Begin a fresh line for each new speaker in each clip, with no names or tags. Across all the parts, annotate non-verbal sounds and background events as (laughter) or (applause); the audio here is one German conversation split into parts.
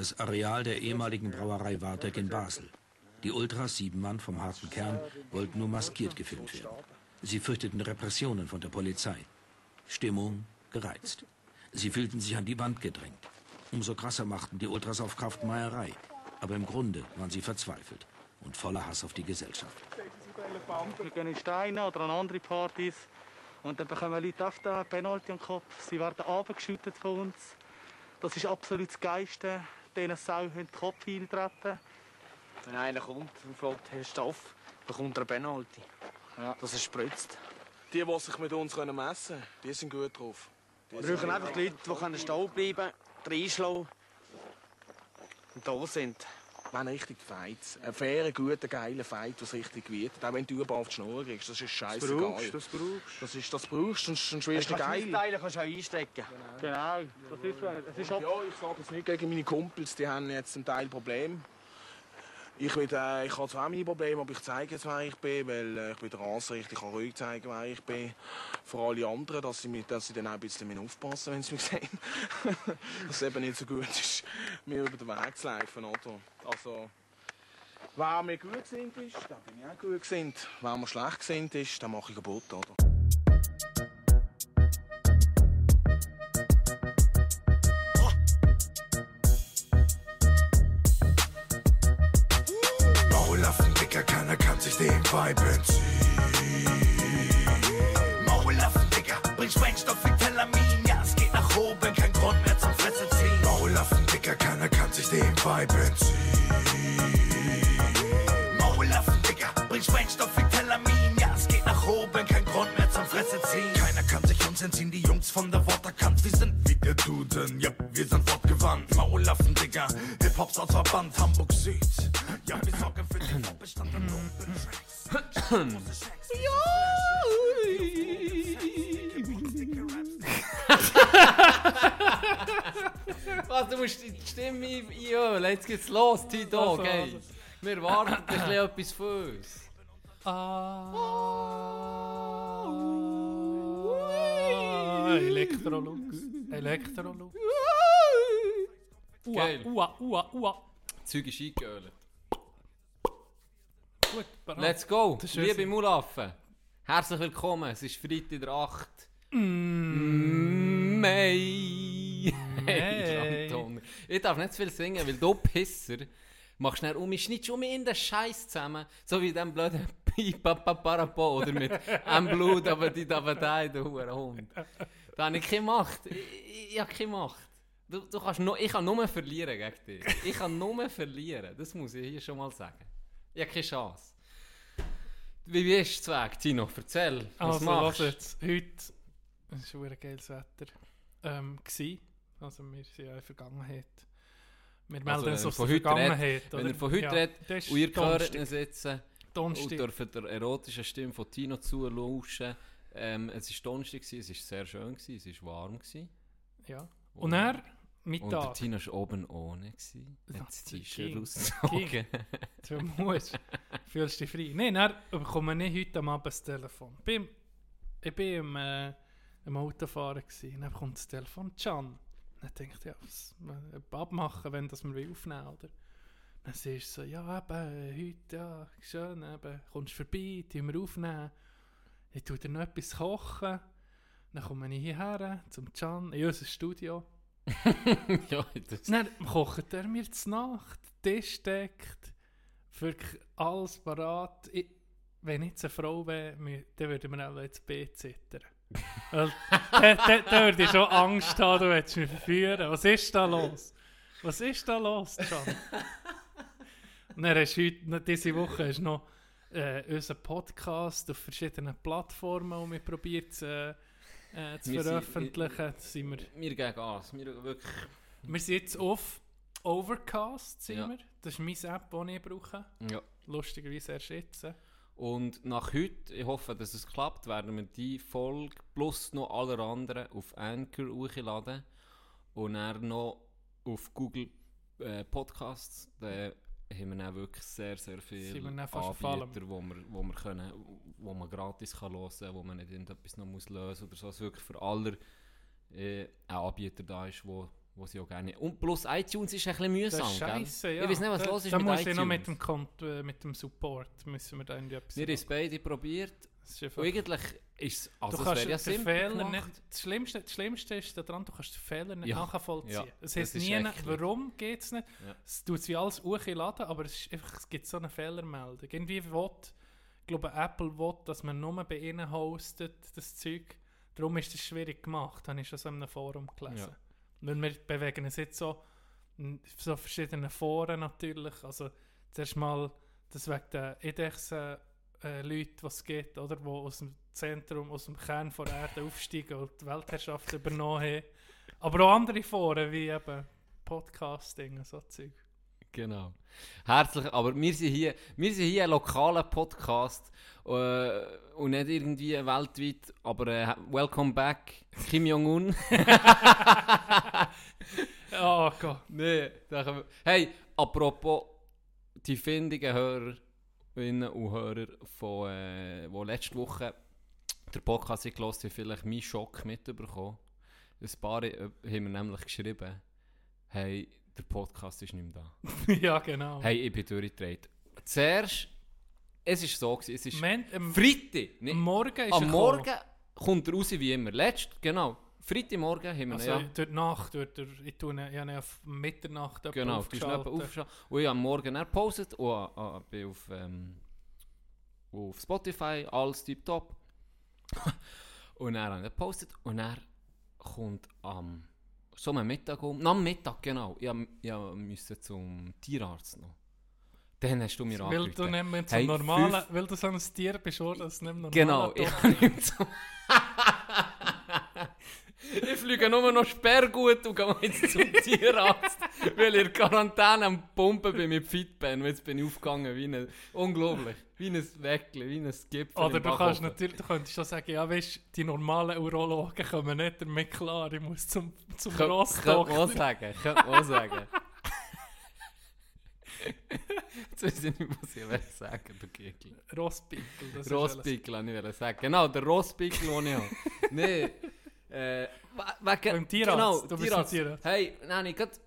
das Areal der ehemaligen Brauerei Wartek in Basel. Die Ultras, sieben Mann vom harten Kern, wollten nur maskiert gefilmt werden. Sie fürchteten Repressionen von der Polizei. Stimmung gereizt. Sie fühlten sich an die Wand gedrängt. Umso krasser machten die Ultras auf Kraftmeierei. Aber im Grunde waren sie verzweifelt und voller Hass auf die Gesellschaft.
Wir gehen in Steine oder an andere Partys und dann bekommen Leute oft einen Penalty am Kopf. Sie werden abgeschüttet von uns. Das ist absolut das Geiste, denen Sau in den Kopf eintreten.
Wenn einer kommt und fragt, Herr Stoff, bekommt er einen Penalty. Ja. Dass er spritzt.
Die, die sich mit uns messen können, die sind gut drauf. Die
Wir brauchen einfach die Leute, die können stehen bleiben, reinschlagen und da sind.
Wir haben richtig Fights. Einen fairen, guten, geilen Fight, der richtig gewählt. Auch wenn du überall auf die Schnur kriegst, das ist scheißegal.
brauchst, das brauchst.
Das, ist, das brauchst, sonst, sonst wirst du geil.
Teile kannst du auch einstecken.
Genau, das ist, das ist
Ja, ich sage das nicht gegen meine Kumpels, die haben jetzt zum Teil Probleme. Ich, will, äh, ich habe zwar meine Probleme, aber ich zeige jetzt, wer ich bin, weil äh, ich bin der Ansicht, ich kann ruhig zeigen, wer ich bin. Vor alle anderen, dass sie, mich, dass sie dann auch ein bisschen aufpassen wenn sie mich (laughs) sehen. dass es eben nicht so gut ist, mir über den Weg zu laufen. Oder? Also, wer mir gut sind ist, dann bin ich auch gut gesinnt. Wer mir schlecht gesinnt ist, dann mache ich kaputt. Oder?
Dem Vibe entziehen. Maulaffen, Dicker, bring Sprengstoff wie Telamin. Ja, es geht nach oben, kein Grund mehr zum Fresse ziehen. Maulaffen, Dicker, keiner kann sich dem Vibe entziehen. Maulaffen, Dicker, bring Sprengstoff wie Telamin. Ja, es geht nach oben, kein Grund mehr zum Fresse ziehen. Keiner kann sich uns entziehen, die Jungs von der Worterkant. Wir sind wie der Duden, ja, wir sind wortgewandt. Maulaffen, Digga, Hip-Hops aus Verband Hamburg Süd. Ja, wir sorgen für den an Open Tracks.
Was, du musst die Stimme ein- einhören. Jetzt geht's los, Tito,
Also,
okay.
also.
Wir warten ein bisschen (coughs) etwas von uns.
Ah, Elektrolux. Elektrolux. Ua, ua, ua, ua.
Das Zeug ist eingeölt.
Gut, bereit.
Let's go, liebe. Mulaffen. Herzlich willkommen, es ist Freitag der 8.
Mm.
Mai. (laughs)
Hey.
Anton. Ich darf nicht zu viel singen, weil du Pisser machst schnell um schneidest um in den Scheiß zusammen. So wie dem blöden (laughs) Pipapaparapo oder mit (laughs) einem Blut, aber die da da du Hund. Das habe ich gemacht. Ich, ich, ich habe gemacht. Du, du kannst nur, ich kann nur verlieren gegen dich. Ich kann nur verlieren. Das muss ich hier schon mal sagen. Ich habe keine Chance. Wie wie ist der Weg, Tino? Erzähl, was
Also,
machst du?
jetzt. Heute es war ein geiles Wetter. Ähm, gsi. also, wir sind ja in der Vergangenheit. Wir melden
Also,
uns
er
aus der
heute redet-
Vergangenheit.
Wenn er von heute
Ja,
redet und ihr hört ihn sitzen und dürft der erotischen Stimme von Tino zulauschen. Ähm, es war Donnerstag, gewesen, es war sehr schön, gewesen, es war warm. Gewesen.
Ja. Und er,
Und der
Mittag.
Tino war oben ohne. Gewesen. Hat das T-Shirt rausgezogen.
Du musst. Fühlst dich frei. Nein, dann bekomme ich heute am Abend das Telefon. Bin, ich war im, äh, im Autofahren. Gewesen. Dann kommt das Telefon. Can. Dann denke ich, ja, was abmachen, wenn das wir aufnehmen oder? Dann siehst du so, ja, eben, heute, ja, schön, eben, kommst vorbei, tun wir aufnehmen. Ich tue dir noch etwas kochen. Dann komme ich hierher zum Can, in unser Studio. (laughs)
ja, das,
Dann kocht er mir zur Nacht, Tisch deckt, wirklich alles parat. Ich, wenn ich jetzt eine Frau wäre, dann würde mir auch ins Bett zittern. (laughs) Weil, da, da, da würde ich schon Angst haben, du willst mich verführen. Was ist da los? Was ist da los, Can? Und dann hast du heute, diese Woche du noch äh, unseren Podcast auf verschiedenen Plattformen, um wir probiert zu, äh, äh, zu
Wir sind-
veröffentlichen. Da sind wir
wir gehen Gas. Wir wirklich,
wir sind jetzt auf Overcast, sind
Ja.
wir. Das ist meine App, die ich brauche.
ja.
Lustigerweise erst jetzt.
Und nach heute, ich hoffe, dass es klappt, werden wir die Folge plus noch alle anderen auf Anchor hochladen und dann noch auf Google äh, Podcasts. Da haben wir dann wirklich sehr, sehr viele. Anbieter, wo man, wo, man können, wo man gratis kann hören kann, wo man nicht irgendetwas noch muss lösen oder so. Dass wirklich für alle äh, ein Anbieter da ist, wo, wo sie auch gerne... Und plus iTunes ist ein bisschen
Das
mühsam,
ist scheiße, ja.
Ich weiß nicht, was
da,
los ist
da
mit
muss
iTunes.
ich noch mit dem, Kont äh, mit dem Support, müssen wir da irgendwie etwas
Wir haben es beide probiert.
Ist einfach-
eigentlich ist es... Also
du
es
kannst
ja
den Fehler
gemacht.
nicht, das, Schlimmste, das Schlimmste ist daran, du kannst den Fehler nicht
Ja,
nachvollziehen.
ja,
es
ist
nie,
eklig.
warum geht es nicht.
Ja.
Es tut wie alles hochladen, aber es, ist einfach, es gibt so eine Fehlermeldung. Irgendwie will, ich glaube Apple will, dass man nur bei ihnen hostet, das Zeug. Darum ist das schwierig gemacht, habe ich schon so in einem Forum gelesen. Weil wir bewegen uns jetzt so in so verschiedenen Foren natürlich. Also zuerst mal das wegen der Indexen äh, Leute, die es gibt, oder, die aus dem Zentrum, aus dem Kern der Erde aufsteigen und die Weltherrschaft übernommen haben. Aber auch andere Foren, wie eben Podcasting und so Zeug.
Genau. Herzlich, aber wir sind hier, wir sind hier ein lokaler Podcast äh, und nicht irgendwie weltweit, aber äh, welcome back, Kim Jong-un. (laughs)
Oh Gott.
nee, Hey, apropos die findigen Hörerinnen und Hörer, von, äh, die letzte Woche der Podcast gehört haben, vielleicht meinen Schock mitbekommen. Ein paar äh, haben mir nämlich geschrieben, hey, der Podcast ist nicht mehr da. (laughs)
ja, genau.
Hey, ich bin durchgedreht. Zuerst, es ist so, gewesen, es ist
Man, am,
Freitag, nicht?
am Morgen ist
Am
er
Morgen kommt er raus wie immer. Letzt, genau. Freitagmorgen haben wir
Also
ja.
durch die Nacht, durch, durch, ich tue ihn, habe auf Mitternacht
Genau, du ihn etwa
aufgeschaltet.
aufgeschaltet. Und ich habe am Morgen gepostet und äh, bin auf, ähm, auf Spotify, alles tiptop. (laughs) und dann habe ich gepostet und er kommt am so am Mittag um, am Mittag genau, ich, ich musste zum Tierarzt noch. Dann hast du mir
Weil du
angerufen.
nicht
Hey,
normalen,
fünf-
weil du so ein Tier bist, oder? Das nicht mehr
Genau,
normal
ich kann nicht zum... (laughs) ich fliege nur noch Sperrgut und gehe jetzt zum (laughs) Tierarzt, weil ich in Quarantäne am Pumpen bin mit Fitben. Und jetzt bin ich aufgegangen wie ein... Unglaublich. Wie ein Weckli, wie ein Gipfel
Oder du kannst natürlich, du könntest schon sagen, ja weißt, die normalen Urologen kommen nicht damit klar, ich muss zum, zum
Könnte man auch
Rossdoktor.
sagen, könnte man sagen. (laughs) Jetzt weiß ich nicht, was ich sagen, du Gegel.
Rosspickel, das ist
Rosspickel, wollte ich sagen. Genau, der Rosspickel, den ich habe. (laughs) Nee, äh, we- wegen...
Beim Tierarzt,
Genau,
du bist
Tierarzt.
Tierarzt.
Hey, nein, ich wollte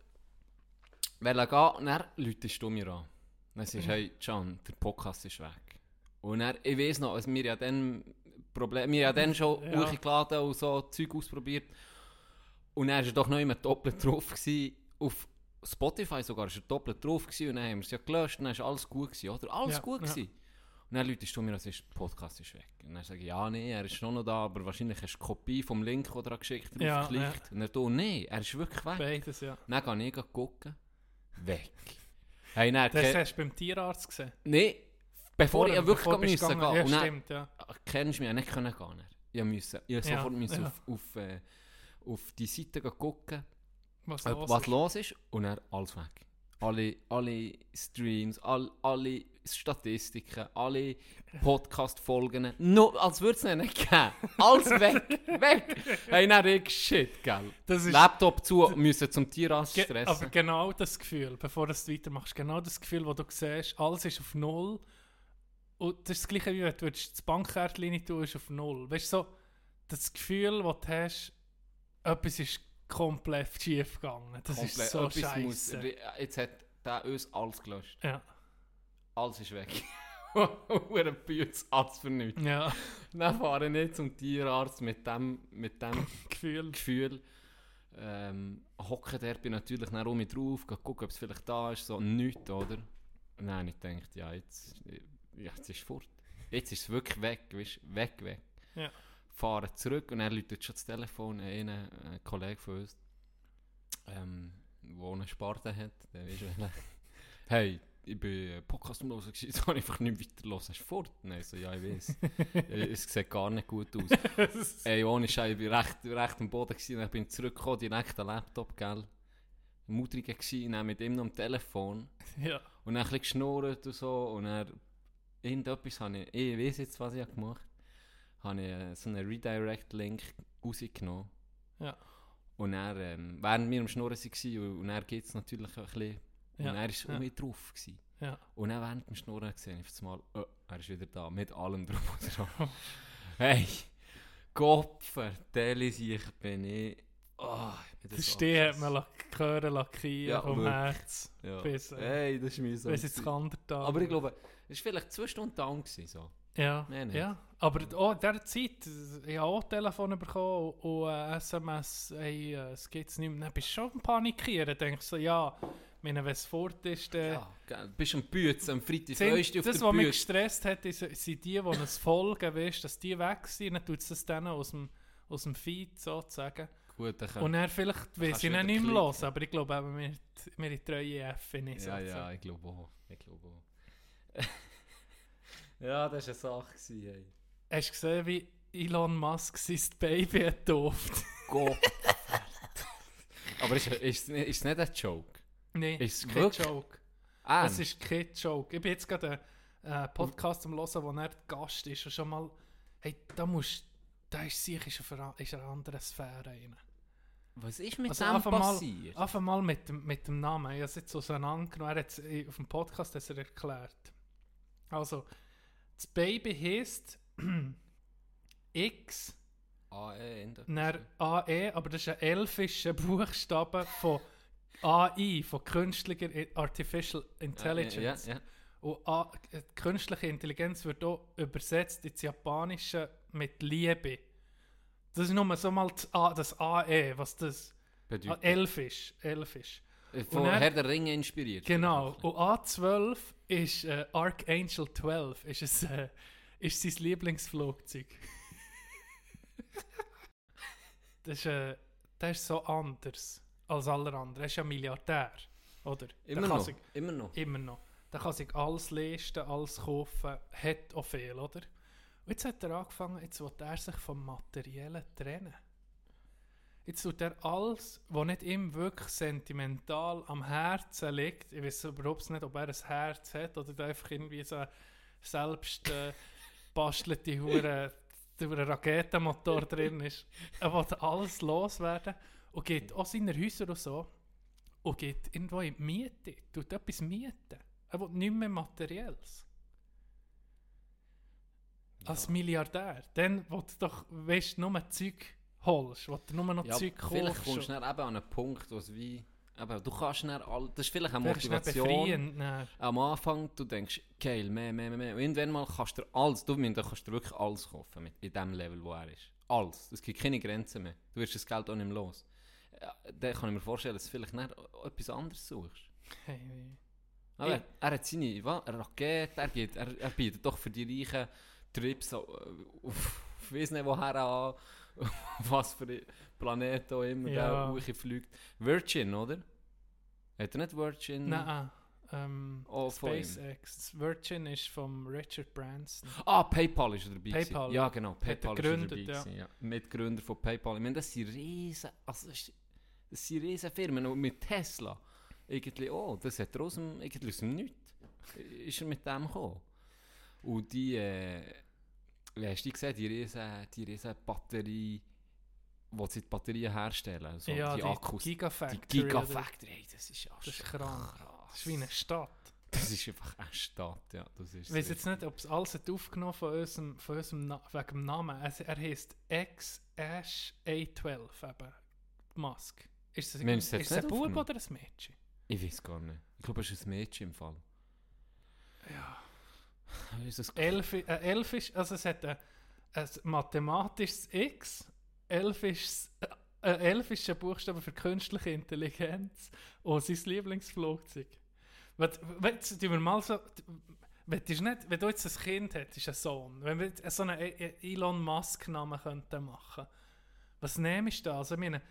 gehen dann läutest du mir an. Dann sagst du, hey, Can, der Podcast ist weg. Und dann, ich weiß noch, also wir ja dann Problem, wir ja dann schon (laughs)
Ja.
hochgeladen und so Zeug ausprobiert. Und dann war er doch noch immer doppelt drauf gewesen, auf Spotify sogar ist er doppelt drauf gewesen, und dann haben wir es ja gelöscht und dann war alles gut gewesen, oder? Alles
Ja,
gut
ja.
Und dann läutest du mir, also ist, der Podcast ist weg. Und dann sage ich, ja, nee, er ist schon noch da, aber wahrscheinlich hast du eine Kopie vom Link, den er geschickt hat,
Ja,
draufgeklickt. Und er du, nee, er ist wirklich weg.
Beides, ja.
Dann gehe ich gucken. Weg. Hey, dann,
Das hast du beim Tierarzt gesehen.
nee, bevor ich
Vorher,
wirklich
bevor
gehen müssen
gegangen.
gehen.
Ja,
Und dann,
stimmt, ja.
Kennst du mich ja nicht können gehen. Ich musste, ich musste
Ja,
sofort müssen
ja.
auf, auf, äh, auf die Seite gucken,
Was,
äh,
los
was
ist.
los ist, und dann alles weg. Alle, alle Streams, all, alle Statistiken, alle Podcast-Folgen, no, als würde es nicht geben. Alles weg, (laughs) weg. Hey, dann ich shit, gell.
Das ist-
Laptop zu, müssen zum Tierarzt
Ge
stressen.
aber genau das Gefühl, bevor du es weitermachst, genau das Gefühl, wo du siehst, alles ist auf Null. Und das ist das gleiche, wie wenn du das Bankkärtchen rein tun, ist auf Null. Weißt du, so, das Gefühl, das du hast, etwas ist komplett schief gegangen. Das ist
Komplett.
so
Etwas muss-
scheiße.
Jetzt hat der uns alles gelöscht.
Ja,
Alles ist weg. Hure Bütz, alles für nichts.
ja,
Dann fahre ich nicht zum Tierarzt mit dem, mit dem (laughs)
Gefühl.
Gefühl. Ähm, hocke der, bin natürlich dann um mich drauf, gehe gucken, ob es vielleicht da ist, so nichts, oder? Und habe ich gedacht, ja, jetzt, ja, jetzt ist es fort. Jetzt ist es wirklich weg, weißt, weg, weg.
Ja.
Fahre zurück und er läutet schon das Telefon einen, ein Kollege von uns, ähm, der eine Sparte hat, der ist (laughs) hey, ich bin Podcast Hören, gewesen, (laughs) jetzt kann ich einfach nicht weiter hören. Hast du fort? Nein, so, ja, ich weiß. (laughs) es sieht gar nicht gut aus. (laughs) Ey, ohne Scheiß, ich war recht, recht am Boden gewesen, dann bin ich zurückgekommen, direkt am Laptop, gell. Mutriger gewesen, dann mit ihm noch am Telefon.
Ja,
Und dann ein bisschen geschnurrt und so. Und dann, irgendetwas habe ich, ich weiß jetzt, was ich gemacht habe. ich äh, so einen Redirect-Link rausgenommen.
Ja.
Und dann, ähm, während wir am Schnurren waren, und, und dann geht es natürlich ein bisschen, und
Ja,
er war
ja.
um drauf. Gewesen.
ja.
Und dann während dem Schnurren gesehen, ich einmal, oh, er ist wieder da, mit allem drum und dran. (laughs) hey, Kopfer, ich bin ich. Oh, ich das so
Steh hat man Gehören lackieren
Ja,
vom
wirklich.
Herz
Ja.
bis, äh,
Hey, das ist mühsam.
bis ins Kandertal.
Aber ich glaube, es war vielleicht zwei Stunden down. Gewesen, so.
Ja, ja. aber auch in dieser Zeit, ich habe auch Telefon bekommen und äh, SMS, hey, äh, es geht nicht mehr. Dann bist du schon am Panikieren. denkst so, ja, meine, wenn es fort ist, dann...
Ja, gell, du bist am Bützen, am Freitag
Sind,
auf
das, was mich gestresst hat, ist, sind die, die uns folgen, weißt, dass die weg sind, dann tut es das dann aus dem, aus dem Feed sozusagen.
Gut, dann kann-
Und er vielleicht will sie nicht mehr hören, aber ich glaube eben, wir, wir die treue F nicht.
Ja, ja, ich glaube auch. Ich glaube auch. (laughs) ja, das war eine Sache. Gewesen, hey.
Hast du gesehen, wie Elon Musk sein Baby hat?
Gott. Aber ist, ist, ist es nicht ein Joke?
Nein,
Ist
kein
wirklich?
Joke.
Ah,
Es ist kein Joke. Ich bin jetzt gerade einen äh, Podcast am hören, wo er Gast ist und schon mal, hey, da musst, da ist sicher ist ver- ist in einer anderen Sphäre rein.
was ist mit
Also
dem
einfach mal,
passiert?
einfach mal mit dem, mit dem Namen. Ich habe es jetzt auseinandergenommen. Er hat es auf dem Podcast hat er erklärt. Also, das Baby heisst (clears throat) X, dann AE, aber das ist ein elfischer Buchstabe von AI, von künstlicher Artificial Intelligence.
Ja, ja, ja.
Und A, äh, künstliche Intelligenz wird auch übersetzt ins Japanische mit Liebe. Das ist nur so mal das, A, das AE, was das
Bedeutet-
elfisch, elfisch.
Äh, Von
er-
Herr der Ringe inspiriert.
Genau. Und A12 ist äh, Archangel 12, ist, es, äh, ist sein Lieblingsflugzeug. (laughs) das, ist, äh, das ist so anders als alle anderen. Er ist ja Milliardär, oder? Der
Immer noch.
sich-
Immer noch.
Immer noch. Der kann sich alles leisten, alles kaufen, hat auch viel, oder? Und jetzt hat er angefangen, jetzt will er sich vom Materiellen trennen. Jetzt tut er alles, was nicht ihm wirklich sentimental am Herzen liegt, ich weiß überhaupt nicht, ob er ein Herz hat oder da einfach irgendwie so selbst äh, (laughs) bastelte Hure durch einen Raketenmotor drin ist. Er will alles loswerden und geht auch seine Häuser und so und geht irgendwo in die Miete, tut etwas mieten. Er will nicht mehr Materielles. Als Milliardär. Dann, wo du doch, weißt, nur Zeug holst, wo du nur noch
Ja,
Zeug
vielleicht
kaufst.
kommst du dann eben an einen Punkt, wo es wie... Eben, du kannst dann all, das ist vielleicht eine
Vielleicht
Motivation.
nein.
Am Anfang, du denkst, geil, mehr, mehr, mehr, mehr. Und irgendwann mal kannst du alles, du meinst, du kannst dir wirklich alles kaufen mit, in dem Level, wo er ist. Alles. Es gibt keine Grenzen mehr. Du wirst das Geld auch nicht mehr los. Ja, dann kann ich mir vorstellen, dass du vielleicht nicht etwas anderes suchst. (laughs)
Hey,
Aber er, er hat seine wa, Rakete, er, geht, er, er bietet doch für die Reichen Trips auf, ich weiß nicht woher an, (laughs) was für Planeten auch immer
Ja.
der hochfliegt. Virgin, oder? Hat er nicht Virgin?
nein, ähm,
Oh, von ihm.
SpaceX. Virgin ist von Richard Branson.
Ah, PayPal ist er dabei. gewesen. Ja, genau. PayPal ist er dabei.
ja.
gewesen, Ja. Mitgründer von PayPal. Ich meine, das sind riesen, also das, ist, das sind riesen Firmen. Und mit Tesla, irgendwie, oh, das hat er aus dem, irgendwie aus dem Nichts, ist er mit dem gekommen. Und die, äh, wie hast du die gesehen, die riesen, die riesen Batterie, wo sie die Batterien herstellen, so
ja,
die, Akkus.
Gigafactory.
die Gigafactory, hey, das ist ja
Das ist
krass.
Das ist wie eine Stadt.
Das ist einfach eine Stadt, ja. Das ist
Ich weiß
es
jetzt nicht, ob es alles hat aufgenommen von unserem, von unserem Na wegen dem Namen. Also er heisst X-Ash A12, eben. Musk. Ist es,
Mensch, das
ist es ein Bub oder ein Mädchen?
Ich weiß gar nicht. Ich glaube, es ist ein Mädchen im Fall.
Ja.
Ist das
Elf, äh, elf ist, also es hat ein, ein mathematisches X, elf ist, äh, elf ist ein Buchstabe für künstliche Intelligenz und sein Lieblingsflugzeug. Wenn, wir mal so, wenn, du nicht, wenn du jetzt ein Kind hättest, einen Sohn, wenn wir so einen E- E- Elon Musk-Namen könnten machen, was nimmst du da? Also ich meine,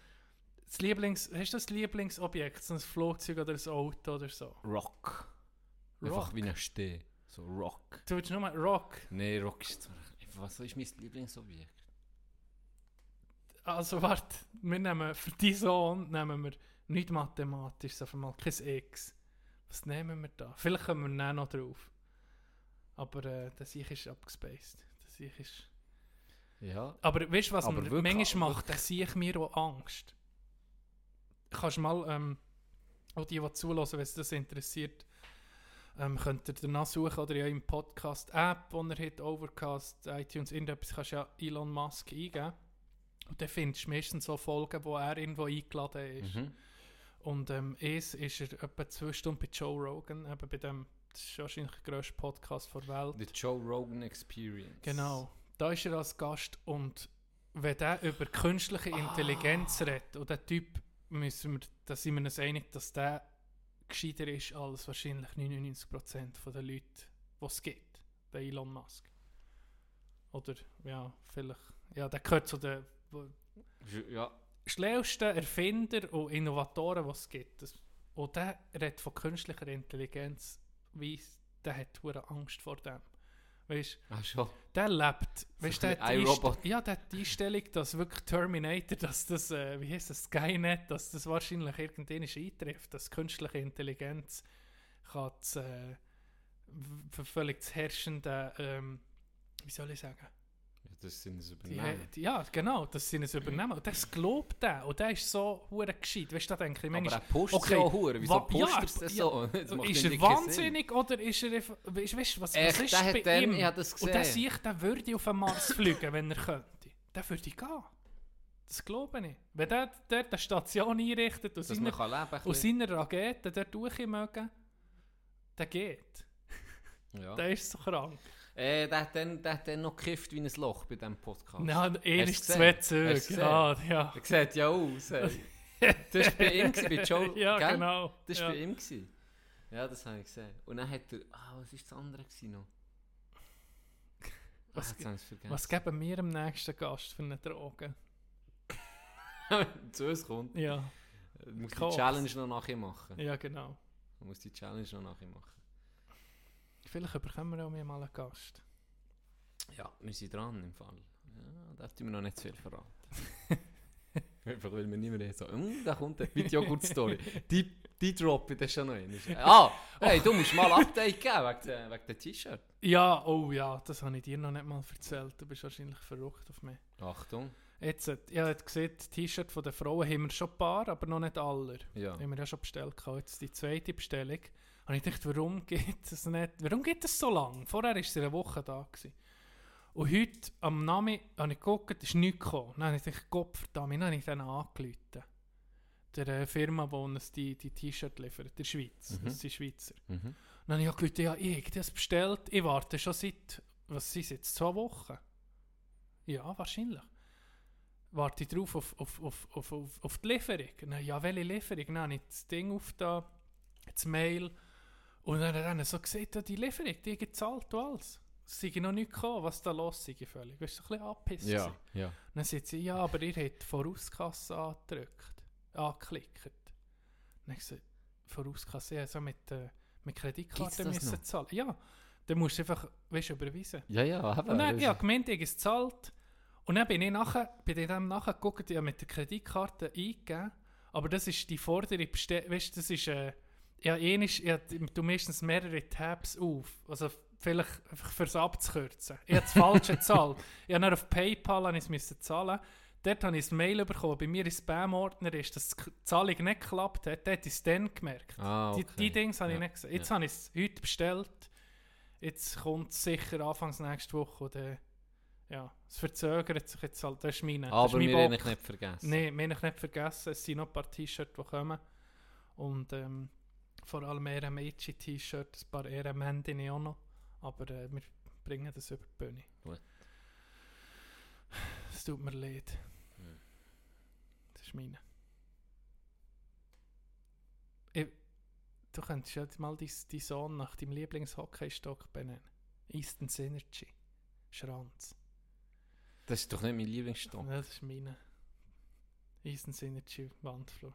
das Lieblings, hast du das Lieblingsobjekt, so ein Flugzeug oder ein Auto oder so?
Rock. Einfach
Rock?
wie ein Steh. So Rock.
Du willst nur mal Rock.
Nee, Rock ist. Was ist mein Lieblingsobjekt?
Also warte, wir nehmen für deinen Sohn nehmen wir nicht mathematisch, sondern mal kein X. Was nehmen wir da? Vielleicht kommen wir dann noch drauf. Aber äh, das ich ist abgespaced. Das ich ist...
Ja.
Aber weißt du, was
Aber
mir
wirklich-
manchmal macht, das sehe ich mir auch Angst. Kannst du mal, ähm, auch die, die zulassen, wenn es das interessiert, ähm, könnt ihr danach suchen oder ja im Podcast-App, wo ihr habt, Overcast, iTunes, irgendetwas, kannst du ja Elon Musk eingeben. Und dann findest du meistens so Folgen, wo er irgendwo eingeladen ist.
Mhm.
Und ähm, es ist er etwa zwei Stunden bei Joe Rogan, eben bei dem, das ist wahrscheinlich der grösste Podcast der Welt.
The Joe Rogan Experience.
Genau. Da ist er als Gast und wenn der über künstliche Intelligenz redet, und der Typ, müssen wir, da sind wir uns einig, dass der gescheiter ist als wahrscheinlich 99% von den Leuten, die es gibt. Der Elon Musk. Oder, ja, vielleicht, ja, der gehört zu den
Ja,
schlauesten Erfinder und Innovatoren, die es gibt. Das, und der redet von künstlicher Intelligenz, weiss, der hat Angst vor dem. Weißt
ach schon.
der lebt, weißt der, hat ja, der hat die Einstellung, dass wirklich Terminator, dass das, äh, wie heißt das, Skynet, dass das wahrscheinlich irgendwann eintrifft, dass künstliche Intelligenz kann das, äh, völlig das herrschende, ähm, wie soll ich sagen,
Das sind es übernehmen.
die- ja, genau, dass sie es übernehmen. Und das glaubt er. Und der ist so hure gescheit. Weißt du, da denke ich
Aber
manchmal,
er pusht
okay,
so hure. Wieso pusht (laughs)
ja,
er
ja,
so? Das
ist er
keinen Sinn.
wahnsinnig oder ist er weißt, weißt, was,
Echt,
was ist bei
dann-
ihm?
ich das
Und der
gesehen.
sich, der würde auf den Mars (laughs) fliegen, wenn er könnte. Der würde gehen. Das glaube ich. Wenn der dort eine Station einrichtet und seine,
kann leben kann.
und seine Raketen dort durch mögen, der geht.
Ja.
Der ist so krank.
Äh, der, hat dann, der hat dann noch gekifft wie ein Loch bei diesem Podcast.
Nein,
Hast
ist zwei Züge. Ja, ja.
Er sieht ja aus. ey. Das war bei ihm, gewesen, bei (laughs) Joe.
Ja,
gell?
genau.
Das war
ja.
bei ihm. Gewesen. Ja, das habe ich gesehen. Und dann hat er. Ah, was war das andere noch?
Was
ah.
Was geben wir dem nächsten Gast für eine Droge? (laughs)
zu uns kommt?
Ja,
Du musst die. Challenge noch nachher machen.
ja genau.
Du musst die Challenge noch nachher machen.
Vielleicht bekommen wir auch mal einen Gast.
Ja, wir sind dran im Fall. Ja, da dürfen wir noch nicht zu viel verraten. (laughs) Einfach weil wir nicht mehr so, hm, da kommt eine Videogut-Story. die, die droppe ich dann schon noch ein. Ah, hey, du musst mal Update geben wegen, der- wegen dem T-Shirt.
Ja, oh ja, das habe ich dir noch nicht mal erzählt. Du bist wahrscheinlich verrückt auf mich.
Achtung.
Jetzt, ich habe gesehen, das T-Shirt von den Frauen haben wir schon ein paar, aber noch nicht alle.
Ja.
Haben wir ja schon bestellt. Jetzt die zweite Bestellung. Und ich dachte, warum geht es nicht? Warum geht es so lang? Vorher war sie eine Woche da. Gewesen. Und heute am Nami habe ich geguckt, ist nichts gekommen. Dann habe ich gedacht, Gott verdammt, dann habe ich dann angerufen. Der äh, Firma, die uns die, die T-Shirt liefert, der Schweiz.
Mhm.
Das sind Schweizer.
Mhm.
Dann habe ich angerufen, ja, ich habe das bestellt. Ich warte schon seit, was sind es jetzt, zwei Wochen? Ja, wahrscheinlich. Warte ich drauf auf, auf, auf, auf, auf, auf die Lieferung. Dann, ja, welche Lieferung? Dann habe ich das Ding auf da, das Mail. Und dann hat er so gesagt, ja, die Lieferung, die gezahlt und alles. Es sei noch nicht gekommen, was da los sei völlig. Du bist so ein bisschen angepisst.
Ja, ja.
Dann sagt sie, ja, aber ihr habt Vorauskasse angedrückt, angeklickt. Dann habe ich gesagt, Vorauskasse, ja, so mit, äh, mit Kreditkarte
das
müssen
noch?
zahlen. Ja, dann musst du einfach, weißt du, überweisen.
Ja, ja, eben.
Und dann, ja, gemeint, ich habe es gezahlt. Und dann bin ich nachher, bin ich dann nachher geguckt, ich habe mit der Kreditkarte eingegeben. Aber das ist die vordere Bestellung, weißt du, das ist, äh, ja, ähnlich, ja, du meistens mehrere Tabs auf. Also vielleicht einfach fürs abzukürzen. Ich habe das falsche (laughs) Zahl. Ich habe auf PayPal habe ich es müssen zahlen. Dort habe ich ein Mail bekommen. Bei mir im Spam-Ordner ist, dass die Zahlung nicht geklappt hat. Dort habe ich es dann gemerkt.
Ah,
Die,
okay.
die Dings habe ich
Ja,
nicht gesehen. Jetzt
ja.
habe ich es heute bestellt. Jetzt kommt es sicher anfangs nächste Woche. Oder, ja, es verzögert sich jetzt halt. Das ist meine. das ist
Aber
mein
wir haben nicht vergessen.
Nein, wir haben nicht vergessen. Es sind noch ein paar T-Shirts, die kommen. Und ähm, vor allem eher ein paar eher Mändinnen auch noch. Aber äh, wir bringen das über die Bühne.
Gut.
Es tut mir leid.
Hm.
Das ist meine. Ich, du könntest jetzt mal deinen dein Sohn nach deinem Lieblingshockeystock benennen. Easton Synergy. Schranz.
Das ist doch nicht mein Lieblingsstock.
Das ist meine. Easton Synergy Wandflur.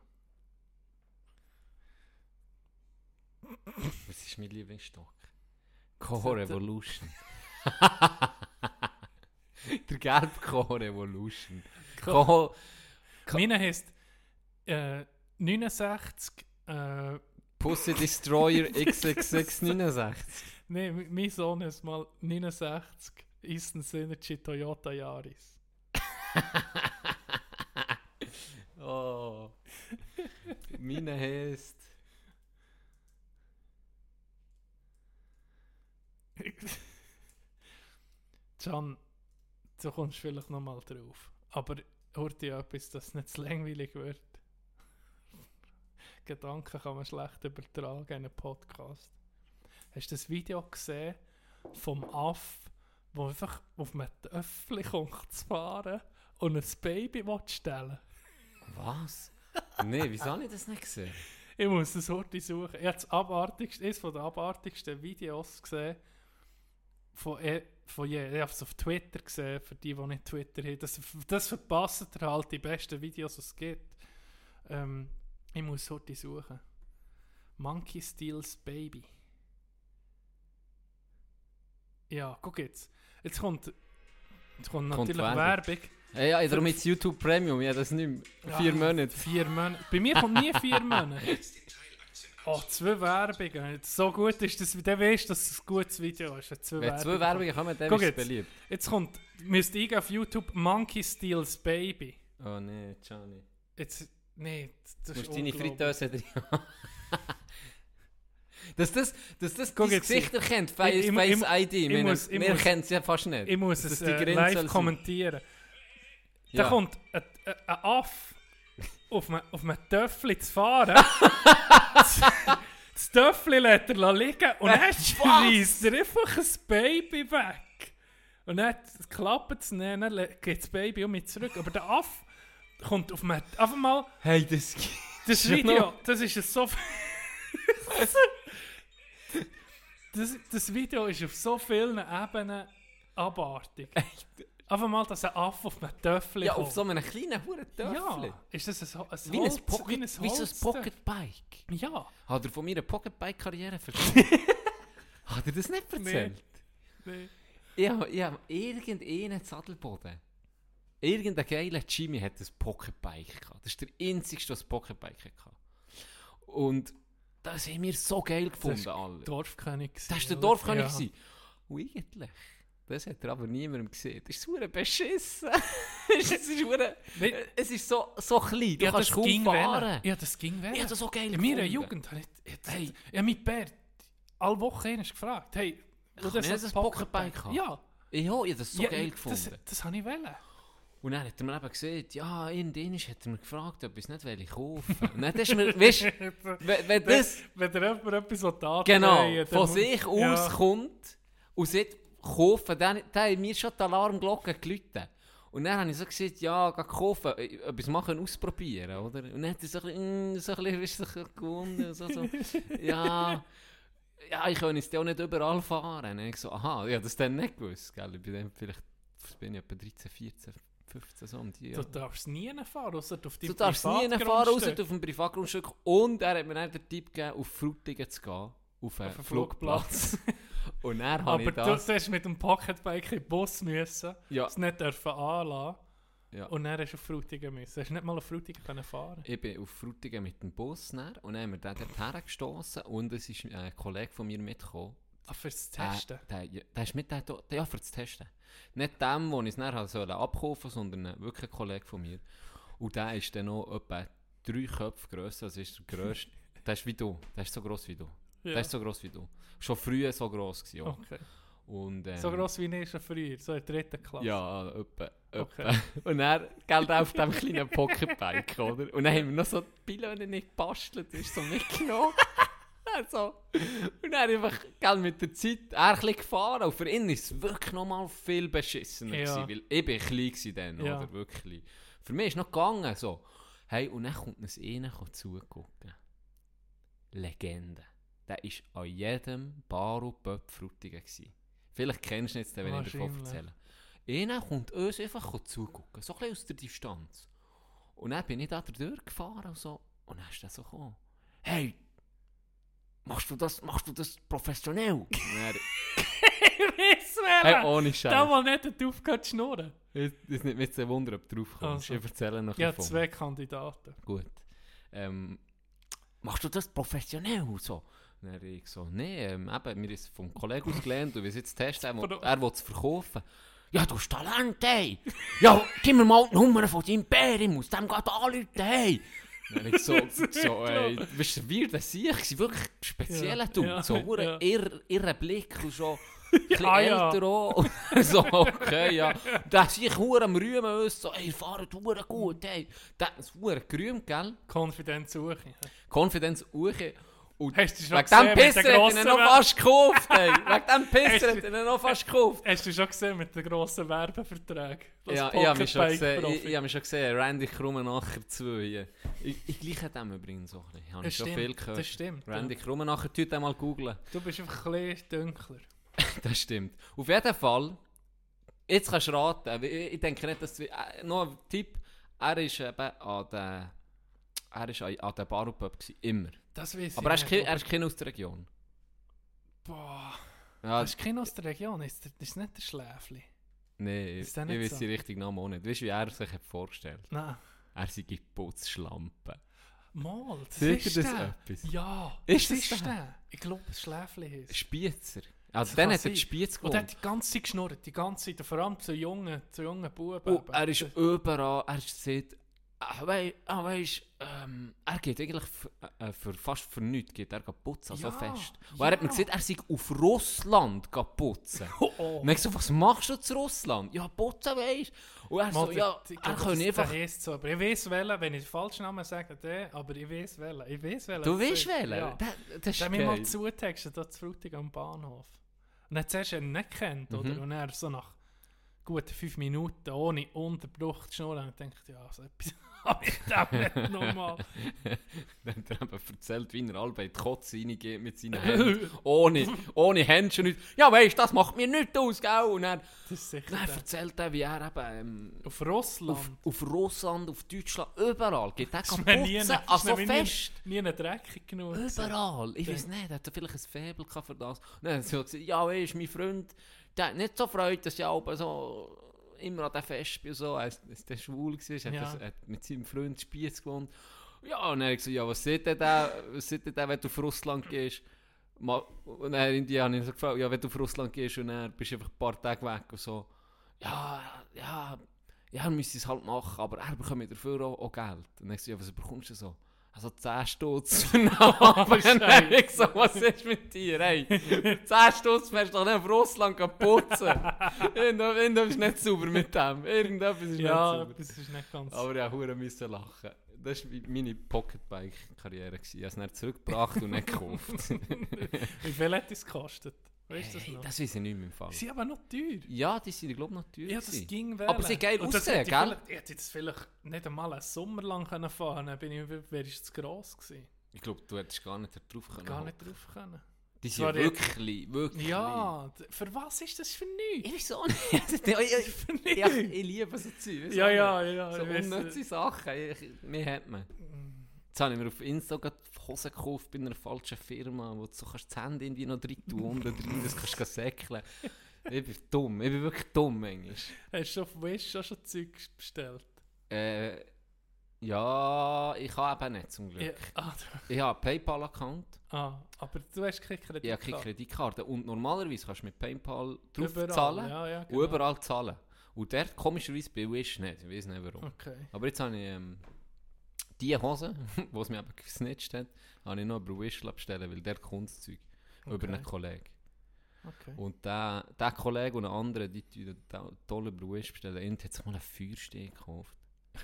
Was ist mein Lieblingsstock? (laughs) Core Evolution. (laughs) Der gelbe Core Evolution. Co
Meine heisst äh, 69. Äh,
Pussy Destroyer XXX69.
nee, mi- mein Sohn ist mal 69. Easton Synergy Toyota Yaris. (laughs)
oh. Meine heißt. (laughs)
Can, du kommst vielleicht noch mal drauf. Aber Horti etwas, dass es nicht zu langweilig wird. (laughs) Gedanken kann man schlecht übertragen in einem Podcast. Hast du das Video gesehen vom Aff, wo einfach auf einem Töffel kommt zu fahren und ein Baby stellen
Was? nee, wieso habe ich das nicht gesehen?
Ich muss das Horti suchen. Ich habe das abartigste, eines den abartigsten Videos gesehen von, eh- von je. Ich habe es auf Twitter gesehen, für die, die nicht Twitter haben. Das, das verpasst ihr halt die besten Videos, die es gibt. Ähm, ich muss Horti suchen. Monkey Steals Baby. Ja, guck jetzt. Jetzt kommt, jetzt kommt natürlich
Werbung.
Werbung.
Ja, ja, darum jetzt YouTube Premium, ja, das nicht mehr. Vier
Ja,
Monate.
Vier Monate. Bei mir kommt nie vier Monate. (laughs) Oh, zwei Werbungen. So gut ist das, dann weißt du, dass es ein gutes Video ist. Zwei
Wenn zwei Werbungen kommen, dann
Guck
ist es
jetzt.
beliebt.
Jetzt kommt, müsst ihr auf YouTube Monkey Steals Baby.
Oh nee, Johnny.
Jetzt, nee, das
Du
ist
musst deine
unglaublich.
Fritteuse drin (laughs) Dass das, dass das
Guck
dein
jetzt,
Gesicht erkennt, Face,
ich- ich-
Face ID.
ich
Wir,
muss- ich
wir
muss-
kennen es ja fast nicht.
Ich muss
Dass
es
die
äh,
Grenze
live
soll sein.
kommentieren. Da kommt ein, ein, ein Aff (laughs) auf einem, auf einem Töffel zu fahren. (laughs) das Töffel lässt er liegen und dann schreist er einfach ein Baby weg. Und dann klappt es nicht, dann geht das Baby um mich zurück. Aber der Aff kommt auf einem... Einfach mal...
Hey, das
Das Video, das ist so... das, das Video ist auf so vielen Ebenen abartig. Einfach mal, dass ein Affe auf einem Töffel
Ja, auf so einem kleinen Huren Töffel.
Ja, ist das ein, ein
Wie ein,
Holz-
Pocket,
wie ein
wie so ein? Pocketbike.
Ja.
Hat er von meiner Pocketbike-Karriere erzählt? (laughs) Hat er das nicht erzählt?
Nee.
Ich habe ich hab irgendeinen Sadelboden. Irgendein geiler Jimmy hat ein Pocketbike gehabt. Das ist der einzige, der ein Pocketbike hatte. Und das haben wir so geil gefunden,
war
alle.
Dorfkönig.
Das war der? Dorfkönig.
Ja.
Und eigentlich, das hat er aber niemandem gesehen. Das ist so beschissen. (laughs) es, ist
Nee.
es ist so, so klein, du
Ja,
kannst
das
kaum fahren.
wählen. Ja, das ging wählen.
Ich habe das so geil
In meiner. Jugend habe ich... ich
Hey.
Ja, mein Bär, alle einmal gefragt, hey...
Kann
du
ich nicht ein Pocketbike haben?
Ja.
Ja, ich habe das so
ja,
geil
das,
gefunden.
das habe ich wollen.
Und dann hat er mir eben gesagt, ja, irgendwann hat er mir gefragt, ob ich es nicht will kaufen Und dann ist mir, weißt (laughs) wenn, wenn das
Wenn dir jemand etwas antreten
genau von sich aus kommt und sagt, kaufen, dann, dann haben mir schon die Alarmglocke geläutet. Und dann habe ich so gesagt, ja, geh kaufen, äh, etwas machen, ausprobieren, oder? Und dann hat er so ein bisschen, mm, so ein bisschen, du, gewunden, so, so, (laughs) ja, ja, ich kann jetzt auch nicht überall fahren. Und ich so, aha, ja, das dann nicht gewusst, gell? Ich bin dann vielleicht, bin ich, etwa 13, 14, 15, so um die
Du
Jahre.
darfst nie fahren, außer auf
Du
deinem
darfst nie fahren, außer auf dem Privatgrundstück. Und er hat mir dann den Tipp gegeben, auf Frutigen zu gehen, auf einen
einen
Flugplatz. (laughs) Und dann habe
Aber
ich
du
das...
sollst mit dem Pocketbike in den Bus müssen,
Ja.
es nicht dürfen anlassen
Ja.
und dann hast du auf Frutigen müssen. Hast du nicht mal auf Frutigen können fahren
Ich bin auf Frutigen mit dem Bus dann, und dann haben wir den dort hergestossen und es ist ein Kollege von mir mitgekommen.
Ah, fürs Testen?
Der, ja, der ist mit der, ja, für das Testen. Nicht dem, den ich es dann halt sollen abkaufen sondern wirklich ein Kollege von mir. Und der ist dann noch etwa drei Köpfe grösser, also ist der grösste. (laughs) der ist wie du, der ist so gross wie du.
Ja.
Der ist so gross wie du. Schon früher so gross gewesen. auch.
Okay.
Und, ähm,
So gross wie ich schon früher, so in der dritten Klasse.
Ja, etwa.
Okay. (laughs)
Und dann, gell, auf dem kleinen Pocketbike, oder? Und dann haben wir noch so die Pylone nicht gebastelt, das ist so mitgenommen. (laughs) also, und dann einfach, gell, mit der Zeit, er ein gefahren. Und für ihn ist es wirklich noch mal viel beschissener
Ja.
gewesen, weil ich bin klein dann,
Ja.
oder? Wirklich. Für mich ist noch gegangen, so. Hey, und dann kommt uns einer zugucken. Legende. Der war an jedem Bar und Pub Frutigen. gewesen. Vielleicht kennst du ihn jetzt, wenn ich davon erzähle. Einer kommt uns einfach zugucken, so ein bisschen aus der Distanz. Und dann bin ich da durchgefahren und so. Und dann ist er so gekommen. Hey, machst du das, machst du das professionell? Dann, (laughs)
Ich
hey, ohne
Da
Scheiß.
mal nicht aufgehört zu schnurren.
Es ist nicht mit so Wunder, ob du drauf kommst.
Also.
Ich erzähle noch
Ja, zwei Kandidaten.
Gut. Ähm, machst du das professionell? So. Dann habe ich so, nee, ähm, eben, mir ist vom Kollegen aus gelernt wir sind jetzt testen, er, er will es verkaufen. Ja, du hast Talent, ey! Ja, gib mir mal die Nummer von deinem Bär, ich muss dem gerade anrufen, hey! Dann ich so, (laughs) so ey, weißt du, wie das sehe ich, wirklich spezieller
Ja,
Dude,
ja,
so,
ja.
ja. irr, irrer Blick und so. (laughs) bisschen
Ah, ja.
älter auch. (laughs) so, okay, ja. Der sich hure am Rühmen uns, so, ey, fahrt hure gut, ey. Der ist hure gerühmt, gell?
Konfidenz suche.
Confidence Uche. Und
Hast du schon
wegen dem Pisser hat
grossen
noch fast gekauft, ey. (laughs) Wegen dem Pisser hat ihn noch fast gekauft.
Hast du schon gesehen mit den grossen Werbeverträgen?
Ja, ich habe mich schon gesehen, ich, ich habe mich schon gesehen, Randy Krummenacher 2. hier. Ich, ich gleiche dem übrigens so ein bisschen. Habe ich schon
stimmt,
viel gehört.
das stimmt,
Randy
ja.
Krummenacher, tut den mal googlen. (laughs)
Du bist einfach ein bisschen dunkler. (laughs)
Das stimmt. Auf jeden Fall, jetzt kannst du raten, ich, ich denke nicht, dass du, äh, noch ein Tipp, er ist eben an der, er ist an, der Bar und Pub gewesen, immer.
Das weiß
Aber er ist, kein, er ist kein aus der Region.
Boah,
Ja,
das ist kein aus der Region, ist das ist nicht der Schläfli?
nee, ich,
der
weiß
so?
die richtigen Namen auch nicht. Weißt du, wie er sich hat vorgestellt?
Nein.
Er sei Putzschlampe.
Mal, das
Sagt
ist
das
der.
etwas?
Ja,
Ist
das
das
ist
der?
der. Ich glaube, das Schläfli ist.
Spiezer. Also
Das
dann hat er die
sein.
Spiez
Und er hat die ganze Zeit geschnurrt, die ganze Zeit, und vor allem zu jungen, zu jungen Buben.
Oh,
eben.
er ist überall, er sagt, ah, wei, ah, weisst, ähm, er geht eigentlich für, äh, für fast für nichts, geht er putzen, so
Ja,
fest. Und er hat mir
ja.
gesagt, er sei auf Russland putzen.
Oh, oh.
Und ich so, was machst du zu Russland? Ja, putzen weisst. Und er so,
Mal,
ja,
ich
er kann einfach...
So, aber ich weiß welchen, wenn ich den falschen Namen sage, der, aber ich weiß welchen. Ich weiß welchen.
Du weißt wählen?
Ja.
Das, das ist
Der mich mal
geil.
zutextet, da zu Frutig am Bahnhof. Und dann zuerst ihn nicht kennt, oder?
Mhm.
Und er so nach guten fünf Minuten ohne Unterbruch zu schnurren und denkt, ja, so etwas ich dem nicht nochmal. (laughs)
Dann hat er eben erzählt, wie er alle bei die Kotze reingeht mit seinen Händen. ohne, ohne Händchen. nicht. Ja, weißt du, das macht mir nichts aus, gell? Und dann,
Das ist sicher
dann erzählt er, wie er eben ähm,
Auf Russland.
auf, auf Russland, auf Deutschland, überall geht er
nie- ist
Also
nie-
fest.
Nie einen dreckig genug.
Überall. Ich weiß nicht, hat er vielleicht ein Faible für das? Und dann hat er so gesagt, ja, weißt du, mein Freund, der hat nicht so Freude, dass ich auch so immer an dem Fest bin und so. Er ist der schwul war, hat,
Ja.
das, hat mit seinem Freund Spiez gewohnt. Ja, und habe ich gesagt, ja, was sieht denn der, was sieht denn der, wenn du auf Russland gehst? Und dann in die habe ich so gefragt, ja, wenn du auf Russland gehst und dann bist du einfach ein paar Tage weg und so. Ja, ja, ja, er müsste es halt machen, aber er bekommt dafür auch, auch Geld. Und dann habe ich gesagt, ja, was bekommst du so? Also 10 Stutz dann habe (laughs) (laughs) ich so, was ist mit dir, ey? 10 Stutz fährst du doch nicht auf Russland putzen. Irgendwas ist nicht sauber mit dem. Irgendetwas ist
Ja,
nicht
das ist nicht ganz...
sauber. Aber ja, hure müssen lachen. Das war meine Pocketbike-Karriere. Ich habe es dann zurückgebracht und nicht gekauft. (laughs)
Wie viel hat das gekostet? Weißt du das
Hey,
noch?
das weiß ich nicht mehr im Fall.
Sie sind aber noch teuer.
Ja, die sind, glaube ich, noch teuer.
Ja, das
gewesen.
ging
Aber sie geil
das
aussehen, gell?
Ich hätte jetzt vielleicht nicht einmal einen Sommer lang können fahren können, bin ich, wäre ich zu gross gewesen.
Ich glaube, du hättest gar nicht drauf können.
Gar nicht drauf können.
Die sind wirklich, wirklich.
Ja, für was ist das für nichts?
Ich weiß auch nicht. (laughs) (laughs) ich, ich, ich liebe so Zeug.
Ja, ja, ja.
So unnütze Sachen. Mir hat man. Jetzt habe ich mir auf Insta gerade Hosen gekauft bei einer falschen Firma, wo du so kannst das Handy irgendwie noch drin tun und drin, das kannst du säckeln. Ich bin dumm. Ich bin wirklich dumm manchmal.
Hast du auf Wish schon schon Zeug bestellt?
Äh, ja, ich habe eben nicht zum Glück.
Ja, ah,
Ich habe einen PayPal-Account,
ah, aber du hast keine Kreditkarte.
ich habe keine Kreditkarte und normalerweise kannst du mit PayPal drauf
Überall,
zahlen
Ja, ja,
und
genau.
überall zahlen. Und dort komischerweise bei Wish nicht, ich weiß nicht warum.
Okay.
Aber jetzt habe ich ähm, die Hose, (laughs) die es mir eben gesnitcht hat, habe ich noch über Wish bestellen, weil der kommt das Zeug über
Okay.
einen Kollegen.
okay.
Und der, der Kollege und ein anderer, die tun da- toll über Wish bestellen. Und hat sich mal einen Feuersteh gekauft. (laughs)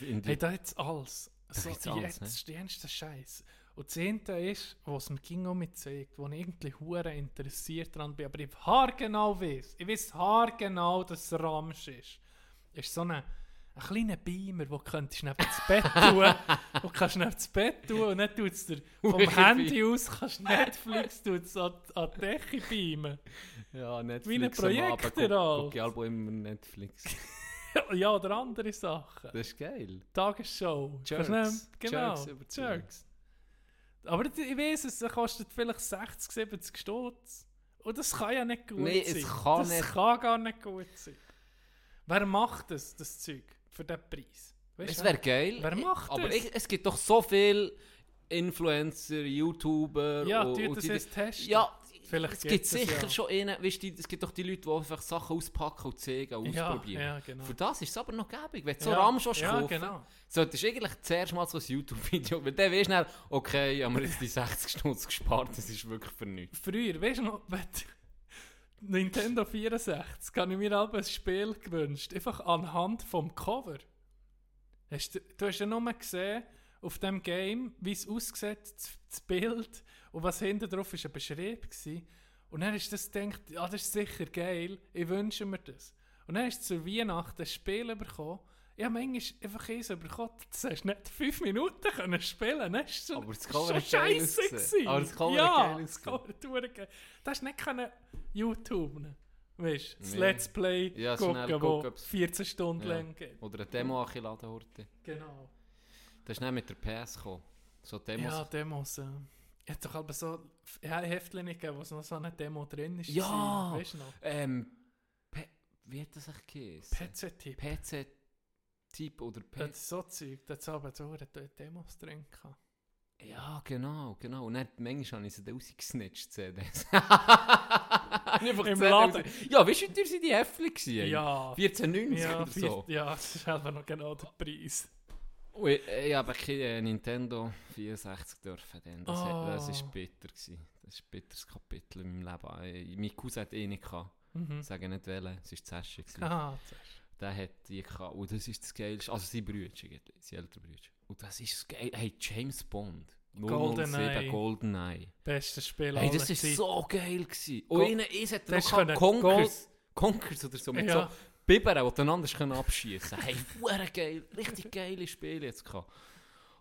Hey, da jetzt alles. So,
gibt's alles,
jetzt
ne?
stehst du Scheiß. Und das Zehnte ist, was mir ging um mich zeigt, wo ich irgendwie hure interessiert dran bin, aber ich haargenau weiß, ich weiß haargenau, dass es Ramsch ist. Ist so eine, ein kleiner Beamer, den du neben das Bett tun, (laughs) und kannst neben das Bett tun und dann tut es dir vom Handy aus, kannst Netflix tut's an, an die Decke beamen.
ja, Netflix
Wie ein Projektor halt.
gucke ich alle immer Netflix. (laughs)
ja, oder andere Sachen.
Das ist geil.
Tagesshow.
Jerks.
Nicht- Genau,
Jerks.
Jerks. Aber ich weiß, es kostet vielleicht 60, 70 Stutz. Und das kann ja nicht gut
Nee,
sein.
es kann
das
nicht.
kann gar nicht gut sein. Wer macht das, das Zeug, für den Preis? Weißt
Es wäre geil.
Wer macht
aber
das?
ich, es gibt doch so viele Influencer, YouTuber.
Ja,
und, und
das
die-
jetzt testen.
Ja,
Vielleicht
es gibt sicher
ja.
schon einen. Weißt du, es gibt doch die Leute, die einfach Sachen auspacken und zeigen und
Ja,
ausprobieren.
ja, genau.
Für das ist es aber noch gäbig. Wenn du so Ram schon
ja,
kaufen,
genau.
solltest du eigentlich zuerst mal so ein YouTube-Video, weil dann weißt du dann, okay, haben wir jetzt die 60 Stunden gespart, das ist wirklich für nichts.
Früher, weißt du noch, wenn Nintendo 64 habe ich mir auch ein Spiel gewünscht. Einfach anhand vom Cover. Hast du, du hast ja nur gesehen, auf dem Game, wie es aussieht, das, Bild und was hinten drauf ist, ein Beschrieb war. Und dann du das gedacht, ja, das ist sicher geil, ich wünsche mir das. Und dann hast du zu Weihnachten ein Spiel bekommen. Ich habe manchmal einfach eins bekommen, das hast du nicht fünf Minuten können spielen können. War
Aber das
so,
Cover
so scheisse.
ausgesehen.
gewesen.
Aber das Cover
ja,
geil
das. Cover geil. Das hast du nicht können YouTube Weißt du, das
Nee.
Let's Play
Ja,
gucken,
gucken, ob's-
14 Stunden
Ja.
lang geht.
Oder eine Demo anladen heute.
Genau.
Das ist nicht mit der PS gekommen. So Demos.
Ja, Demos. Äh. Ich hätte doch aber so ja, Heftchen gegeben, wo so eine Demo drin ist.
Ja.
Weißt du noch?
Ähm, wie hat das eigentlich geheißen?
PC-Tipp.
PC-Typ oder
Das
PC.
ist so Zeug, da hat aber so eine Demos drin gehabt.
Ja, genau, genau. Und dann, manchmal habe ich sie dann rausgesnitcht, CDs. (laughs)
Im Laden.
Ja, weißt du, wie teuer sind die Äpfel gewesen?
Ja.
14,90
Ja,
oder so.
ja, das ist einfach noch genau der Preis.
Und ich, habe kein äh, Nintendo 64 dürfen. Dann. Das, das
Oh.
ist bitter. Gewesen. Das ist ein bitteres Kapitel in meinem Leben. Äh, Mein Cousin hat eh nicht gehabt.
Mhm.
Ich sage nicht welchen, es war das gewesen.
Ah, das ist-
Der hat die gehabt. Und das ist das Geilste. Also sein eigentlich, sein älterer Brüder. Und das ist das Geilste. Hey, James Bond. 007
GoldenEye.
GoldenEye.
bestes Spiel
Hey, das war so geil. Gewesen. Und ihnen ist er noch Conkers, Conkers oder so. Mit
Ja.
so Bibern, die einander können abschießen Hey, hure geil. Richtig geile Spiele jetzt gehabt.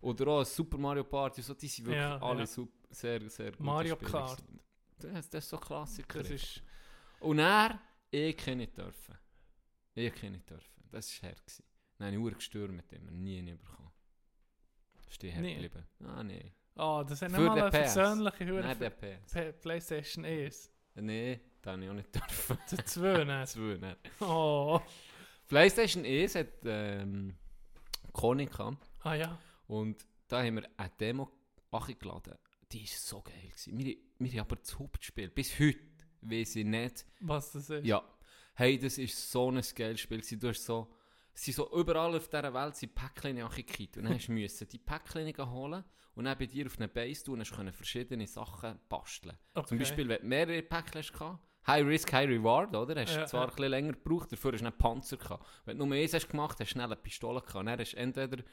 Oder auch Super Mario Party. So, die sind wirklich
Ja,
alle
ja.
super, sehr, sehr gute
Mario
Spiele
Kart.
Das, das ist so Klassiker.
Das ist,
Und er, ich kann nicht dürfen. Ich kann nicht dürfen. Das war gewesen. Dann habe ich gestürmt mit dem, nie nicht bekommen. Ist die hart
Nie?
geblieben? Ah, nee.
ah, das ist nicht
Für
mal
den
eine persönliche
Nein,
Höhe
der PS.
Playstation 1.
Nee, das habe ich auch nicht dürfen.
Der 2 nicht.
Zwei, nein.
Oh.
PlayStation 1 hat ähm, gehabt.
Ah ja.
Und da haben wir eine Demo angeladen. Die war so geil. Gewesen. Wir, wir haben aber das Hauptspiel. Bis heute weiß ich nicht.
Was das ist.
Ja. Hey, das war so ein geiles Spiel. gewesen. Du hast so, es sind so überall auf dieser Welt sind Päckchen angekippt. Und dann hast du müssen die Päckchen holen und dann bei dir auf eine Base tun und können verschiedene Sachen basteln.
Okay.
Zum Beispiel, wenn du mehrere Päckchen hast, High Risk, High Reward, oder? Hast du
Ja,
zwar
ja.
ein bisschen länger gebraucht, dafür hast du einen Panzer gehabt. Wenn du nur eins hast gemacht, hast du schnell eine Pistole gehabt. Dann hast du entweder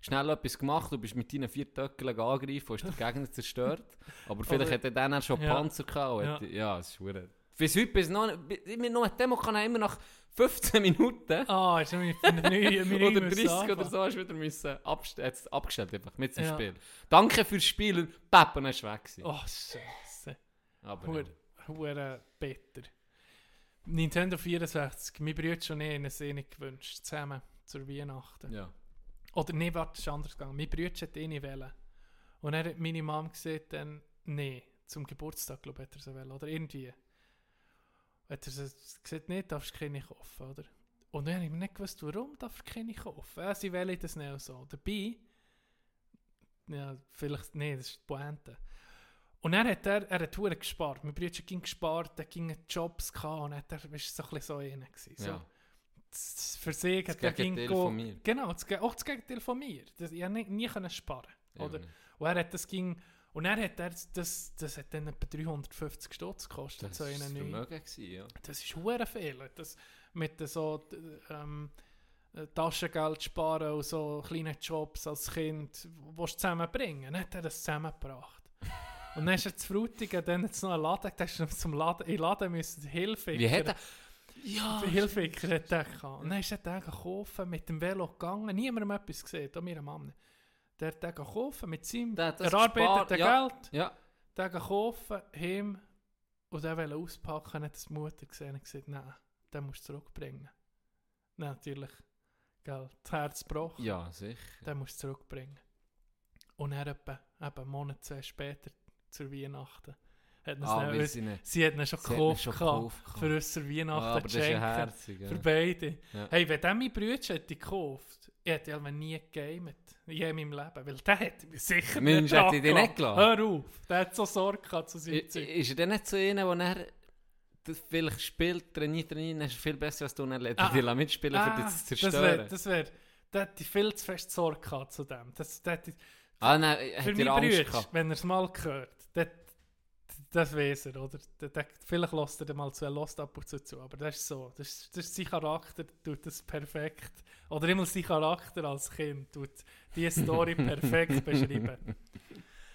schnell etwas gemacht, du bist mit deinen vier Töckeln angegriffen und hast den Gegner zerstört. Aber vielleicht (laughs)
Oder-
hat er dann auch schon
Ja.
Panzer gehabt. und
Ja.
hat- Ja, es ist verdammt. Bis heute, bis noch, wir noch eine Demo kann immer nach 15 Minuten
Ah, ist mit einer neuen
oder 30 oder so hast du wieder müssen hat's abgestellt einfach mit dem
Ja.
Spiel. Danke fürs Spiel und Pep, und dann ist weg gewesen.
Oh, Scheiße.
Aber ja.
Hure, hure bitter. Nintendo 64, mein Bruder schon eh eine Szene gewünscht, zusammen zur Weihnachten.
ja.
Oder nee, warte, es ist anders gegangen. Mein Bruder hat eh nicht wollen. Und er hat meine Mom gesagt, dann, nee, zum Geburtstag, glaube ich, hat er so wollen. Oder irgendwie. Hat er gesagt, nee, darfst du keine kaufen, oder? Und dann habe ich mir nicht gewusst, warum darf ich keine kaufen. Ja, sie wollen das nicht so. Dabei, ja, vielleicht, nee, das ist die Pointe. Und dann hat er, er hat verdammt gespart. Mein Bruder ging gespart, er ging Jobs gehabt und hat er, ist so ein bisschen so einer. So,
ja.
das- das für
Das
hat er ging
Gegenteil
go-
von mir.
Genau, das, auch das Gegenteil von mir. Das, ich konnte nie, nie können sparen. Oder? Und er hat das ging, und er hat er, das, das hat dann etwa 350 Stutz gekostet.
Das
so neuen.
Vermögen, gewesen, ja.
Das ist hure viel. Das mit so ähm, äh, Taschengeld sparen und so kleinen Jobs als Kind, was zusammenbringen. Dann hat er das zusammengebracht. (laughs) und dann ist er zu Frutigen, dann hat es noch einen Laden, da ist er zum Laden, in den Laden müssen Hilfe.
Wie hat er... Ja,
Hilfe hat er gehabt. Und dann ist er den gekauft, mit dem Velo gegangen, niemandem etwas gesehen, auch meiner Mama nicht. Der den gekauft mit seinem
Der hat das
erarbeiteten
ja.
Geld
ja.
den gekauft, ihm und den wollte auspacken, hat die Mutter gesehen und gesagt, nein, den musst du zurückbringen. Nein, natürlich, gell, das Herz gebrochen,
Ja, sicher.
den musst du zurückbringen. Und er etwa, eben einen Monat zwei später, zur Weihnachten, hat
Ah,
dann-
sie
hat ihn schon gekauft,
schon
für uns zur
Ah,
Weihnachten
das ist ja herzig.
Für beide.
Ja.
Hey, wenn der mein Bruder hätte gekauft, ich hätte ja nie gegamet. Je in meinem Leben. Weil der hätte mich sicher
Mensch, hätte ich dich nicht gelassen?
Hör auf. Der hat so Sorge gehabt zu seiner
I-
Zeit.
Ist er denn nicht so einer, wo er das vielleicht spielt, trainiert, trainiert, ist viel besser als du und er lässt
Ah.
dich mitspielen, für
Ah,
dich zu
das wäre,
zerstören?
das wäre, der hätte viel zu fest Sorge gehabt zu dem. Das, der hätte,
ah nein,
für
ihr Angst gehabt?
wenn er es mal gehört, das weiß er, oder? Der, der, vielleicht lässt er dann mal zu, er lässt ab und zu zu, aber das ist so. Das ist, das ist sein Charakter, tut das perfekt. Oder immer sein Charakter als Kind tut diese Story (laughs) perfekt beschreiben.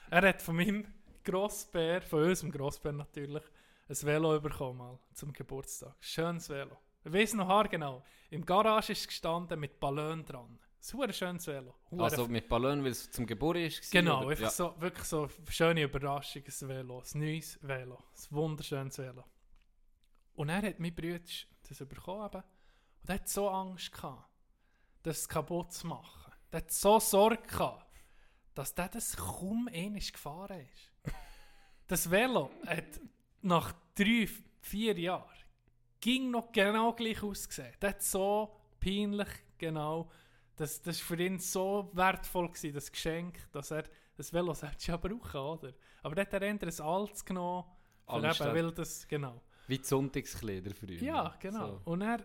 Er hat von meinem Grossbär, von unserem Grossbär natürlich, ein Velo bekommen mal zum Geburtstag. Schönes Velo. Ich weiß noch haargenau. Im Garage ist es gestanden mit Ballon dran. Ein schönes Velo. Hure
Also mit Ballon, weil es zum Geburt ist.
Genau,
oder? Ja.
so, wirklich so schöne Überraschung, ein Velo, ein neues Velo, ein wunderschönes Velo. Und er hat mein Bruder das bekommen eben, und er hat so Angst gehabt, das kaputt zu machen. Er hat so Sorge gehabt, dass der das kaum einmal gefahren ist. Das Velo hat nach drei, vier Jahren ging noch genau gleich ausgesehen. Das hat so peinlich genau das, das war für ihn so wertvoll, gewesen, das Geschenk, dass er das Velo selbst ja brauchen oder? Aber dort hat er eher ein altes genommen, für eben, weil das, genau.
Wie die Sonntagskleider früher.
Ja, genau.
So.
Und er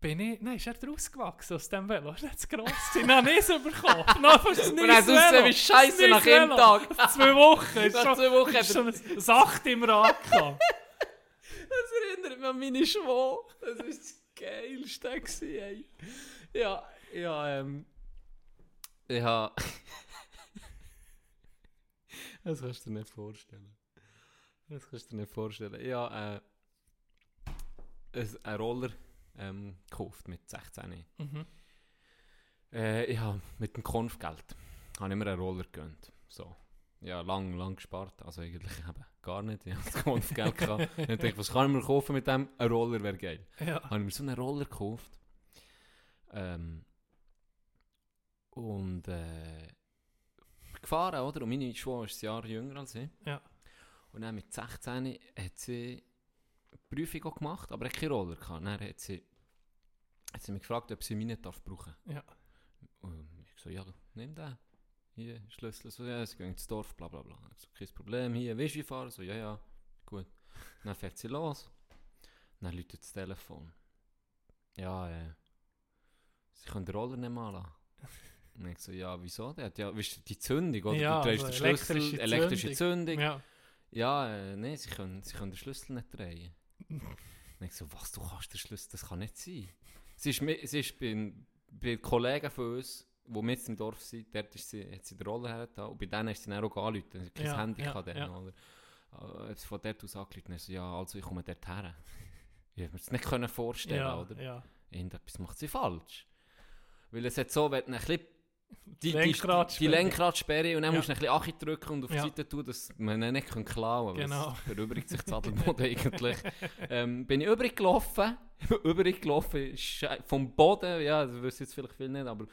bin ich, nein, ist er rausgewachsen aus dem Velo, (laughs) ist nicht zu gross gewesen, ich es bekommen. Fast (laughs) ein
Und
neues
er hat ausgesehen
Velo.
wie Scheisse
Ein
nach jedem
Velo.
Tag. (laughs)
Zwei Wochen. Ist schon,
zwei Wochen
ist schon ein, ein Acht im Rad.
Das erinnert mich an meine Schwau. Das war das Geilste. Ey. Ja, ja, ähm. Ich (laughs) habe. das kannst du dir nicht vorstellen. Das kannst du dir nicht vorstellen. Ich habe äh, ein- einen Roller ähm, gekauft mit 16.
Mhm.
Äh, ich habe mit dem Konfgeld habe ich mir einen Roller gegönnt. So. Ja, lang, lang gespart. Also eigentlich eben gar nicht. Ich habe das Konfgeld gehabt. (laughs) Ich dachte, was kann ich mir kaufen mit dem? Ein Roller wäre geil.
Ja.
Habe ich mir so einen Roller gekauft. Ähm, und äh, gefahren, oder? Und meine Schwester ist ein Jahr jünger als ich.
Ja.
Und dann mit 16 hat sie eine Prüfung auch gemacht, aber hat keinen Roller gehabt. Dann hat sie, hat sie mich gefragt, ob sie nicht darf brauchen
Ja.
Und ich so, ja, nimm den. Hier, Schlüssel. So, ja, sie gehen ins Dorf, bla bla bla. Ich so, kein Problem, hier, willst du wie fahren? So, ja, ja, gut. Dann fährt sie los. Dann läutet das Telefon. Ja, äh, sie können den Roller nicht mal anlassen. Und ich so, ja, wieso? Der hat ja, weißt du, die Zündung, oder?
Ja,
du drehst
also
den Schlüssel,
elektrische
elektrische Zündung.
Ja.
Ja, äh, nein, sie können, sie können den Schlüssel nicht drehen. (laughs) Und ich so, was, du kannst den Schlüssel, das kann nicht sein. Sie ist, sie ist bei, bei Kollegen von uns, die mit im Dorf sind, dort ist sie, hat sie den Roller hergetan und bei denen ist sie dann auch angerufen, sie kein
Ja,
Handy
ja,
dann,
ja.
oder? Äh, von dort aus angerufen so, ja, also ich komme dort her. Ich hätte mir das nicht können vorstellen
Ja,
oder?
ja.
Irgendetwas macht sie falsch. Weil es hat so, wenn du ein bisschen die, die, die,
Lenkradsperre.
Lenkradsperre und dann
Ja.
musst du ein bisschen Achi drücken und auf die
Ja.
Seite tun, dass man ihn nicht klauen kann.
Genau.
Das verübrigt sich das Adelboden (laughs) eigentlich. Ähm, bin ich übrig gelaufen. (laughs) übrig gelaufen, vom Boden, ja, das wissen jetzt vielleicht viele nicht, aber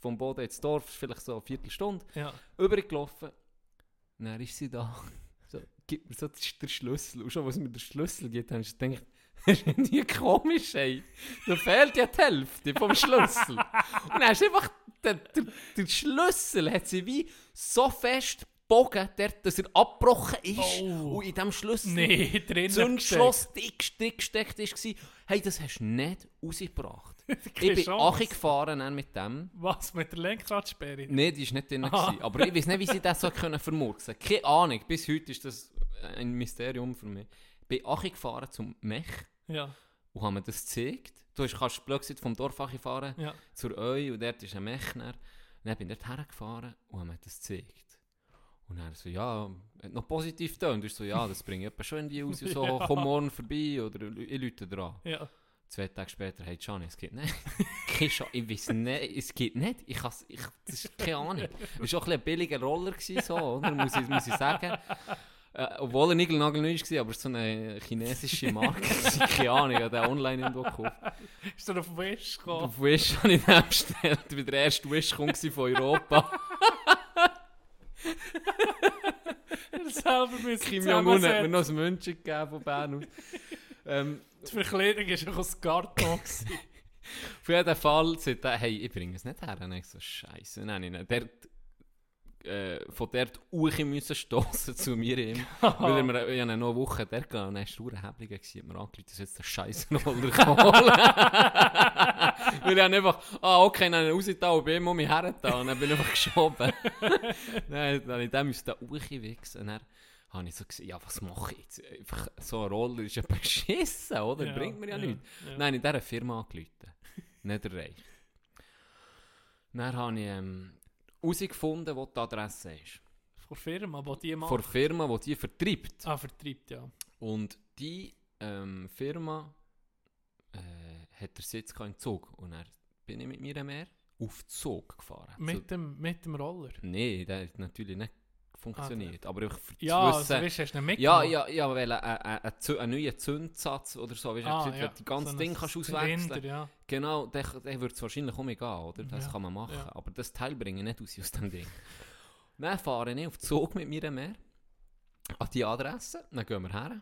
vom Boden ins Dorf ist vielleicht so eine Viertelstunde.
Ja.
Übrig gelaufen. Dann ist sie da. (laughs) So, gib mir so den Schlüssel. Und schon, was mir den Schlüssel gibt, habe ich (laughs) ist irgendwie komisch, ey. Da fehlt ja die Hälfte vom Schlüssel. Und dann ist einfach, der, der, der Schlüssel hat sie wie so fest gebogen, dort, dass er abgebrochen ist.
Oh.
Und in diesem Schlüssel
Nee, drin
Zündschloss dick, dick gesteckt war. Hey, das hast du nicht rausgebracht. (laughs) ich bin. Achi gefahren dann mit dem.
Was, mit der Lenkradsperre?
Nein, die war nicht drin. Gewesen. Aber ich weiß nicht, wie sie das so können vermurksen Keine Ahnung. Bis heute ist das ein Mysterium für mich. Ich bin Achi gefahren zum Mech
Ja,
und haben mir das gezeigt. Du hast- kannst gesagt vom Dorf Achi fahren
ja.
zur Eu und dort ist ein Mechner. Dann bin ich dort hergefahren und haben mir das gezeigt. Und er so, ja, hat noch positiv getan. Du so, ja, das bringe ich schon irgendwie raus. So, (laughs)
Ja.
komm morgen vorbei oder ich lüte dran.
Ja.
Zwei Tage später, hey Gianni, es geht nicht. (laughs) Keine Chance. ich weiß nicht, es geht nicht. Ich has, ich, das ist keine Ahnung. Es war auch ein billiger Roller, gewesen, so, oder? Muss, ich, muss ich sagen. Äh, obwohl er niegelnagelneu war, aber so eine chinesische Marke. (laughs) keine Ahnung, den online irgendwo gekauft.
Ist er auf Wish gekommen?
Auf Wish habe ich den bestellt, wie der erste gewesen von Europa. (laughs)
Er selber müssen
Kim Jong-un hat mir noch ein München gegeben von Bern aus. Ähm,
Die Verkleidung war auch aus Karton. (laughs)
Auf jeden Fall sagt er, hey, ich bringe es nicht her. Und ich so, Scheiße, nein, nein, dort, äh, von dort hoch müssen stossen zu mir (laughs) ihm. Weil er mir, ich habe noch eine Woche dort gegangen und dann war es hebelig, gewesen, hat mir angerufen, dass jetzt der Scheißroller (laughs) kommt. (laughs) Weil ich einfach, ah okay, dann habe ich rausgetan und bin immer um mich hergetan und dann bin ich einfach geschoben. dann, dann ich den müssen da hochwichsen. Und dann habe ich so gesehen, ja, was mache ich jetzt? Einfach so ein Roller ist ja beschissen, oder?
Ja,
Bringt mir ja,
ja,
nichts.
ja.
Nein, in dieser Firma angerufen. nicht erreicht. Dann habe ich ähm, herausgefunden, wo die Adresse ist.
Von Firma, die die macht.
Von Firma, die die vertreibt.
Ah, vertreibt, ja.
Und die ähm, Firma äh, hat den Sitz im Zug. Und dann bin ich mit mir mehr auf Zug gefahren.
Mit dem, mit dem Roller.
Nein, der hat natürlich nicht funktioniert. aber ich
Ja,
zu
also,
wissen,
weißt, hast du ihn
ja, ja, ja, weil ein, ein, ein, Zü- ein neuer Zündsatz oder so, weißt
Ah,
wenn
ja.
du die ganze
So
Ding kannst auswechseln
ja.
Genau, der wird es wahrscheinlich um mich gehen, oder? Das
Ja,
kann man machen.
ja.
Aber das Teil bringe ich nicht raus aus dem Ding. Dann fahre ich auf den Zug mit mir mehr an die Adresse, dann gehen wir her.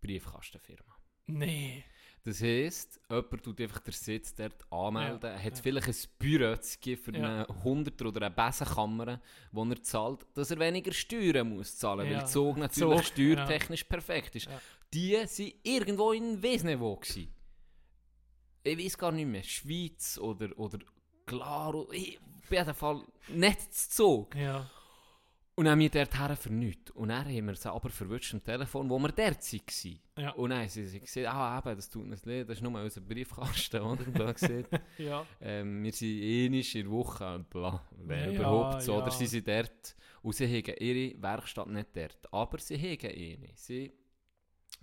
Briefkastenfirma.
Nee.
Das heisst, jemand tut einfach den Sitz dort anmelden.
Ja,
Er hat
ja.
vielleicht ein geben für
Ja.
einen Hunderter oder eine Besenkammer, wo er zahlt, dass er weniger Steuern muss zahlen, weil
Ja.
der Zug (laughs) natürlich
Zug,
steuertechnisch perfekt ist. Die waren irgendwo in Wesnewo. gewesen. Ich weiß gar nicht mehr, Schweiz oder, oder Glaro, ich, auf jeden Fall nicht zu Zug.
Ja.
Und dann haben wir dort her für nichts. Und dann haben wir sie aber verwünscht am Telefon, wo wir dort waren.
Ja.
Und dann haben sie gesagt, ah eben, das tut uns leid, das ist nur unser Briefkasten, oder? Blöd gesagt. (laughs)
Ja.
ähm, wir sind einig in der Woche und bla, wer
Ja,
überhaupt so.
ja.
Oder sie sind dort und sie haben ihre Werkstatt nicht dort. Aber sie haben eine. Sie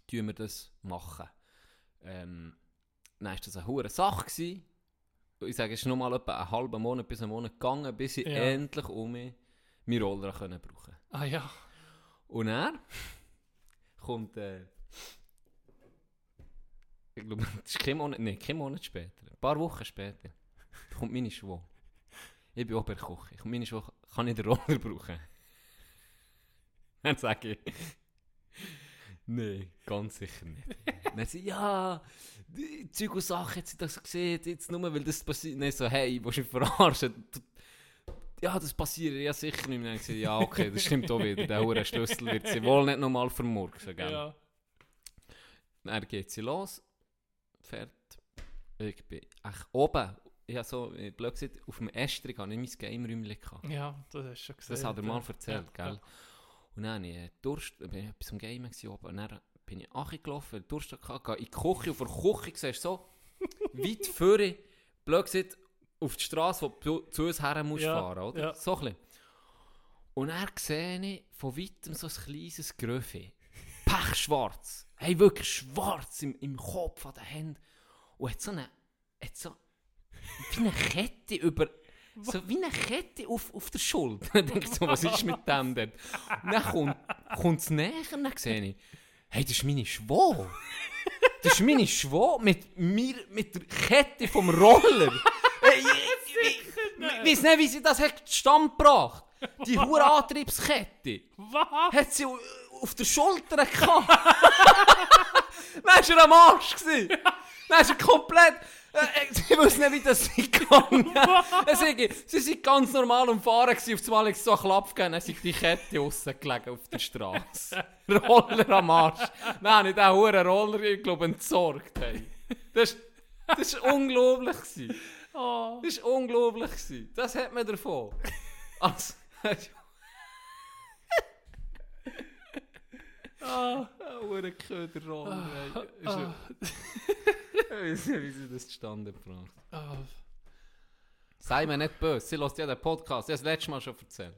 tun wir das machen. Ähm, dann war das eine hohe Sache. Gewesen. Ich sage, es ist noch mal etwa einen halben Monat bis einen Monat gegangen, bis ich endlich um mich meinen Roller können brauchen
Ah ja.
Und er kommt, äh, ich glaube, (laughs) das ist kein Monat, nee, kein Monat später, ein paar Wochen später, kommt meine Schwester. Ich bin Küche. Kommt meine Schwester, kann ich den Roller brauchen? (laughs) Dann sage ich, nein, ganz sicher nicht. Dann sie, ja, die Zeug und Sachen, hat sie das gesehen, jetzt nur, weil das passiert. Dann so, hey, willst du mich verarschen? Du- Ja, das passiert ja sicher nicht mehr. Dann gesagt, ja, okay, das stimmt auch wieder. Der hure Schlüssel wird sie wohl nicht nochmal vermurksen, gell?
Ja.
Dann geht sie los, fährt. Ich bin echt oben. Ich habe so, blöd gesagt, auf dem Estrich hatte ich mein Game-Räumchen.
Ja, das hast du schon gesehen.
Das hat er
ja.
mal erzählt,
Ja,
gell? Und dann habe ich Durst, bin ich etwas am Game oben. Und dann bin ich angelaufen, Durst hatte, in die Küche, vor der Küche siehst du so (laughs) weit vorne, blöd gesagt, auf die Straße, wo du zu uns her musst
Ja,
fahren, oder?
ja.
So ein bisschen. Und dann sehe ich von weitem so ein kleines Gröfe. Pechschwarz. Hey, wirklich schwarz im, im Kopf, an den Händen. Und hat so eine, hat so wie eine Kette über, so wie eine Kette auf, auf der Schulter. (laughs) Dann denke ich so, was ist mit dem denn? Und dann kommt, kommt es näher und dann sehe ich, hey, das ist meine Schwau. Das ist meine Schwau mit, mir, mit der Kette vom Roller. Hey, ich, ich, ich, ich weiß nicht, wie sie das hat zustande gebracht. Die hohe Antriebskette.
Was?
Hat sie au- auf der Schulter gehabt. Dann war er am Arsch. gewesen. Dann ist er komplett... Äh, äh, ich weiß nicht, wie das gegangen. (laughs) Ist- Sie sind ganz normal am Fahren gewesen. Auf einmal so ein Klapp gegeben. Dann ist die Kette aussen gelegen auf der Straße. (laughs) Roller am Arsch. Ich diesen hohen Roller, ich glaube, entsorgt. Hey. Das, das war unglaublich. gewesen.
Oh.
Das war unglaublich. gewesen. Das hat man davon. (laughs) Also,
Ah.
Hure Köderroller, ey. Ist ja- (laughs) Ich weiß nicht, wie sie das zustande gebracht
Ah.
Sei mir nicht böse, sie lässt ja den Podcast. Ich habe das letzte Mal schon erzählt.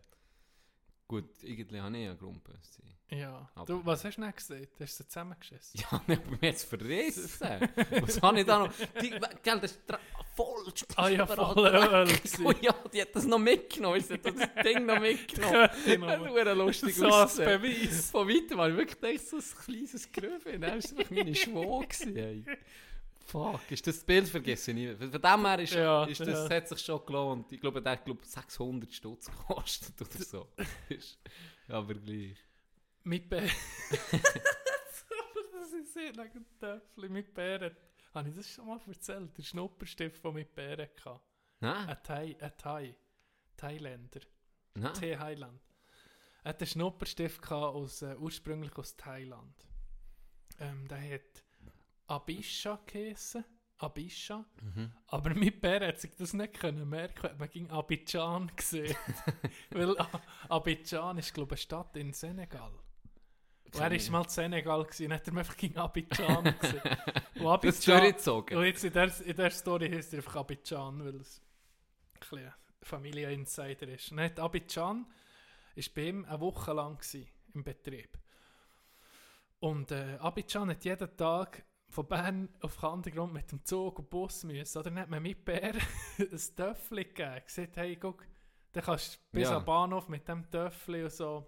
Gut, irgendwie habe ich einen Grund böse sein.
Ja.
Aber-
Du, was hast du nicht gesehen? Du hast sie zusammengeschissen.
Ja, nicht bei mir jetzt verrissen. (laughs) Was habe ich da noch? Die, gell, das ist dra- voll
Ah ja, voll Öl. (laughs)
Oh ja, die hat das noch mitgenommen. Sie hat das Ding noch mitgenommen. (laughs) Das wäre lustig
So als. Beweis.
Von weitem habe ich wirklich gedacht, so ein kleines Gröfe. Dann war es einfach meine Ey. Fuck, ist das Bild vergessen? Ich- Von dem her ist,
Ja,
ist das,
ja.
hat sich schon gelohnt. Ich glaube, der hat glaub, 600 Stutz gekostet oder so. Aber gleich.
Mit Bären. (laughs) das ist sehr lange Töffel. Mit Bären. Habe ich das schon mal erzählt? Der Schnupperstift, der mit Bären hatte.
Nein,
Ein Thai. Ein Thai. Thailänder.
nein.
Thai-Highland. Er hatte einen Schnupperstift aus, äh, ursprünglich aus Thailand. Ähm, der hat Abisha geheissen. Abisha. Aber mein Bär hat sich das nicht können merken, man ging Abidjan gesehen. (laughs) Weil Abidjan ist, glaube ich, eine Stadt in Senegal. Und er war mal in Senegal und hat er einfach gegen Abidjan (laughs) gesehen. Und
Das
Abidjan,
durchgezogen.
und jetzt in der, in der Story heißt er einfach Abidjan, weil es ein bisschen ein Familieninsider ist. Und hat Abidjan war bei ihm eine Woche lang gewesen, im Betrieb. Und äh, Abidjan hat jeden Tag von Bern auf Kandergrund mit dem Zug und Bus müssen. Oder dann hat man mit Bär (laughs) ein Töffel gegeben. Gesagt, hey, guck, dann kannst du bis
Ja.
am Bahnhof mit dem Töffel und so.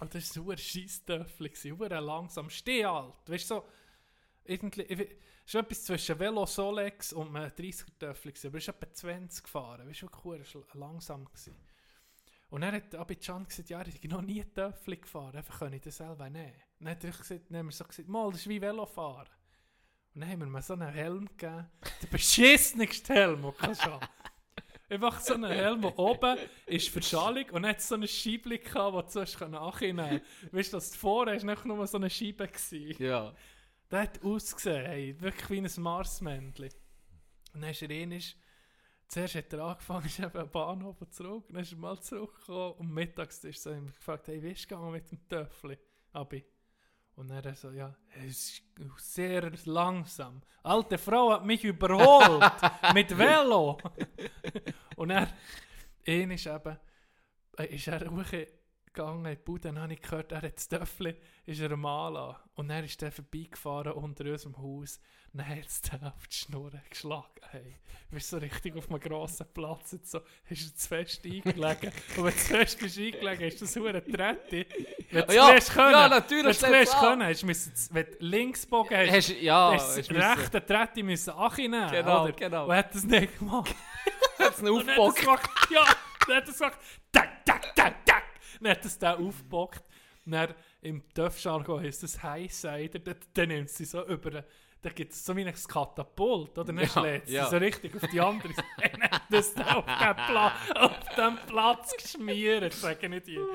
Und das war ein scheiß Töffel, super langsam, steh halt. Weißt du, so, irgendwie, ich war etwas zwischen Velo Solex und einem 30er Töffel, gewesen, aber es ist etwa 20 gefahren. Weißt du, cool, war langsam. Gewesen. Und dann hat Abidjan gesagt, ja, ich noch nie Töffel gefahren, einfach kann ich das selber nehmen. Dann hat er gesagt, dann haben wir so gesagt, mal, das ist wie Velofahren. Und dann haben wir mir so einen Helm gegeben, der beschissenste Helm, den du kannst haben. Einfach so einen Helm, der oben ist Verschallung und es so eine Scheibe gehabt, die du zuerst nachhinein. Weißt du, das vorher war nicht nur so eine Scheibe. Gewesen.
Ja.
Der hat ausgesehen, hey, wirklich wie ein Marsmännchen. Und dann ist er ähnlich, zuerst hat er angefangen, (laughs) ist eben am Bahnhof und zurück, dann ist er mal zurückgekommen und mittags ist er gefragt, hey, wie ist es gegangen mit dem Töffel, Abi? Und dann er so, ja, es ist sehr langsam. Alte Frau hat mich überholt (laughs) mit Velo. und er, ähnlich eben, äh, ist er hochgegangen in die Bude, dann habe ich gehört, er hat das Töffel, ist er am Anlassen. Und dann ist er vorbeigefahren unter unserem Haus. Und dann hat es den auf die Schnur geschlagen. Hey, du bist so richtig auf einem grossen Platz. Jetzt so, hast du zu fest (laughs) eingelegen. Und wenn du zu fest bist eingelegen, ist das hure Tretti. Wenn du
Ja,
zuerst können,
ja, natürlich,
Wenn du zuerst können, hast du müssen, wenn du links bogen hast,
Hast, ja,
hast
hast
du rechte Tretti müssen annehmen.
Genau,
oder?
genau.
Und hat das nicht gemacht. (laughs) Und hat er
aufgebockt.
gesagt, ja, dann hat er gesagt, tak, tak, tak, tak. Dann hat es dann aufgebockt. Dann im Töpfjargon heisst das Highsider, dann, dann nimmt sie so über, da gibt es so wie ein Katapult, oder? Dann
Ja,
schlägt sie
ja.
so richtig auf die andere (laughs) Seite. Dann das dann auf den, Pla auf den Platz geschmiert, sage ich dir.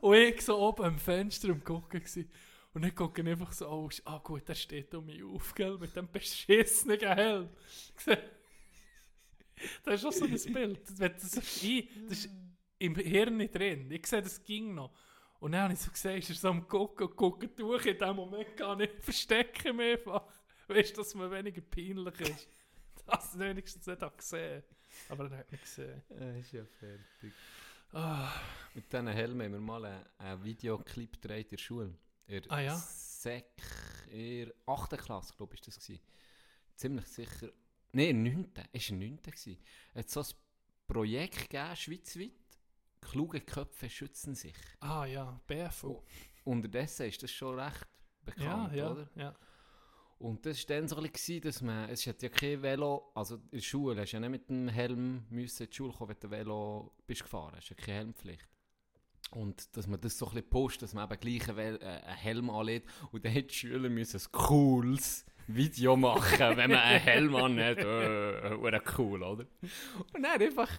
Und ich so oben am Fenster am Gucken gewesen. Und dann gucke ich einfach so, oh, ah gut, der steht um mich auf, gell, mit dem beschissenen Helm. (laughs) Das ist schon so ein Bild. Wenn das, ist das ist im Hirn nicht drin. Ich sehe, das ging noch. Und dann habe ich so gesehen, ist er so am Gucken und gucken durch. In dem Moment gar nicht verstecken mehr einfach. Weißt du, dass man weniger peinlich ist. (laughs) Das wenigstens nicht auch gesehen. Aber er hat mich gesehen.
Äh, ist ja fertig.
Ah,
Mit diesen Helmen haben wir mal einen, einen Videoclip gedreht in der Schule. In
Ah, ja?
Sek, in der 8. Klasse, glaube ich, war das. Ziemlich sicher. Nein, in der 9. Es war in der 9. gewesen. Es hat so ein Projekt gegeben, schweizweit. Kluge Köpfe schützen sich.
ah ja, BFU.
Unterdessen ist das schon recht
Ja,
bekannt,
ja,
oder?
ja.
Und das war dann so ein bisschen, dass man, es hat ja kein Velo, also in der Schule hast du ja nicht mit dem Helm müssen in die Schule kommen, wenn du Velo bist gefahren, hast ja keine Helmpflicht. Und dass man das so ein bisschen pusht, dass man eben gleich einen, äh, einen Helm anlegt und dann hätten die Schüler müssen ein cooles Video machen, wenn man einen Helm anhat, (laughs) äh, äh, cool, oder? Und dann einfach,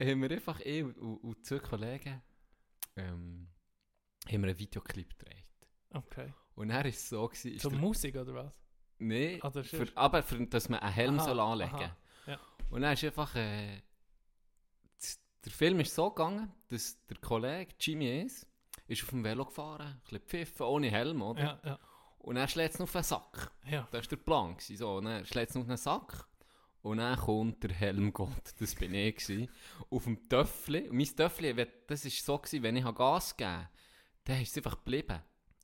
haben wir einfach, ich und, und, zwei Kollegen, ähm, haben wir einen Videoclip gedreht.
Okay.
Und dann war es so, gewesen, ist
Zur
der-
Musik oder was?
Nein,
Oder
für, aber für, dass man einen Helm
Aha,
soll anlegen
aha, ja.
Und dann ist einfach. Äh, der Film ist so gegangen, dass der Kollege Jimmy S. ist auf dem Velo gefahren, ein bisschen pfiffen, ohne Helm, oder?
Ja, ja.
Und er schlägt es auf einen Sack.
Ja.
Das war der Plan. gewesen, So. Und dann schlägt es auf einen Sack. Und dann kommt der Helmgott, das bin ich, gewesen, auf dem Töffel. Und mein Töffel, wenn- das war so, gewesen, wenn ich Gas gegeben habe, dann ist es einfach geblieben.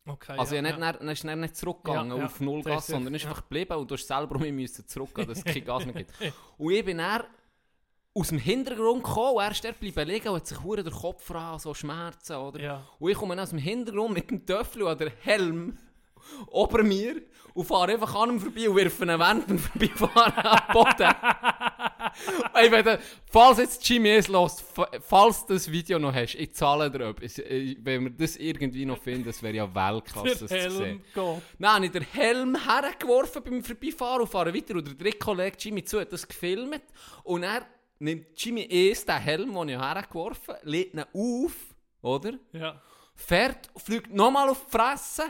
Okay.
Also
ja,
ja, nicht,
ja.
dann, dann ist er nicht zurückgegangen
Ja, ja.
auf null Gas,
ist-
sondern ist einfach geblieben und du hast selber um mich zurückgehen, dass es kein Gas mehr gibt. (laughs) Und ich bin dann aus dem Hintergrund gekommen, und er ist dort bleiben liegen und hat sich hure der Kopf an, so Schmerzen, oder?
Ja.
Und ich komme dann aus dem Hintergrund mit dem Töffel und der Helm ober mir und fahre einfach an ihm vorbei und wirf ihn während dem Vorbeifahren am Boden. Ey, wenn du, falls jetzt Jimmy es lässt, fa- falls du das Video noch hast, ich zahle dir etwas. Wenn wir das irgendwie noch finden, das wäre ja Weltklasse, das
Der
zu sehen.
Helm geht.
Dann habe ich den Helm hergeworfen beim Vorbeifahren und fahre weiter. Und der dritte Kollege Jimmy zu hat das gefilmt. Und er nimmt Jimmy erst den Helm, den ich hergeworfen habe, legt ihn auf, oder?
Ja.
Fährt, fliegt nochmal auf die Fresse,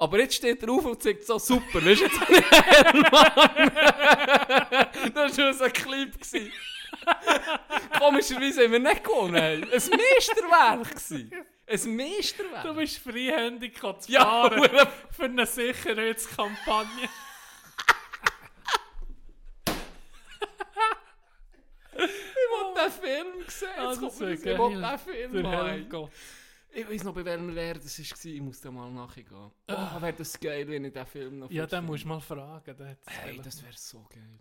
Aber jetzt steht er auf und sagt so, super, weißt du, jetzt Helm. (laughs) das war schon ein Clip. Komischerweise haben wir nicht gewonnen. Ein Meisterwerk. Ein Meisterwerk.
Du bist freihändig zu
Ja,
fahren (laughs) für eine Sicherheitskampagne.
Ich will den Film sehen.
Ah,
Jetzt
das
kommt mir ich will
geil.
den Film
Der.
Ich weiß noch, bei welchem Lehrer das war. Ich muss da mal nachgehen. Oh, wäre das geil, wenn ich den Film noch
Ja, den
finde.
musst du mal fragen. der hat's
Hey, das wäre so geil.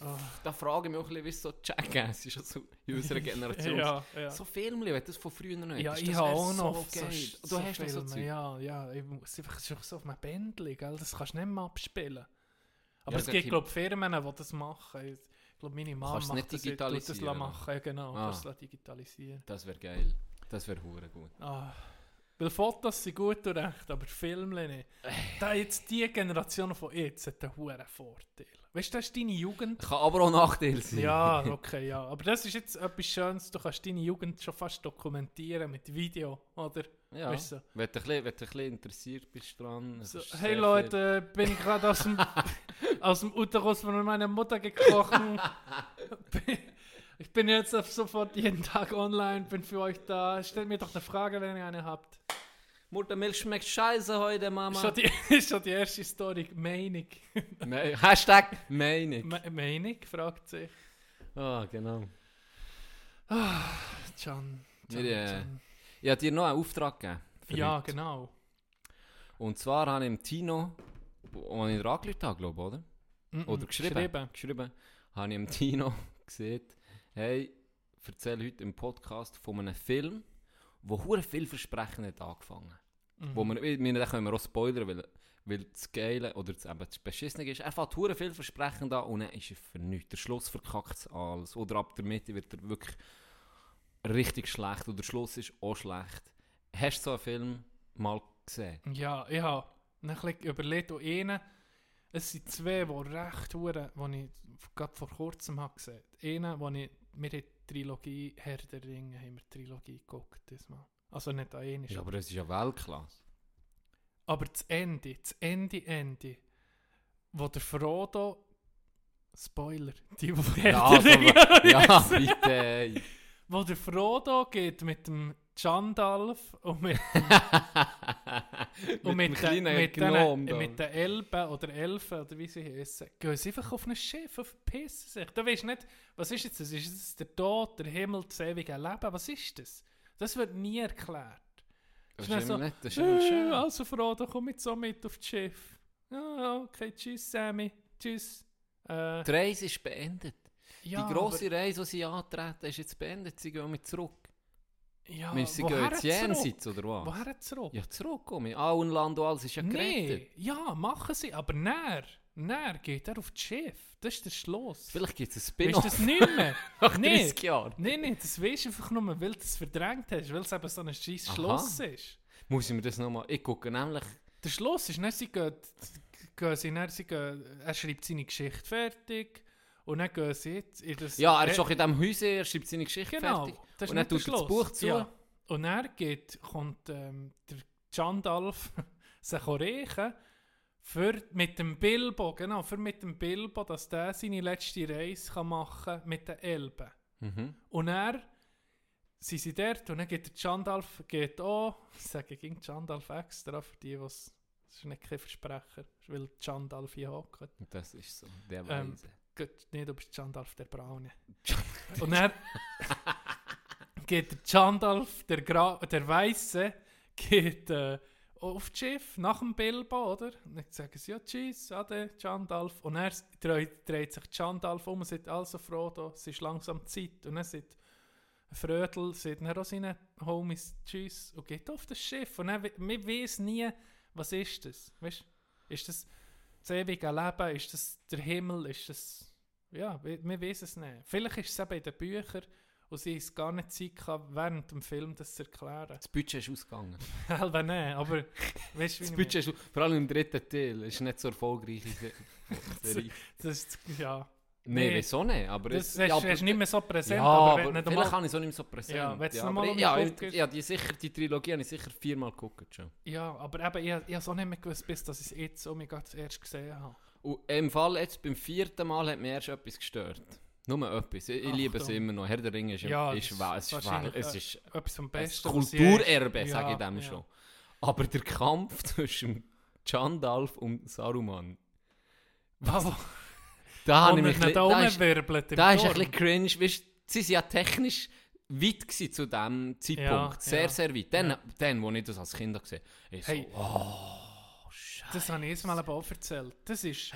Ah.
Da frage ich mich auch ein bisschen, wie es so Jackass ist, also in unserer (laughs) Generation.
Ja, ja.
So Filme, wenn das von früher noch
Ja,
hättest,
ich habe auch
so
noch so,
geil.
so,
Du hast noch so
Filme,
Zeug.
ja, ja, ich muss einfach so auf einem Bändchen, gell? das kannst du nicht mehr abspielen. Aber
Ja,
es gibt, glaube Firmen, die das machen. Ich glaube, meine Mama macht
nicht
das, das machen. Ja, genau,
Ah.
kannst es digitalisieren.
Das wäre geil. Das wäre hure gut.
Ah. Weil Fotos sind gut und recht, aber Filme nicht. (laughs) Da jetzt die Generation von jetzt hat einen hohen Vorteil. Weißt du, das ist deine Jugend.
Kann aber auch Nachteil sein.
Ja, (laughs) okay, ja. Aber das ist jetzt etwas Schönes. Du kannst deine Jugend schon fast dokumentieren mit Video, oder?
ja.
Weißt du?
Wenn du ein bisschen, interessiert bist dran.
So, hey Leute, bin ich gerade aus dem, (laughs) aus dem Uterus von meiner Mutter gekrochen. Ich bin jetzt ab sofort jeden Tag online, bin für euch da. Stellt mir doch eine Frage, wenn ihr eine habt.
Muttermilch schmeckt scheiße heute, Mama.
Schon die, (laughs) ist schon die erste Story. Meinung.
Me Hashtag Meinung.
Me Meinung, fragt sich.
Ah, genau.
Can.
Wir, äh, Ich habe dir noch einen Auftrag gegeben.
Ja,
heute.
genau.
Und zwar habe ich dem Tino, als ich dir angerufen habe, glaube ich, oder?
Mm,
Oder
mm,
geschrieben.
geschrieben.
geschrieben. Habe ich dem Tino (laughs) gesagt, hey, erzähl heute im Podcast von einem Film, wo hure vielversprechend hat angefangen.
Mhm.
Wo wir, wir, wir können wir auch spoilern, weil, weil das Geile oder das, eben das Beschissene ist, er fängt hure vielversprechend an und dann ist er für nichts. Der Schluss verkackt es alles. Oder ab der Mitte wird er wirklich richtig schlecht oder der Schluss ist auch schlecht. Hast du so einen Film mal gesehen?
Ja, ich habe überlegt, und einen, es sind zwei, die recht hure, die ich gerade vor kurzem habe gesehen. Einer, wo ich, wir haben die Trilogie Herr der Ringe, haben wir Trilogie geguckt diesmal. Also nicht an einen,
Ja, aber es ist ja Weltklasse.
aber das Ende, das Ende, Ende, wo der Frodo, Spoiler, die, (laughs) die Herr
Ja,
der Ringe
aber, ja bitte.
Wo der Frodo geht mit dem Gandalf und mit, (laughs) (laughs) und
mit
mit, den, mit, den,
Gnom
mit den Elben oder Elfen oder wie sie heißen, gehen sie einfach auf ein Schiff und verpissen sich. Du weißt nicht, was ist jetzt das? Ist das der Tod, der Himmel, das ewige Leben? Was ist das? Das wird nie erklärt.
Das
Schnell
ist
so,
immer nicht, das ist immer schön.
Äh, also Frodo, komm jetzt so mit auf das Schiff. Ja, okay, tschüss Sammy, tschüss. Äh,
Die Reise ist beendet.
ja,
die grosse Reise, die sie antreten, ist jetzt beendet. Sie gehen mit zurück.
Ja,
Wir gehen jetzt jenseits, oder was?
Woher zurück?
Ja, zurück. Mit Auenland und alles ist ja
Nee,
gerettet.
ja, machen sie, aber näher, näher geht er auf das Schiff. Das ist der Schluss.
Vielleicht gibt es ein
Weißt
Spin-off
du das nicht mehr? (laughs)
nach
nee.
30 Jahren.
Nein, nein, das weißt du einfach nur, weil du es verdrängt hast, weil es eben so ein scheiß. Schluss ist.
Muss ich mir das nochmal... Ich gucke nämlich...
Der Schluss ist, dann sie gehen, gehen sie, dann sie gehen, er schreibt seine Geschichte fertig und dann gehen sie jetzt in das...
Ja, er ist doch in diesem Häuser, er schreibt seine Geschichte
Genau,
fertig.
das
Und dann tut er das. Buch zu.
Ja. Und er geht, kommt ähm, der Gandalf (laughs) sich rächen für mit dem Bilbo, genau, für mit dem Bilbo, dass der seine letzte Reise kann machen mit den Elben.
Mhm.
Und er, sie sind dort und dann geht der Gandalf geht auch, (laughs) ich sage, ging Gandalf extra für die, was das ist nicht kein Versprecher, weil Gandalf hier hockt.
Das ist so, der
Ähm,
Weise.
Gut, nee, du bist Gandalf der Braune. Und dann geht der Gandalf, der, Gra der Weiße, geht äh, auf das Schiff nach dem Bilbo, oder? Und dann sagen sie, ja, tschüss, ade, Gandalf. Und er dreht, dreht sich Gandalf um und sagt, also Frodo, es ist langsam Zeit. Und dann sagt Frödel, sagt dann auch seinen Homies, tschüss, und geht auf das Schiff. Und dann, we- wir wissen nie, was ist das? Weißt, ist das das ewige Leben? Ist das der Himmel? Ist das... Ja, wir, wissen es nicht. Vielleicht ist es eben in den Büchern und sie haben es gar nicht Zeit gehabt, während dem Film das zu erklären.
Das Budget ist ausgegangen. (laughs)
Halber nicht, aber weißt
Das Budget ist, vor allem im dritten Teil, ist nicht so erfolgreich. (laughs)
Das ist, ja,
Nein,
Nee.
wieso nicht? Aber
Das
es-
hast,
ja, aber-
du nicht mehr so präsent,
ja,
aber,
aber, vielleicht
einmal-
habe ich es auch nicht mehr so präsent.
Ja, du
aber
mal
ich- ja, ich, ja, die, sicher, die Trilogie habe ich sicher viermal geguckt schon.
Ja, aber eben, ich, ich habe es auch nicht mehr gewusst, bis dass ich es jetzt oh mein Gott erst gesehen habe.
Und im Fall jetzt beim vierten Mal hat mir erst etwas gestört. Nur etwas. Ich, ich liebe es immer noch. Herr der Ringe ist,
Ja,
ist,
ist
es ist, wahr- es
äh,
ist
Etwas vom
ein
Besten. was je-
Kulturerbe, sage
Ja,
ich dem
ja.
schon. Aber der Kampf (laughs) zwischen Gandalf und Saruman,
Also, (laughs)
da habe ich mich... ein
da
ist- Da ist ein bisschen cringe. Weißt, sie sind ja technisch weit gewesen zu diesem Zeitpunkt.
Ja,
sehr, sehr weit. Dann,
Ja.
dann, wo ich das als Kind gesehen habe, ich
Hey.
so, oh.
Das habe ich jetzt mal auch erzählt. Das ist,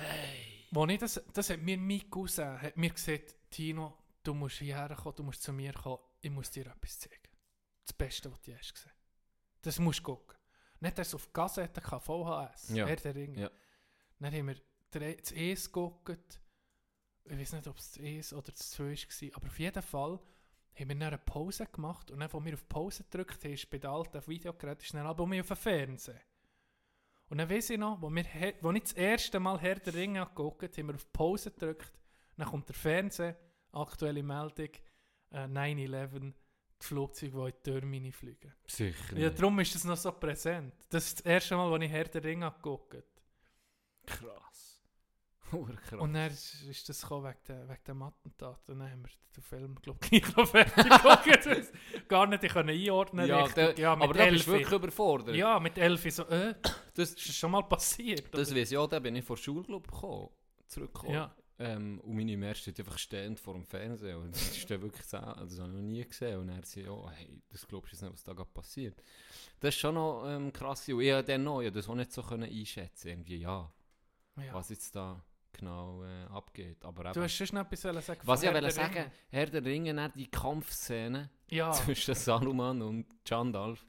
wo ich das, das hat mir mein Cousin hat mir gesagt, Tino, du musst hierher kommen, du musst zu mir kommen, ich muss dir etwas zeigen. Das Beste, was du hast gesehen. Das musst du gucken. Nicht erst auf Gazzette, gehabt, VHS,
Ja.
Herr der Ringe.
Ja.
Dann haben wir das ES geguckt. Ich weiß nicht, ob es das ES oder das 2 war, aber auf jeden Fall haben wir dann eine Pause gemacht und dann, als wir auf Pause gedrückt haben, ist bei den alten Videogeräten schnell aber mir auf den Fernseher. Und dann weiss ich noch, wo, wir, wo ich das erste Mal Herr der Ringe angeguckt habe, haben wir auf Pause gedrückt, dann kommt der Fernseher, aktuelle Meldung, äh, 9-11, die Flugzeuge, die in die Türme fliegen.
Sicher
Ja, darum ist das noch so präsent. Das ist das erste Mal, wo ich Herr der Ringe angeguckt habe.
Krass. Hure krass.
Und dann ist, das gekommen wegen, der, wegen dem Attentat. Und dann haben wir den Film, glaube ich, (laughs) gleich noch fertig geguckt. (laughs) Gar nicht können einordnen
ja, der,
ja, mit
aber da bist du wirklich überfordert.
Ja, mit Elfi so, äh,
Das,
das ist schon mal passiert.
das
oder?
weiss ich auch, da bin ich vor der Schulclub gekommen, zurückgekommen.
Ja.
Ähm, und meine Mutter steht einfach stehend vor dem Fernseher. Und das ist wirklich so, das habe ich noch nie gesehen. Und er sagt, oh, hey, das glaubst du jetzt nicht, was da gerade passiert. Das ist schon noch ähm, krass. Und ich habe dann noch, ich das auch nicht so können einschätzen irgendwie, ja,
ja.
was jetzt da genau äh, abgeht. Aber
Du hast schon etwas sagen.
was ich
Herr
wollte sagen? Herr der Ringe, dann die Kampfszene
Ja, (laughs)
zwischen Saruman und Gandalf.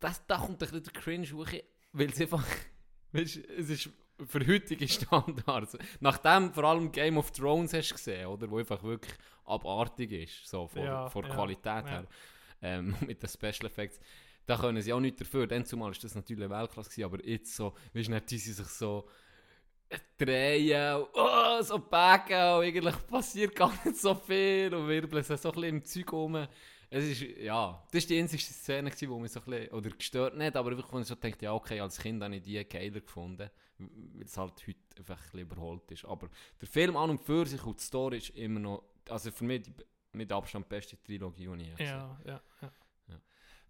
Das, da kommt ein bisschen der Cringe hoch, weil es einfach, (laughs) weißt, es ist für heutige Standards, nachdem vor allem Game of Thrones hast gesehen, oder, wo einfach wirklich abartig ist, so von,
Ja,
von
ja,
Qualität
ja.
her, ähm, (laughs) mit den Special Effects, da können sie auch nichts dafür, dann zumal ist das natürlich Weltklasse gewesen, aber jetzt so, weißt du, tun sie sich so drehen, und, oh, so backen und eigentlich passiert gar nicht so viel und wirbeln so ein bisschen im Zeug rum. Es ist, ja, das war die einzige Szene, wo mich so ein bisschen, oder gestört nicht, aber wirklich, wo ich so dachte, ja okay, als Kind habe ich die geiler gefunden, weil es halt heute einfach ein bisschen überholt ist. Aber der Film an und für sich und die Story ist immer noch, also für mich die, mit Abstand die beste Trilogie, die ich gesehen
ja, ja, ja.
Ja.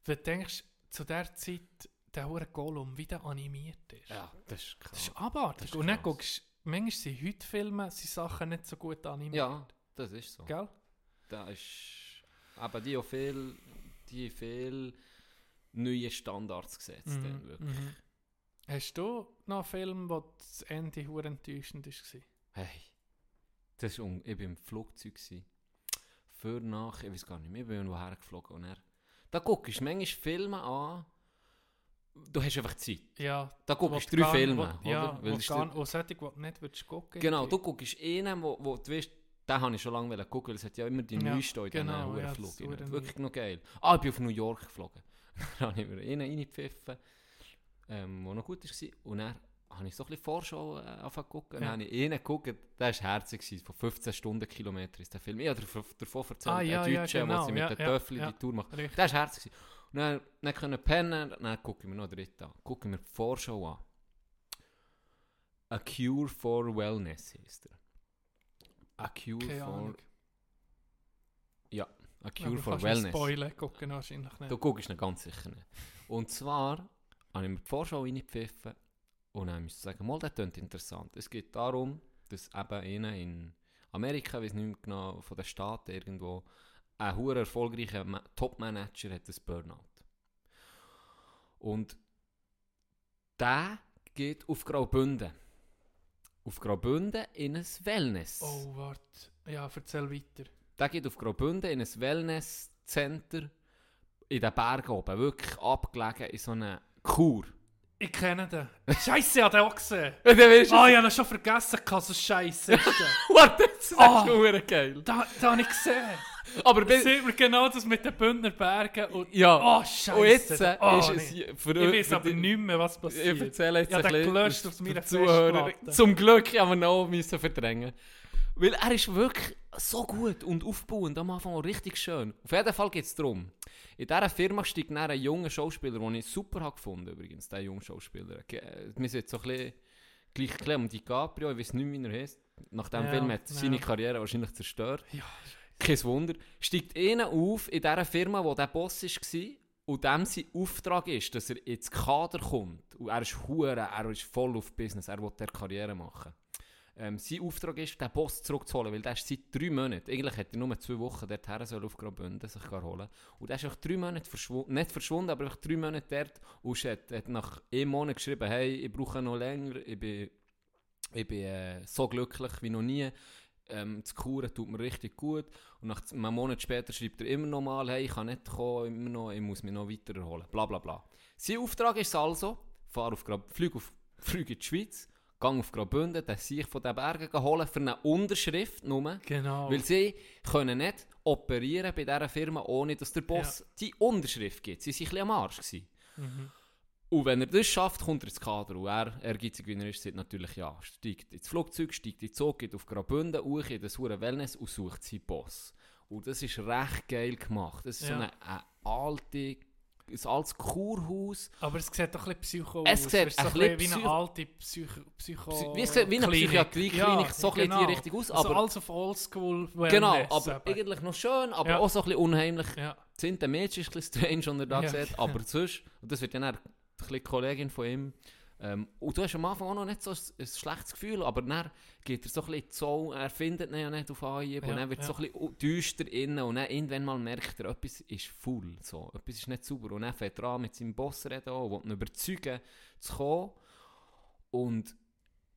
Du denkst, zu der Zeit, der hure Gollum wieder animiert ist.
Ja, das ist krass.
Das ist abartig.
Das ist
Und dann guckst manchmal sind heute Filme, sind Sachen nicht so gut animiert.
Ja, das ist so.
Gell?
Da ist aber die auch viel, die viel neue Standards gesetzt. dann wirklich.
Mhm. Hast du noch einen Film, wo das Ende hure enttäuschend war?
Hey, das ist un ich war im Flugzeug. Gewesen. Für nach, ich weiß gar nicht mehr, ich bin irgendwo hergeflogen. Und er, da guckst du manchmal Filme an, du hast einfach Zeit.
Ja.
Da guckst du drei Filme,
wo- Ja,
oder? Weil
wo,
dir-
wo solche, die du nicht würdest gucken
Genau, du guckst einen, wo, wo du weißt, den habe ich schon lange gucken, weil es hat ja immer die
Ja,
neuesten in diesen
genau,
hohen
ja,
Flug.
hure
Wirklich noch geil. Ah, ich bin auf New York geflogen. dann habe ich mir einen reingepfiffen, ähm, der noch gut war. Und dann habe ich so ein bisschen Vorschau äh, angefangen zu gucken. Dann
Ja.
habe ich einen geguckt, der war herzig, von 15 Stundenkilometern ist der Film. Ich habe davon erzählt,
Ah, ja,
der
ja,
Deutsche,
genau,
wo sie mit
ja,
den
ja,
Töffeln
ja.
die Tour macht.
Richtig.
Der war herzig. Und dann, dann können pennen, dann gucke ich mir noch den dritten an. Gucke mir die Vorschau an. A Cure for Wellness heisst er. A Cure
Keine
for...
Ahnung.
Ja, A Cure for
nicht
Wellness.
Spoilen gucken wahrscheinlich nicht.
Du guckst ihn ganz sicher nicht. Und zwar habe ich mir die Vorschau reingepfiffen und dann musste ich sagen, mal, das klingt interessant. Es geht darum, dass eben in Amerika, ich weiß nicht mehr genau, von den Staaten irgendwo, ein hoher erfolgreicher Ma- Top-Manager hat ein Burnout. Und der geht auf Graubünden. Auf Graubünden in ein Wellness.
Oh, warte. Ja, erzähl weiter.
Der geht auf Graubünden in ein Wellness-Center in den Bergen oben, wirklich abgelegen in so einer Kur.
Ich kenne den. Scheiße, ich habe den auch gesehen.
Und dann du...
Ah, ich habe ihn schon vergessen, so scheiße ist der. (laughs)
Warte, das ist
Ah.
oh. geil.
Da, da habe ich gesehen.
Aber
Da
bis...
sieht man genau das mit den Bündner Bergen und...
Ja.
Oh, scheiße.
Und jetzt äh,
oh,
ist
nee.
es... hier- Für,
Ich weiß
für
aber
die-
nicht mehr, was
Ich
passiert.
erzähle jetzt
Ja,
ein
den
bisschen
gelöscht auf meiner
Zuhörer.
Festplatte.
Zum Glück haben wir noch müssen verdrängen. Weil er ist wirklich so gut und aufbauend, am Anfang auch richtig schön. Auf jeden Fall geht es darum, in dieser Firma steigt dann ein junger Schauspieler, den ich super habe gefunden übrigens, der junge Schauspieler. Äh, Wir sind jetzt so ein bisschen gleich bisschen um DiCaprio, ich weiß nicht, wie er heißt. Nach dem
Ja,
Film hat
ja.
seine Karriere wahrscheinlich zerstört.
Ja,
Kein Wunder. Steigt einer auf in dieser Firma, wo der Boss war und dem sein Auftrag ist, dass er ins Kader kommt. Und er ist hure, er ist voll auf Business, er will der Karriere machen. Ähm, sein Auftrag ist, den Boss zurückzuholen, weil der ist seit drei Monaten, eigentlich hätte er nur zwei Wochen dorthin sollen auf Graubünden sich holen Und der ist einfach drei Monate verschwunden, nicht verschwunden, aber einfach drei Monate dort und hat, hat nach einem Monat geschrieben, hey, ich brauche noch länger, ich bin, ich bin äh, so glücklich wie noch nie. Ähm, das Kuren tut mir richtig gut. Und nach einem Monat später schreibt er immer noch mal, hey, ich kann nicht kommen, immer noch, ich muss mich noch weiter erholen. Bla bla bla. Sein Auftrag ist also, fahr auf Grab, flieg, auf, (laughs) flieg in die Schweiz, gang auf Graubünden, den sich von den Bergen holen für eine Unterschrift nur.
genau.
Weil sie können nicht operieren bei dieser Firma, ohne dass der Boss die Unterschrift gibt. Sie waren ein bisschen am Arsch. Gewesen. Und wenn er das schafft, kommt er ins Kader. Und er, ehrgeizig wie er ist, sagt natürlich ja. Steigt ins Flugzeug, steigt in den Zug, geht auf Graubünden, hoch in das hure Wellness und sucht seinen Boss. Und das ist recht geil gemacht. Das ist so
Ja.
eine, eine alte, ein altes Kurhaus.
Aber es sieht doch ein bisschen psycho
Es
aus.
sieht
Es ist so
ein bisschen
wie eine alte Psycho... Psycho
Psy- wie es sieht wie eine
Klinik.
Psychiatrieklinik, so ein in die Richtung aus,
Also
aber-
alles auf Oldschool
Genau,
Wellness
aber
eben.
eigentlich noch schön, aber
Ja.
auch so ein bisschen unheimlich.
Ja.
Das Mädchen ist ein bisschen strange, und er da
Ja.
sieht, aber (laughs) sonst, und das wird dann auch ein bisschen Kollegin von ihm, ähm, und du hast am Anfang auch noch nicht so ein, ein schlechtes Gefühl, aber dann geht er so ein bisschen so, er findet ihn ja nicht auf Anhieb,
Ja,
und dann wird es
ja.
so ein bisschen düster innen, und dann irgendwann mal merkt er, etwas ist faul, so, etwas ist nicht sauber, und dann fängt er an mit seinem Boss reden, und will ihn überzeugen, zu kommen, und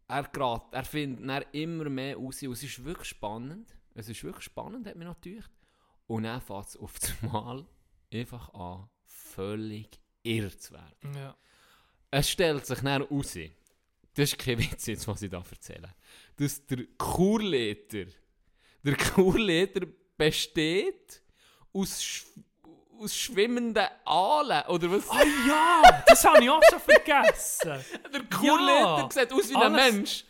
er, grad, er findet dann immer mehr raus, und es ist wirklich spannend, es ist wirklich spannend, hat noch gedacht, und dann fängt es auf (laughs) einmal einfach an, völlig irre zu werden.
Ja.
Es stellt sich dann raus, das ist kein Witz jetzt, was ich da erzähle, dass der Kurleiter, der Kurleiter besteht aus, sch aus schwimmenden Aalen, oder was?
Ah ja, das habe ich auch schon vergessen. (laughs)
Der Kurleiter
Ja.
sieht aus wie ein Mensch.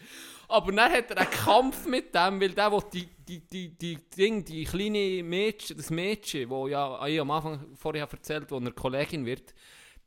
Aber dann hat er einen Kampf mit dem, weil der die, die, die, die, Ding, die kleine Mädchen, das Mädchen, wo ja ich am Anfang vorher habe erzählt, wo eine Kollegin wird,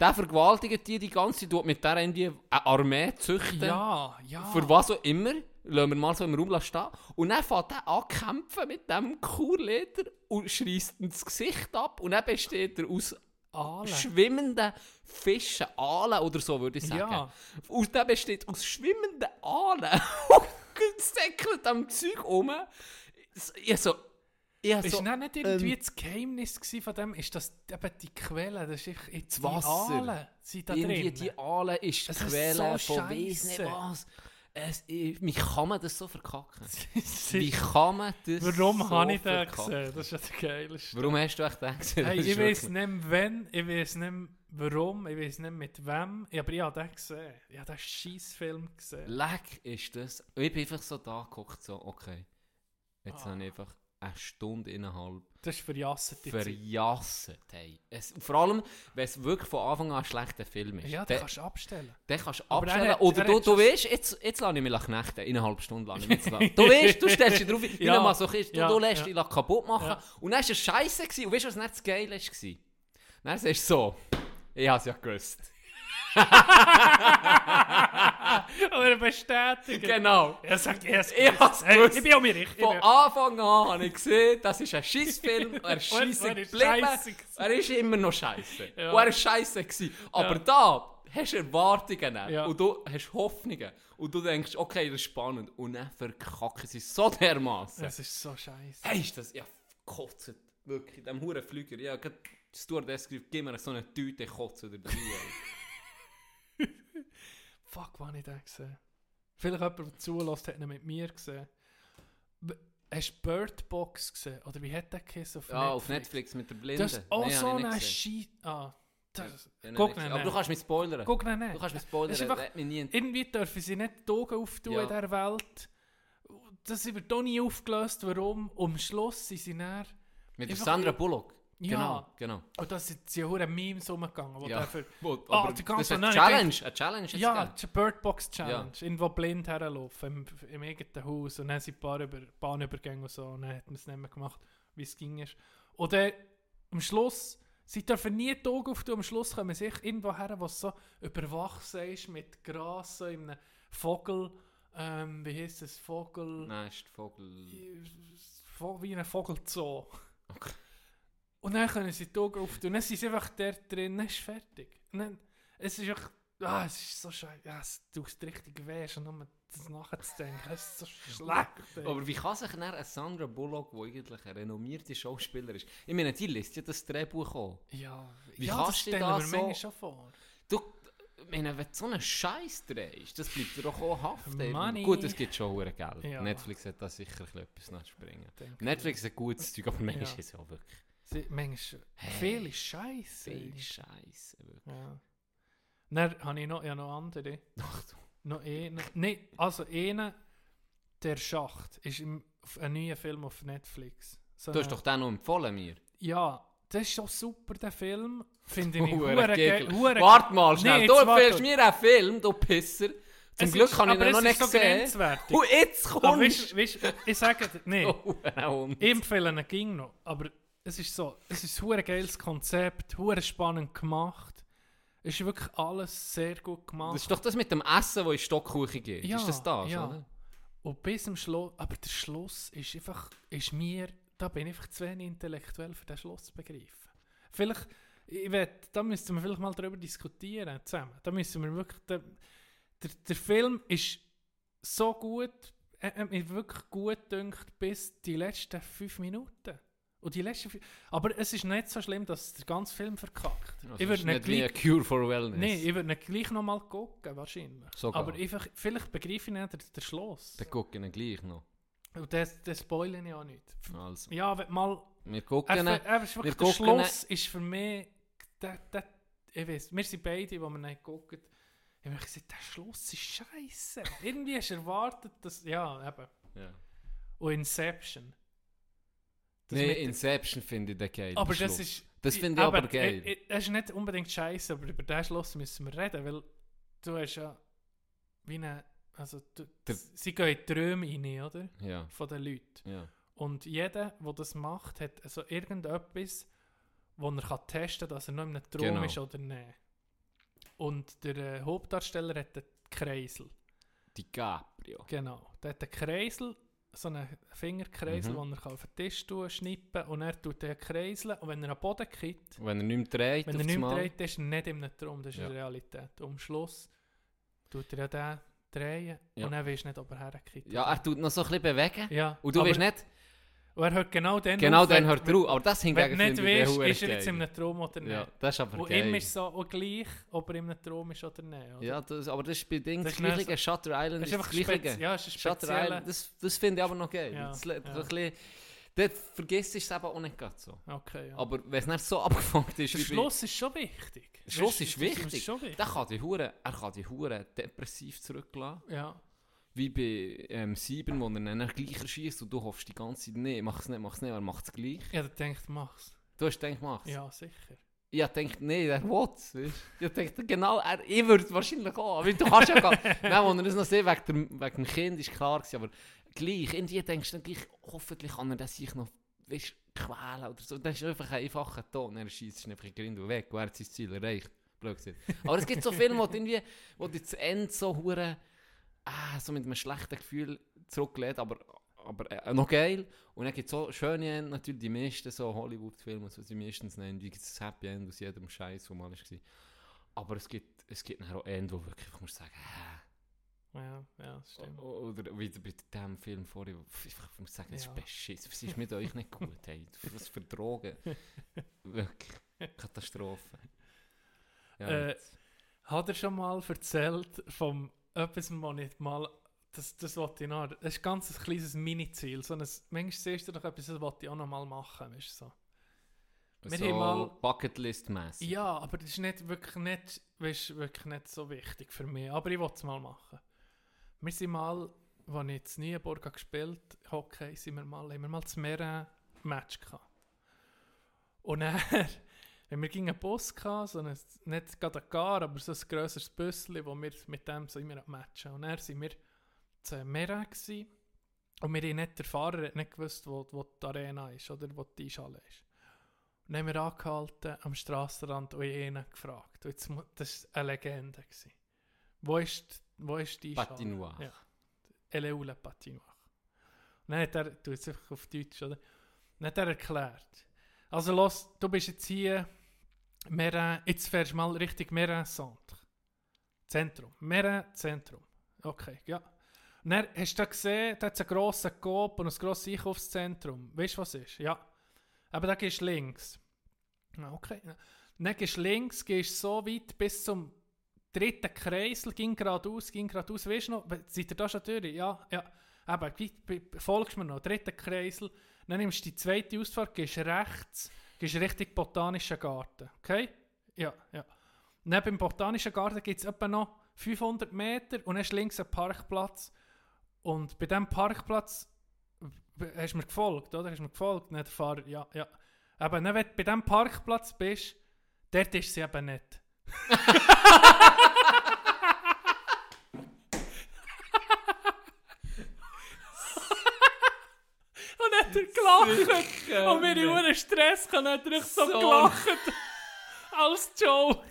der vergewaltigt die die ganze Zeit, tut mit der irgendwie eine Armee züchten.
Ja, ja.
Für was auch immer. Lassen wir mal so im Raum stehen. Und dann fängt er an kämpfen mit dem Kurleiter und schreist ihm das Gesicht ab. Und dann besteht er aus
Alle.
schwimmenden Fischen, Aalen oder so, würde ich sagen.
Ja.
Und der besteht aus schwimmenden Aalen. (laughs) und säckelt am Zeug um. Ich so, ich
Ist
so,
dann nicht irgendwie
ähm,
das Geheimnis von dem, ist das eben die Quelle, das ist einfach
Das Wasser.
die Aale sind da
irgendwie
drin.
die Aalen ist die
Es ist
Quelle
so
von weiss nicht
scheisse.
was. Es, ich, wie kann man das so verkacken? (laughs) Wie kann man das
Warum
so
habe ich den
verkacken?
gesehen? Das ist ja der geilste.
Warum hast du echt den gesehen?
Hey, ich weiß nicht mehr wann, ich weiß nicht mehr warum, ich weiß nicht mit wem, Ja, aber ich habe den gesehen. Ich habe den Scheissfilm gesehen.
Leck ist das. Ich bin einfach so da geguckt, so, okay. Jetzt
Ah.
habe ich einfach eine Stunde innerhalb
Das ist verjasset
verjasset. Hey. Es, vor allem, wenn es wirklich von Anfang an ein schlechter Film ist.
Ja, den kannst du abstellen.
den kannst du abstellen.
hat-
Oder
er
du, du weißt, jetzt, jetzt lasse ich mich knechten. Innerhalb Stunde lasse ich mich. (laughs) Du weißt, du stellst dich drauf, wie (laughs)
Ja.
ein Masochist. Du,
Ja,
du lässt
ja.
dich kaputt machen.
Ja.
Und dann war es scheiße. Gewesen. Und weißt du, was nicht das Geile war? Dann sagst du so, ich habe es ja gewusst. (laughs)
Oder bestätigen.
Genau.
Er sagt, er ist
Ich
hey. Ich bin auch mir richtig.
Von Anfang an habe ich gesehen, das ist ein Scheissfilm. Er ist (laughs) scheisse
er ist
geblieben.
scheisse.
Er ist immer noch scheiße.
Ja.
Und er ist scheiße gewesen. Aber
Ja.
da hast du Erwartungen
Ja.
und du hast Hoffnungen. Und du denkst, okay, das ist spannend. Und dann verkacken sie so dermaßen.
Es ist so scheiße.
Hey, ist das ja kotzt. Wirklich, in diesem huren Flüger. Ja, Stewardess gesagt, gib mir so eine Tüte Kotze oder drei. ey.
Fuck, wann ich den gesehen? Vielleicht jemand, der zulässt, hat ihn mit mir gesehen. Hast du Bird Box gesehen? Oder wie hat der geheißen auf
ja,
Netflix?
auf Netflix mit der Blinden.
Das ist auch
Nee,
so
habe ich
ein
nicht gesehen.
Shit. Ah, das,
Ja,
guck
nicht. Aber du kannst mich spoilern.
Guck nicht.
Du kannst mich spoilern.
Ist einfach-
mich nie
Irgendwie dürfen sie nicht die Augen auftun
Ja.
in dieser Welt. Das wird auch nie aufgelöst, warum. Am Schluss sind sie näher.
Mit der
Einfach-
Sandra Bullock.
Ja.
Genau, genau.
Und da sind sie hure Memes umgegangen, wo
Ja.
der für...
Wo,
Ah,
aber
die
das
ganze-
ist
nein,
eine Challenge, eine Challenge ist
Ja, die Birdbox Challenge. Irgendwo blind herlaufen, im, im eigenen Haus. Und dann sind ein paar über, Bahnübergänge und so. Und dann hat man es nicht mehr gemacht, wie es ging. Ist. Und dann am Schluss, sie dürfen nie die Augen auftun. Am Schluss kommen sie sich irgendwo her, was so überwachsen ist mit Gras, so in einem Vogel. Ähm, wie heißt es? Vogel.
Nein, ist Vogel...
Vo- wie ein Vogelzoo. Und dann können sie die Augen auftun. Dann sind sie einfach der drin, dann ist fertig. Und dann, es ist echt, ah, es ist so scheiße. Ja, es tut richtig weh, schon nur das nachzudenken. Es ist so schlecht. ey.
Aber wie kann sich dann eine Sandra Bullock, die eigentlich eine renommierte Schauspielerin ist, ich meine, die liest ja das Drehbuch auch.
ja,
Wie
ja,
kannst
das
du
stellen
da
wir
so-
manchmal schon vor.
Du, ich meine, wenn du so einen Scheiß drehst, das bleibt dir doch auch haften. Gut, es gibt schon Geld.
Ja.
Netflix hat da sicher ein etwas nachspringen. Netflix hat gutes Zeug, aber manchmal
Ja.
ist es auch wirklich
Sie, manchmal, viel ist scheiße.
viel Scheiße. wirklich.
Ja. Dann habe ich noch, ja, noch andere.
Ach du.
Noch einen. Nein, also einen, der Schacht, ist im, ein neuer Film auf Netflix. So
Du hast
eine-
doch den noch empfohlen mir.
Ja, das ist schon super, der Film. Finde ich (laughs)
Hure
geil.
Warte mal schnell,
Nee,
du empfiehlst mir einen Film, du Pisser. Zum
Es
Glück
ist-
habe ich ihn noch
ist
nicht
so.
Und jetzt kommst
weißt, ich sage dir, nee,
du. (laughs) Oh,
ich empfehle ihn ging noch, aber es ist so, es ist ein geiles Konzept, hure spannend gemacht. Es ist wirklich alles sehr gut gemacht.
Das ist doch das mit dem Essen, das in die Stockküche geht.
Ja,
ist das das,
ja.
oder?
Und bis zum Schluss, aber der Schluss ist einfach, ist mir, da bin ich einfach zu wenig intellektuell für den Schluss zu begreifen. Vielleicht, ich werd, da müssten wir vielleicht mal darüber diskutieren zusammen. Da müssen wir wirklich, der, der, der Film ist so gut, hat mir wirklich gut dünkt bis die letzten fünf Minuten. Und die letzten aber es ist nicht so schlimm, dass der ganze Film verkackt.
Also
ich würde nicht
nicht
gleich,
Cure for Wellness.
nee, ich würde ihn gleich noch mal gucken, wahrscheinlich.
Sogar.
Aber einfach, vielleicht begreife ich nicht den, den Schluss.
Dann gucken wir gleich noch.
Und das, das spoilern ich auch nicht.
Also,
Ja, wenn mal.
wir gucken.
er, er ist wirklich,
wir
der Schluss ist für mich. Der, der, ich weiß, wir sind beide, die wir nicht gucken. Ich habe gesagt, der Schluss ist scheiße. Irgendwie hast du erwartet, dass. Ja, eben.
Ja.
Und Inception.
Nee, Inception finde ich den geil.
Aber das
Schluss.
ist.
Das finde ich aber
eben,
geil.
äh, Das ist nicht unbedingt scheiße, aber über den Schluss müssen wir reden, weil du hast ja. Wie eine. Also, du,
Der-
sie gehen in die Träume rein, oder?
Ja,
Von den Leuten.
ja.
Und jeder, der das macht, hat also irgendetwas, wo er kann testen kann, dass er noch in einem Traum
Genau.
ist oder nicht. Und der äh, Hauptdarsteller hat einen Kreisel.
DiCaprio.
Genau. Der hat einen Kreisel, so einen Fingerkreisel,
Mhm.
den er auf den Tisch tun, schnippen und er tut den Kreisel und wenn er am Boden kippt,
Wenn er nicht mehr dreht,
wenn er nicht mehr dreht, ist er nicht einem Traum, das ist
Ja.
der Realität. Und am Schluss tut er ja den drehen
Ja.
und dann weisst du nicht, ob er herkippt.
Ja, er tut noch so ein bisschen bewegen.
ja.
Und du
aber,
weißt nicht,
Und er hört genau dann
genau
auf,
dann hört er auf. Aber das
Wenn du nicht weißt, ist er jetzt in einem Traum oder nicht.
Ja, das ist aber
Und
geil.
ihm ist so auch gleich, ob er in einem Traum ist oder nicht. Oder?
Ja, das, aber das ist bei Ding
Das
das
ist
Gleiche. Shutter Island
das
ist
ist
das Gleiche.
ja, ist
Shutter Island, das, das finde ich aber noch geil.
Ja,
das, le-
ja.
bisschen, dort vergisst du es eben auch nicht gerade so.
Okay, ja.
Aber wenn es nicht so abgefangen ist,
der Schluss ist schon wichtig.
Der Schluss ist
das
wichtig.
schon wichtig.
Der kann die Hure, er kann die Hure depressiv zurücklassen.
Ja.
Wie bei ähm, Sieben, wo er dann gleich erschießt und du hoffst die ganze Zeit, nee, mach es nicht, mach es nicht, er macht es gleich.
Ich hätte gedacht, mach's.
Du hast gedacht, mach's.
Ja, sicher.
Ich gedacht, nee, der will es. Ich dachte, genau, er, ich würde es wahrscheinlich auch. Aber du kannst ja gar (laughs) Nein, als er das noch sehen, wegen, der, wegen dem Kind, ist klar gewesen, aber gleich, irgendwie denkst du dann gleich, hoffentlich kann er das sich noch, weißt, quälen oder so. Das ist einfach ein einfacher Ton. Er schießt einfach in weg, und er sein Ziel erreicht. Blöd gesagt. Aber es gibt so Filme, wo du irgendwie, wo du zu Ende so hure, ah, so mit einem schlechten Gefühl zurücklädt, aber, aber äh, noch geil. Und dann gibt es so schöne Ende, natürlich die meisten so Hollywood-Filme, so sie meistens nennen, wie gibt es Happy End aus jedem Scheiß, wo mal war. Aber es gibt, es gibt nachher auch Ende, wo wirklich musst sagen, hä?
Ja, ja, das stimmt.
Oder wie bei dem Film vorher, wo ich muss sagen, das
Ja.
ist beschiss. Was ist mit euch nicht gut? Hey? Was für Drogen? (laughs) Wirklich. Katastrophe. Ja,
Äh. Hat er schon mal erzählt vom etwas, was ich mal. Das, das wollte ich noch. Das ist ganz ein kleines Mini-Ziel. So ein, manchmal siehst du doch etwas, das wollte ich auch noch mal machen. Weißt so. wir
so
haben mal-
Bucketlist-mässig.
Ja, aber das ist nicht wirklich nicht, weißt, wirklich nicht so wichtig für mich. Aber ich wollte es mal machen. Wir sind mal, als ich in Nieburg gespielt habe, Hockey, sind wir mal, haben wir mal das Meer Match gehabt. Und dann, wenn wir gingen einen Bus hatten, so ein, nicht gerade ein Gar, aber so ein grösseres Büsschen, wo wir mit dem so immer matchen. Und dann sind wir zu Mera gewesen. Und wir haben nicht, der Fahrer hat nicht gewusst, wo, wo die Arena ist oder wo die Einschale ist. Und dann haben wir angehalten am Strassenrand und ihn gefragt. Und jetzt, das war eine Legende. Gewesen. Wo ist, wo ist die Einschale?
Patinoire.
Ja. Eleule Patinoire. Und dann hat er, du jetzt einfach auf Deutsch, oder? Dann hat er erklärt. Also los, du bist jetzt hier, Merin, jetzt fährst du mal Richtung Merin Centre. Zentrum. Merin Zentrum. Okay, ja. Und dann hast du da gesehen, da hat es einen grossen Coop und ein grosses Einkaufszentrum. Weißt du, was ist? Ja. Aber da gehst du links. Ah, Okay. Dann gehst du links, gehst so weit bis zum dritten Kreisel, ging geradeaus, ging geradeaus. Weißt du noch, seid ihr da schon durch? Ja, ja. Aber folgst mir noch, dritter Kreisel. Dann nimmst du die zweite Ausfahrt, gehst rechts, gehst Richtung Botanischen Garten. Okay? Ja, ja. Neben dem Botanischen Garten gibt es etwa noch 500 Meter und dann ist links ein Parkplatz. Und bei diesem Parkplatz hast du mir gefolgt, oder? Hast du mir gefolgt? Nicht der Fahrer, ja, ja. Aber wenn du bei diesem Parkplatz bist, dort ist sie eben nicht. (laughs) Und dann hat er gelacht. Und wir haben einen Stress hat er so,
So.
gelacht. Als Joke.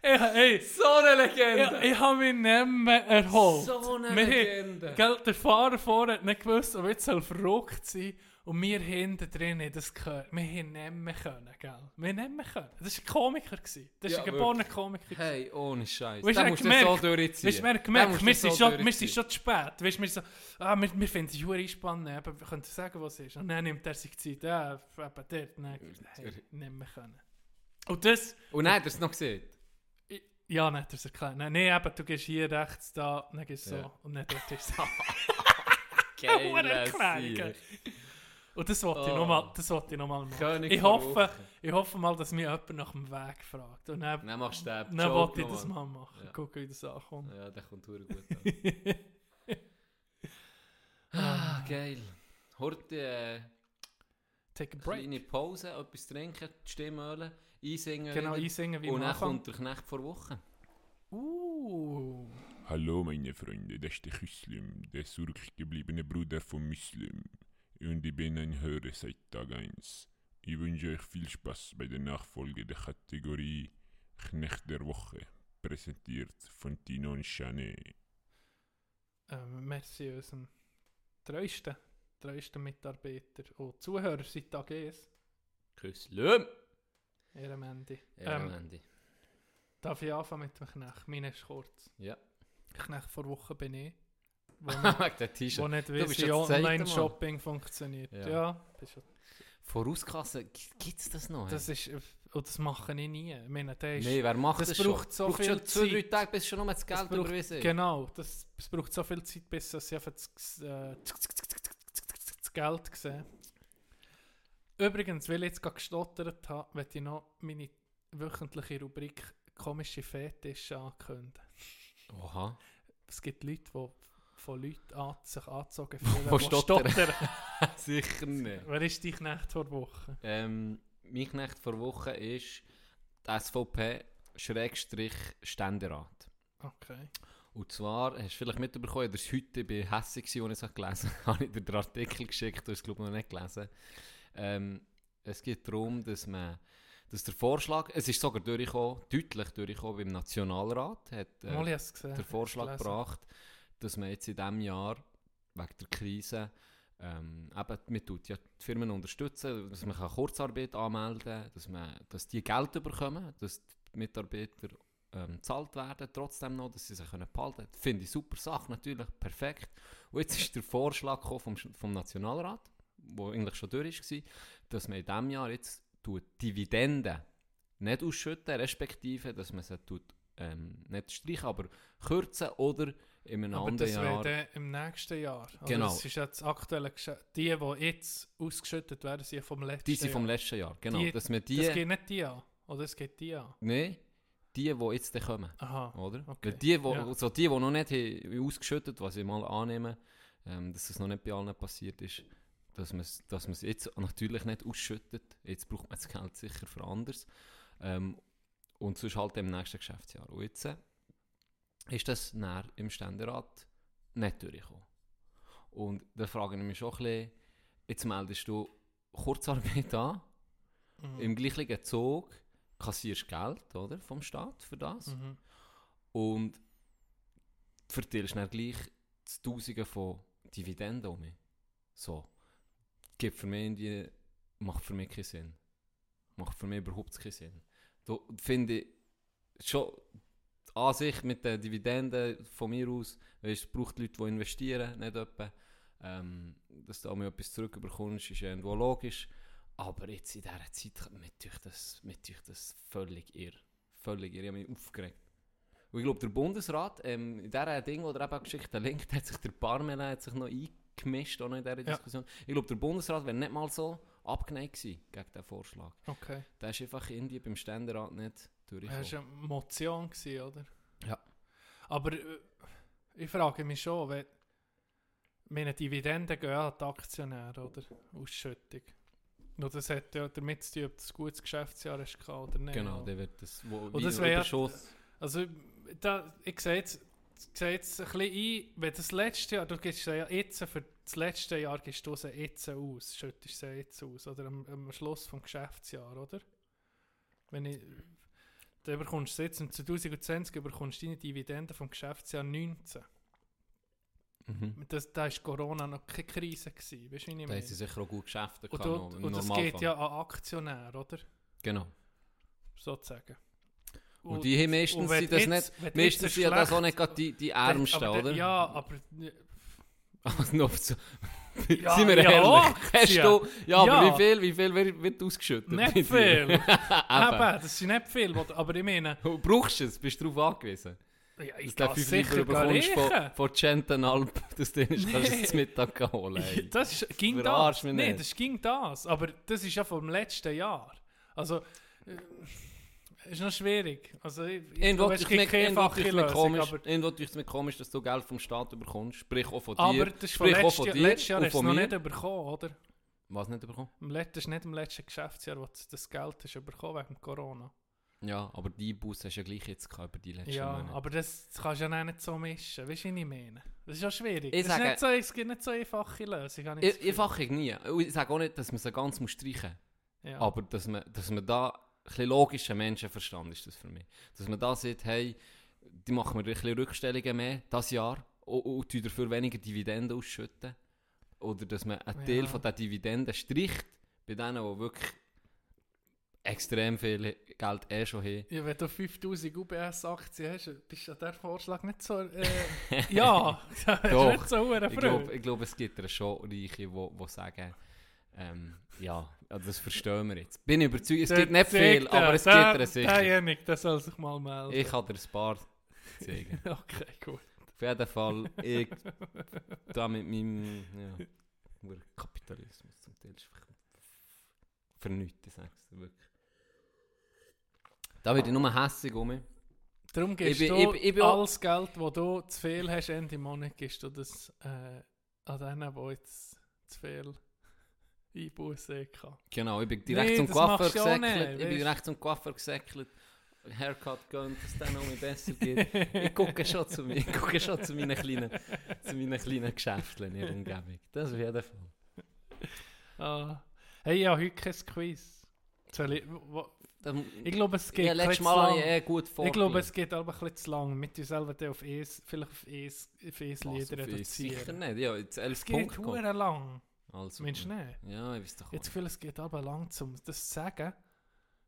Ich, hey,
So eine Legende!
ich, ich habe mich nicht mehr erholt.
So eine
Wir haben-
Legende!
Gell, der Fahrer vorne hat nicht gewusst, ob jetzt soll verrückt sein und wir hinten drin haben das gehört. Wir haben nicht mehr können, gell? Wir haben nicht mehr können. Das war ein Komiker. Gewesen. Das war
Ja,
ein geborener Komiker. gewesen.
Hey, ohne Scheiß.
Weißt du,
nicht so
gemerkt-
durchziehen.
Weißt wir haben
Den
gemerkt, wir
nicht
sind,
so
schon, wir
durchziehen.
sind schon zu spät. Weißt, wir, so, ah, wir, wir finden es hure spannend, aber wir können sagen, was es ist. Und dann nimmt er sich Zeit, ja, eben dort. Nein, hey, nicht mehr können. Und das,
Und nein, hast du es noch gesehen?
ja, nicht das erklärt. Nein, nee, eben, du gehst hier rechts, da, dann gehst du so,
Ja.
und dann dort ist (laughs) es so.
Geil. (laughs)
Und das wollte ich
Oh.
nochmal ich noch mal machen.
König
Ich hoffe, ich hoffe mal, dass mich jemand nach dem Weg fragt. Und dann,
Dann machst du den
dann
Joke
wollte ich das mal machen.
Ja.
Gucken, wie das ankommt.
Ja, der kommt hure gut an. (laughs) ah, geil. Heute äh,
Take a break.
kleine Pause, etwas trinken, die Stimme ölen, einsingen
Genau,
wieder.
einsingen wie
Und dann kommt der Knecht vor Woche.
Uh.
Hallo meine Freunde, das ist der Chüslim, der zurückgebliebene Bruder von Muslim. Und ich bin ein Hörer seit Tag 1. Ich wünsche euch viel Spaß bei der Nachfolge der Kategorie Knecht der Woche, präsentiert von Tino und Chanet.
Ähm, merci unserem treuesten, treuesten Mitarbeiter und Zuhörer seit Tag 1.
Küsslüm!
Ehrenmänti.
Ja,
Ähm,
Mandy.
darf ich anfangen mit dem Knecht? Meine ist kurz.
Ja.
Knecht vor Woche bin ich. (laughs) Wo nicht, wo nicht wie
das.
Online-Shopping funktioniert.
Ja.
Ja, schon-
Vorauskasse, gibt es das noch?
das ist, und das mache ich nie. Ich meine, der ist,
Nein, wer macht das,
das
schon?
braucht so
Braucht
viel
schon zwei, drei
Zeit.
Tage, bis schon nur das
das
Geld
braucht-
überwiesen ist.
Genau, das, es braucht so viel Zeit, bis ich einfach das, äh, das Geld sehe. Übrigens, weil ich jetzt gerade gestottert habe, möchte ich noch meine wöchentliche Rubrik komische Fetische ankündigen.
Oha.
Es gibt Leute, die von Leuten an, sich angezogen fühlen, die
stottern.
stottern.
Sicher nicht.
Wer ist dein Knecht vor Woche?
Ähm, mein Knecht vor Woche ist die SVP-Ständerat.
Okay.
Und zwar, hast du vielleicht mitbekommen, dass heute bei hässig war, als ich es gelesen habe, (laughs) habe ich dir den Artikel geschickt, du hast es glaube ich noch nicht gelesen. Ähm, es geht darum, dass man, dass der Vorschlag, es ist sogar durchgekommen, deutlich durchgekommen beim Nationalrat, hat äh, der Vorschlag gebracht, dass man jetzt in diesem Jahr, wegen der Krise, ähm, eben, man tut ja die Firmen unterstützen, dass man kann Kurzarbeit anmelden kann, dass, man, dass die Geld bekommen, dass die Mitarbeiter ähm, gezahlt werden, trotzdem noch, dass sie sich können behalten können. Finde ich super Sache, natürlich, perfekt. Und jetzt ist der Vorschlag vom, vom Nationalrat, der eigentlich schon durch war, dass man in diesem Jahr jetzt Dividenden nicht ausschütten, respektive, dass man sie tut, ähm, nicht streichen, aber kürzen oder in einem
Aber
anderen
das
Jahr...
dann im nächsten Jahr. Also
Genau.
Das ist jetzt aktuelle Geschäft. Die, die jetzt ausgeschüttet werden, sind vom letzten
Die sind vom
Jahr.
letzten Jahr, genau.
Die-
dass die...
Das geht nicht die an. Oder es geht die an.
Nein, die, die jetzt dann kommen,
Aha.
oder?
Okay,
Weil die, wo,
ja.
so die, die noch nicht haben ausgeschüttet was ich mal annehme, ähm, dass es noch nicht bei allen passiert ist, dass man es dass man's jetzt natürlich nicht ausschüttet. Jetzt braucht man das Geld sicher für anderes. Ähm, und sonst halt im nächsten Geschäftsjahr. Und jetzt äh, ist das näher im Ständerat nicht durchgekommen. Und da frage ich mich schon ein bisschen, jetzt meldest du Kurzarbeit an,
Mhm.
im gleichen Zug kassierst Geld oder, vom Staat für das
Mhm.
und verteilst dann gleich Tausende von Dividenden um. So. Gibt für mich irgendwie, macht für mich keinen Sinn. Macht für mich überhaupt keinen Sinn. Da finde ich schon an sich mit den Dividenden von mir aus, weißt, es braucht Leute, die investieren, nicht etwa. Ähm, dass du auch mal etwas zurückbekommst, ist ja irgendwo logisch. Aber jetzt in dieser Zeit, mir tue das, mir tue das völlig irr. Völlig irr. Ich habe mich aufgeregt. Und ich glaube, der Bundesrat, ähm, in dieser Ding, oder eben geschickt, der Link, hat sich der Parmela hat sich noch eingemischt auch noch in dieser
Ja.
Diskussion. Ich glaube, der Bundesrat wäre nicht mal so abgeneigt gewesen gegen diesen Vorschlag.
Okay.
Der ist einfach irgendwie beim Ständerat nicht
Das
durchgekommen.
war eine Motion, gewesen, oder?
Ja.
Aber äh, ich frage mich schon, wenn meine Dividenden gehen an die Aktionäre, oder? Ausschüttung. Nur das hat ja damit zu tun, ob du ein gutes Geschäftsjahr hast oder nicht.
Genau, der wird das, wo,
Und das wäre-
Überschuss.
Also, da, ich sehe jetzt, ich sehe jetzt ein bisschen ein, wenn das letzte Jahr, du gibst ja jetzt, für das letzte Jahr gibst du sie jetzt aus, schüttest sie jetzt aus, oder am, am Schluss vom Geschäftsjahr, oder? Wenn ich, dann bekommst du jetzt im 2020 bekommst du deine Dividende vom Geschäftsjahr 19.
Mhm.
Das, da war Corona noch keine Krise, gewesen, weißt du,
Da haben sie sicher auch gut Geschäfte
Und,
im
und das geht ja an Aktionäre, oder?
Genau.
Sozusagen.
Und, die haben meistens
und
das
jetzt-
nicht, meistens ja das auch nicht die, die Ärmsten,
der-
oder?
Ja, aber (laughs)
Also noch so.
Ja,
Sind wir
ja,
ehrlich? Hast
Aktien.
du, ja, aber
Ja.
wie viel, wie viel wird, wird ausgeschüttet?
Nicht viel. (laughs)
Eben.
Das sind nicht viel, aber ich meine,
Du brauchst es, bist du darauf angewiesen?
ja, ich
Dass
kann
du den
sicher
5 bekommst von, von Centenalp, (laughs) dass du nicht kannst
Nee.
es zum Mittag holen ey.
Das ist, ging das. Nein, das ging das. Aber das ist ja vom letzten Jahr. Also, äh, ist noch schwierig. Also, ich, ich
Irgendwo
glaube, es
mir
einfache
komisch, dass du Geld vom Staat bekommst, sprich auch von dir,
aber das von
sprich von
Jahr,
dir
letztes Jahr hast du es
von
noch nicht bekommen, oder?
Was nicht bekommen?
Im letzten, das ist nicht im letzten Geschäftsjahr, wo du das Geld hast bekommen wegen Corona.
Ja, aber die Bus hast du ja gleich jetzt gehabt über die letzten
Ja,
Monate.
aber das, das kannst du ja nicht so mischen. Weißt du, wie ich meine? Das ist ja schwierig.
Ich
das
sage-
nicht so, es gibt nicht so einfache Lösung. habe ich
Ich,
das Gefühl.
einfach ich nie. Ich sage auch nicht, dass man sie ganz muss streichen muss.
Ja.
Aber dass man, dass man da bisschen logischer Menschenverstand ist das für mich. Dass man da sieht, hey, die machen wir ein bisschen Rückstellungen mehr das Jahr und, und dafür weniger Dividenden ausschütten. Oder dass man einen Teil
Ja.
von der Dividenden stricht bei denen, die wirklich extrem viel Geld eh schon haben.
Ja, wenn du 5000 UBS-Aktien hast, bist du an diesem Vorschlag nicht so. Äh, (laughs) ja, (laughs)
Doch.
nicht so
Ich glaube, glaub, es gibt schon Reiche, die wo sagen, ähm, ja, ja, das verstehen wir jetzt. Bin überzeugt, es
Der
gibt nicht viel,
zeigt,
aber es
der-
gibt er
der-
sicher.
Derjenige, der soll sich mal melden.
Ich kann dir ein paar zeigen. (laughs)
Okay, gut.
Auf jeden Fall, ich (laughs) da mit meinem ja, Kapitalismus zum Teil ist einfach für nichts, ich sag's dir wirklich. Da werde ich nur hässig um mich.
Darum gibst
bin-
du
ich ich bin
alles Geld, das du zu viel hast, Ende Monat, gibst du das äh, an denen, die jetzt zu viel Einbußen hatten.
Genau, ich bin direkt
Nee,
zum Coiffeur
auch
gesäckelt. Ich bin direkt zum Coiffeur gesäckelt. Haircut gönnt, dass es dann noch besser geht. Ich gucke schon zu, ich gucke schon zu meinen kleinen, zu meinen kleinen Geschäften in der Umgebung. Das auf jeden Fall.
Ah. Hey, ja, heute kein Quiz. Ich, wo,
Dann,
ich glaube, es geht
ja, letztes Mal
lang.
ich eh gut vor.
Ich glaube, es geht aber ein bisschen zu lang, mit dir selber auf es, vielleicht auf es, auf es Lieder
Sicher
reduzieren.
nicht. Ja, jetzt elf
Es geht
Punkte gekommen.
hure lang.
Also,
Meinst du nicht?
Ja, ich weiß doch
Jetzt. Gefühl, es geht aber lang, um das zu sagen.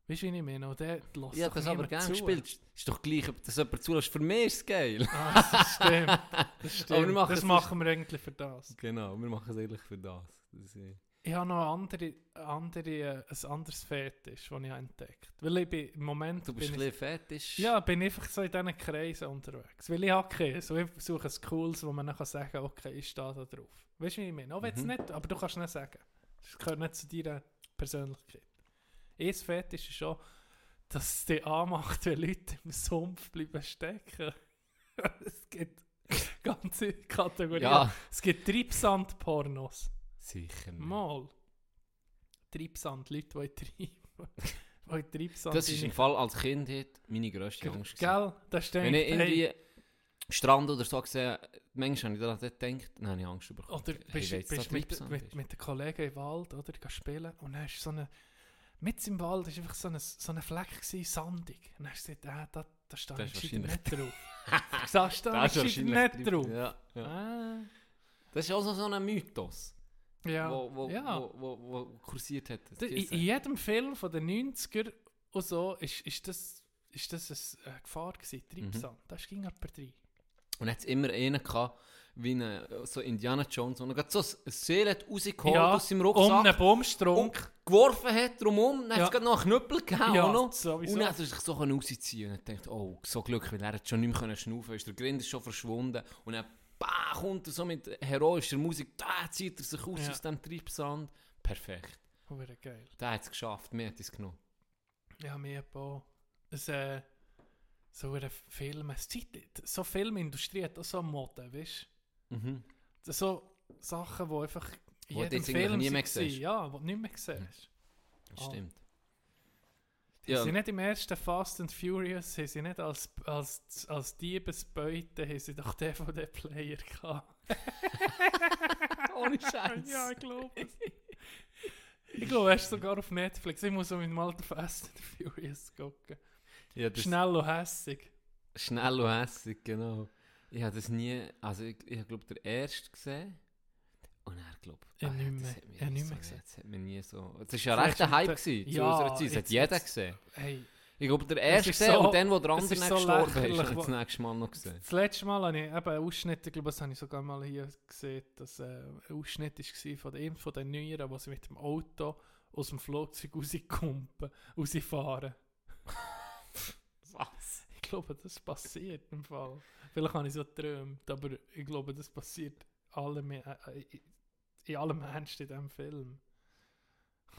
Weißt du, wie ich meine? Und der lässt
Ja, das aber gerne gespielt. Ist doch gleich, ob das jemand zulässt. Für mich ist es geil.
Ah, das stimmt. (laughs) Das, stimmt.
Aber wir machen
das machen wir eigentlich für das.
Genau, wir machen es eigentlich für das. das ist,
Ich habe noch andere, andere, ein anderes Fetisch, das ich habe entdeckt Weil ich bin im Moment...
du bist ein
ich,
bisschen fetisch.
ja, bin einfach so in diesen Kreisen unterwegs. Weil ich habe keine. So, ich suche ein Cooles, wo man dann kann sagen kann, okay, ich stehe da drauf. Weißt du, wie ich meine? Auch wenn es
Mhm.
nicht, aber du kannst nicht sagen. Das gehört nicht zu deiner Persönlichkeit. Ein Fetisch ist schon, dass es dich anmacht, wenn Leute im Sumpf bleiben stecken. (laughs) es gibt ganze Kategorien.
Ja,
Es gibt Treibsand-Pornos.
Sicher nicht.
Mal. Treibsand, Leute, die treiben. (laughs) Die Treibsand
Das ist im Fall als Kind meine grösste Angst.
Gell? Das stimmt.
Wenn ich irgendwie
Hey,
Strand oder so gesehen manchmal habe ich daran gedacht, dann habe ich Angst bekommen.
oder
Hey,
bist,
du,
bist
da
mit, mit, mit den Kollegen im Wald, oder? Gehen spielen und dann ist so eine... Mit im Wald ist einfach so eine, so eine Fleck gewesen, sandig. Und dann hast du gesagt, ah, da, da gescheiter nicht drauf. Da ich
ist
gescheiter
wahrscheinlich
nicht (laughs) drauf.
Ja, ja.
Ah,
Das ist also so ein Mythos,
ja.
wo, wo,
ja.
wo, wo, wo kursiert hat.
In, in jedem Film von den 90er und so ist, ist das, ist das eine Gefahr gewesen, Treibsand. Da ging jemand rein.
Und hat es immer einen gehabt, wie eine, so Indiana Jones, und er gerade so ein Seele hat rausgeholt
Ja,
aus seinem
Um
Rucksack
einen Baumstrunk.
und geworfen hat drumherum, dann
Ja.
hat es gerade noch einen Knüppel gegeben.
Ja,
noch.
sowieso.
Und dann hat er sich so rausziehen und dachte, oh, so Glück, weil er hat schon nicht mehr schnaufen ist der Grind ist schon verschwunden. Und dann bah, kommt er so mit heroischer Musik, da zieht er sich aus
Ja.
aus dem Treibsand. Perfekt.
Hure geil.
Der hat es geschafft, mir hat es genommen.
Ja, mir auch. Es, äh, so ein Film, so Filmindustrie hat auch so Mode, weißt
Mhm.
du? So Sachen, die einfach in
Wo
jedem Film
nie mehr siehst.
Ja, die du nicht mehr siehst. Ah.
stimmt.
Ja. Sie nicht im ersten Fast and Furious, haben sie nicht als, als, als Diebesbeute, haben sie doch DVD-Player gehabt. (laughs) (laughs)
Ohne Scheiß.
ja, ich glaube es. Ich glaube, er ist sogar auf Netflix. Ich muss so mit dem alten Fast and Furious gucken.
Ja,
Schnell und hässig.
Schnell und hässig, genau. Ich habe das nie, also ich, ich glaube der erste gesehen und er glaube
Ich nicht mehr.
das hat mich
Ich
nie
nicht
so,
mehr gesehen.
Das hat mir nie so, das ist ja
Vielleicht
recht ein Hype gewesen, zu
Ja,
unserer Zeit, das hat jeder gesehen.
Hey,
Ich glaube der erste gesehen
so-
und dann, wo der andere
so
gestorben ist,
lächerlich,
ich das nächste Mal noch gesehen.
das letzte Mal habe ich eben einen Ausschnitt, ich glaube, das habe ich sogar mal hier gesehen, dass äh, ein Ausschnitt war von einem von den Neueren, wo sie mit dem Auto aus dem Flugzeug rauskumpen, rausfahren. (laughs)
Was?
Ich glaube, das passiert im Fall. Vielleicht habe ich so geträumt, aber ich glaube, das passiert allem, äh, äh, in allem Ernst in diesem Film.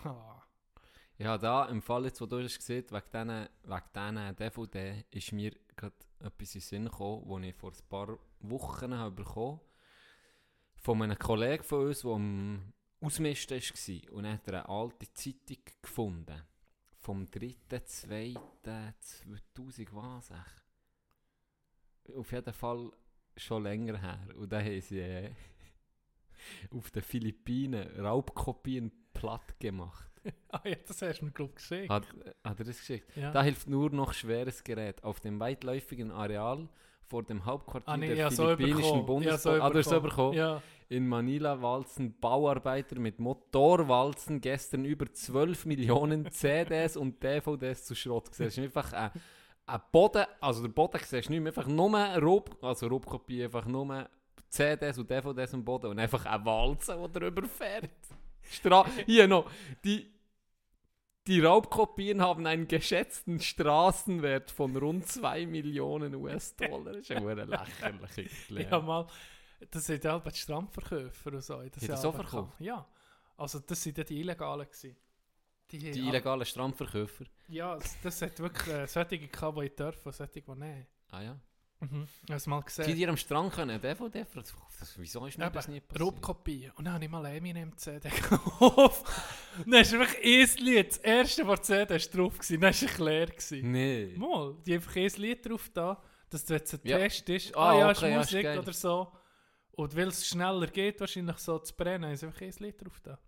Ah.
Ja, da im Fall jetzt, wo du hast gesehen diesen wegen diesen DVD, ist mir gerade etwas in den Sinn gekommen, das ich vor ein paar Wochen habe bekommen von einem Kollegen von uns, der am Ausmisten war. Und er hat eine alte Zeitung gefunden. Vom 3.2.2000, was? Auf jeden Fall schon länger her. Und da haben sie äh, (laughs) auf den Philippinen Raubkopien platt gemacht. (laughs)
ah ja, das hast du mir, glaube ich, gesehen.
Hat, hat er das geschickt?
ja.
Da hilft nur noch schweres Gerät. Auf dem weitläufigen Areal vor dem Hauptquartier
Ah, nee,
der philippinischen
so
Bundespolizei. ah, so
bekommen. Ja.
In Manila walzen Bauarbeiter mit Motorwalzen gestern über 12 Millionen CDs und DVDs zu Schrott ist einfach ein, ein Boden, also der Boden siehst du nicht mehr, einfach nur Raub, also Raubkopie, einfach nur CDs und DVDs am Boden und einfach eine Walze, die drüber fährt. (laughs) Stra Hier noch, die, die Raubkopien haben einen geschätzten Straßenwert von rund 2 Millionen US-Dollar. Das ist ja eine lächerliche Erklärung.
Ja, mal, das sind ja die Strandverkäufer und so. Das
Hat er so verkauft?
Ja. Also das ja die Illegalen gewesen. Die,
Die illegalen Strandverkäufer.
Ja, das, hat wirklich äh, solche gehabt, die ich dürfen und solche, die nicht.
Ah ja.
Mhm. Ich es mal
Die
gesehen.
dir am Strand können, DVD, das, wieso ist mir
Eben,
das nie passiert?
Raubkopie. Und dann habe ich mal Eminem CD gekauft. (laughs) dann ist einfach ein Lied, das erste der CD war drauf, gewesen. dann war es leer.
Nee.
Mal, die haben einfach ein Lied drauf da, dass wenn es ein
Ja.
Test ist,
Ah,
ah, ja,
okay, ja,
ist
ist
Musik
geil.
oder so. Und weil es schneller geht, wahrscheinlich so zu brennen, sie einfach ein Lied drauf da.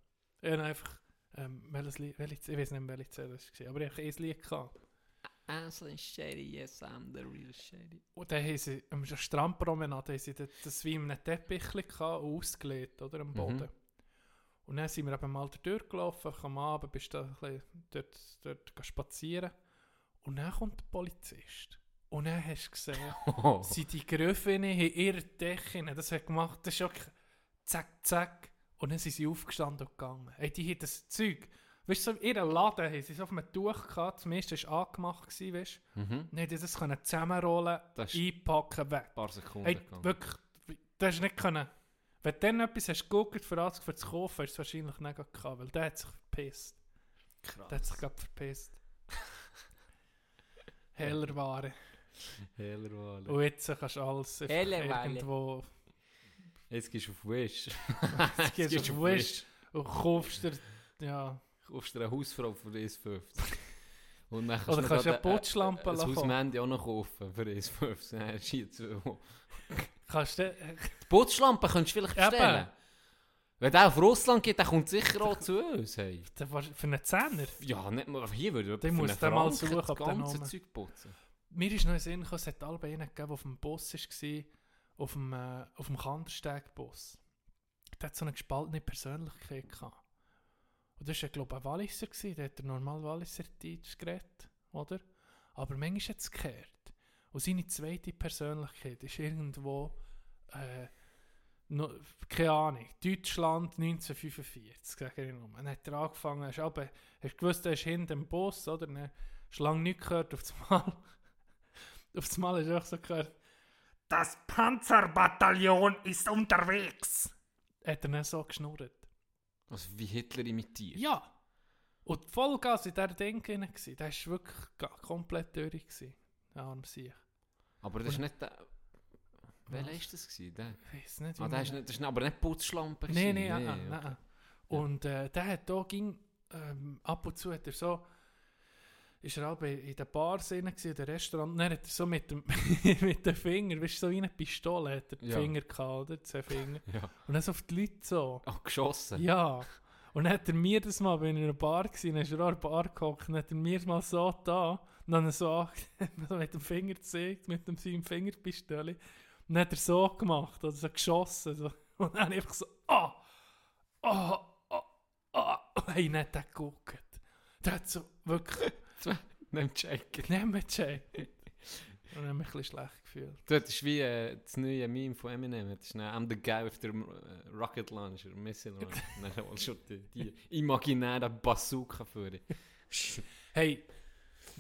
Ich habe einfach, ähm, welches Lied, ich weiß nicht mehr, welche CD das war, aber ich habe ein Lied gehabt.
Aslan Shady, yes, I'm the real Shady.
Und dann haben sie, am Strandpromenade, haben sie das, wie in einem Teppich ausgelegt, oder, am Boden.
Mhm.
Und dann sind wir eben mal da durchgelaufen, am Abend bist du da ein bisschen dort, dort spazieren. Und dann kommt der Polizist. Und dann hast du gesehen, (laughs)
Oh.
sind die Gröfinnen in ihre Decken, das hat gemacht, das ist auch zack, zack. Und dann sind sie aufgestanden und gegangen. Hey, die haben das Zeug, weißt du, so in ihrem Laden haben sie es auf einem Tuch gehabt, das meiste war angemacht, gewesen, weißt du.
Mhm.
Dann haben die das können zusammenrollen,
Das ist
einpacken, weg.
ein paar Sekunden
Hey,
gegangen.
wirklich, das du nicht können. Wenn du dann etwas hast geguckt für, alles- für zu kaufen, hast du es wahrscheinlich nicht gehabt, weil der hat sich verpisst. Der hat sich gerade verpisst. (laughs) Heller Ware.
Heller Wale.
Und jetzt kannst du alles irgendwo
Jetzt gehst du auf Wish. (laughs)
Jetzt gehst du auf Wish und kaufst dir, ja,
Kaufst dir eine Hausfrau für 1,50. Und dann
Oder
du
kannst du eine Putzlampe
Ein
lassen.
Hausmänti auch noch kaufen für 1,50. Dann hast du hier zwei.
kannst du,
Die Putzlampe könntest du vielleicht
Eben.
bestellen. Wenn der auf Russland geht, dann kommt sicher auch zu uns. Hey.
der für einen Zehner.
Ja, nicht mal hier würde ich
Den muss der mal suchen,
das
der
ganze Zeug putzen.
Mir ist noch in den Sinn gekommen, es hat alle einen gegeben, der auf dem Bus war, auf dem, äh, auf dem Kandersteg-Bus. Der hat so eine gespaltene Persönlichkeit gehabt. Und das war, glaube ich, ein Walliser, gewesen, der hat der normal Walliser Deutsch geredet, oder? Aber manchmal hat es gekehrt. Und seine zweite Persönlichkeit ist irgendwo, äh, no, keine Ahnung, Deutschland 1945, sage ich nur. Dann hat er angefangen, hast, aber, hast gewusst, er ist hinter dem Bus, oder? Dann hast du lange nichts gehört, auf einmal, (laughs) auf einmal hast du auch so gehört, das Panzerbataillon ist unterwegs. Hat er dann so geschnurrt.
Also wie Hitler imitiert.
Ja. Und Vollgas in dieser Ding drin gsi. Der war wirklich komplett durch. gsi. Der arme Sieg.
Aber das ist nicht der... Welcher war das? Gewesen? Der?
Ich weiß nicht,
Ah, der ist nicht, das ist aber nicht Putzschlampe.
Nein,
gewesen.
nein, nein,
okay.
nein. nein. Und äh, der hat da ging, ähm, ab und zu hat er so, ist er bei- in der Bar in der Restaurant, dann hat er so mit dem, (laughs) mit dem Finger, weißt du, so wie eine Pistole hat er
Ja.
Finger gehabt, oder? Zwei Finger. (laughs)
Ja.
Und dann so auf die Leute so.
Ah, geschossen.
Ja. Und dann hat er mir das mal, wenn ich in einer Bar war, dann ist er auch in einer Bar gehockt, und hat er mir mal so da, und dann so, (laughs) so mit dem Finger gezeigt, mit dem seinem Fingerpistole. Und dann hat er so gemacht, oder so geschossen. So. Und dann einfach so, ah, ah, ah, ah. Und dann hat er geguckt. Der hat so wirklich,
Nimm
nicht mehr gecheckt. Und dann habe ich mich ein bisschen schlecht gefühlt.
Du hättest wie äh, das neue Meme von Eminem. Das ist I'm the guy with the äh, rocket launcher, missile launcher. (laughs) Dann holst du die, die imaginäre Bazooka dich. (laughs)
Hey,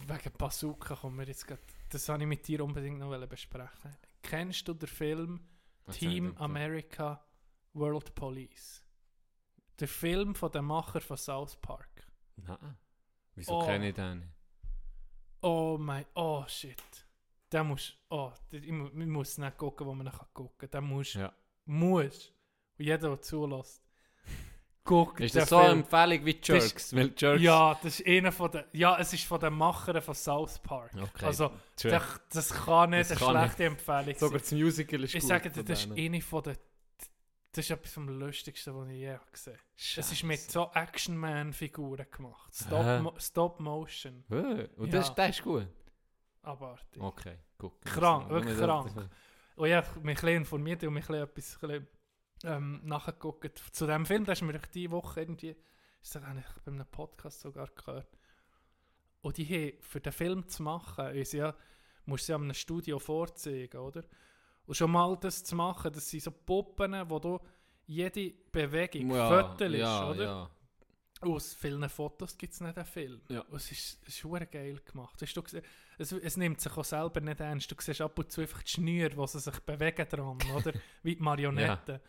wegen Bazooka kommen wir jetzt grad, das wollte ich mit dir unbedingt noch besprechen. Kennst du den Film
Was
Team
er?
America World Police? Der Film von dem Macher von South Park.
Nein. Wieso
Oh.
kenne ich den nicht?
Oh mein, oh shit. Der muss, oh, ich muss nicht gucken, wo man kann gucken. Der muss,
Ja.
muss. Und jeder, der zulässt, (laughs) guckt
Ist das so eine
Film.
Empfehlung wie
Das
Jerks? Weil Jerks...
Ja, das ist einer von den, ja, es ist von den Machern von South Park.
Okay.
Also, das, das kann nicht
Das
eine
kann
schlechte Empfehlung
Sogar
sein.
das Musical ist
Ich
gut
sage dir, das ist
denen.
eine von den, das ist etwas vom Lustigsten, was ich je habe gesehen habe. Es ist mit so Action-Man-Figuren gemacht.
Hä?
Stop.
Äh, Und
Ja.
das, das ist gut?
Abartig.
Okay, guck.
Krank, wirklich krank.
das-
Und ich habe mich ein informiert und mich ein etwas ein ähm, nachgeguckt. Zu diesem Film, da ist mir diese Woche irgendwie, ist das eigentlich bei einem Podcast sogar gehört. Und die haben, für den Film zu machen, ist ja, musst du ja einem Studio vorzeigen, oder? Und schon mal das zu machen, das sind so Puppen, wo du jede Bewegung
Ja,
fotelst,
ja,
oder?
Ja.
Aus vielen Fotos gibt es nicht einen Film.
Ja.
Und es ist, es ist verdammt geil gemacht. Hast du gesehen, es, es nimmt sich auch selber nicht ernst. Du siehst ab und zu einfach die Schnüre, wo sie sich bewegen dran, (laughs) oder? Wie die Marionetten.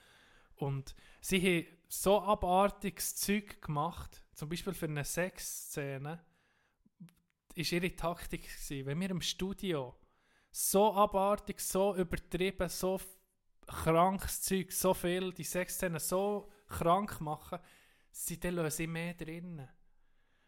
Und sie haben so abartiges Zeug gemacht, zum Beispiel für eine Sexszene, ist ihre Taktik gewesen, wenn wir im Studio so abartig, so übertrieben, so krankes Zeug, so viel, die Sexszenen so krank machen, sie dann sie mehr drinnen.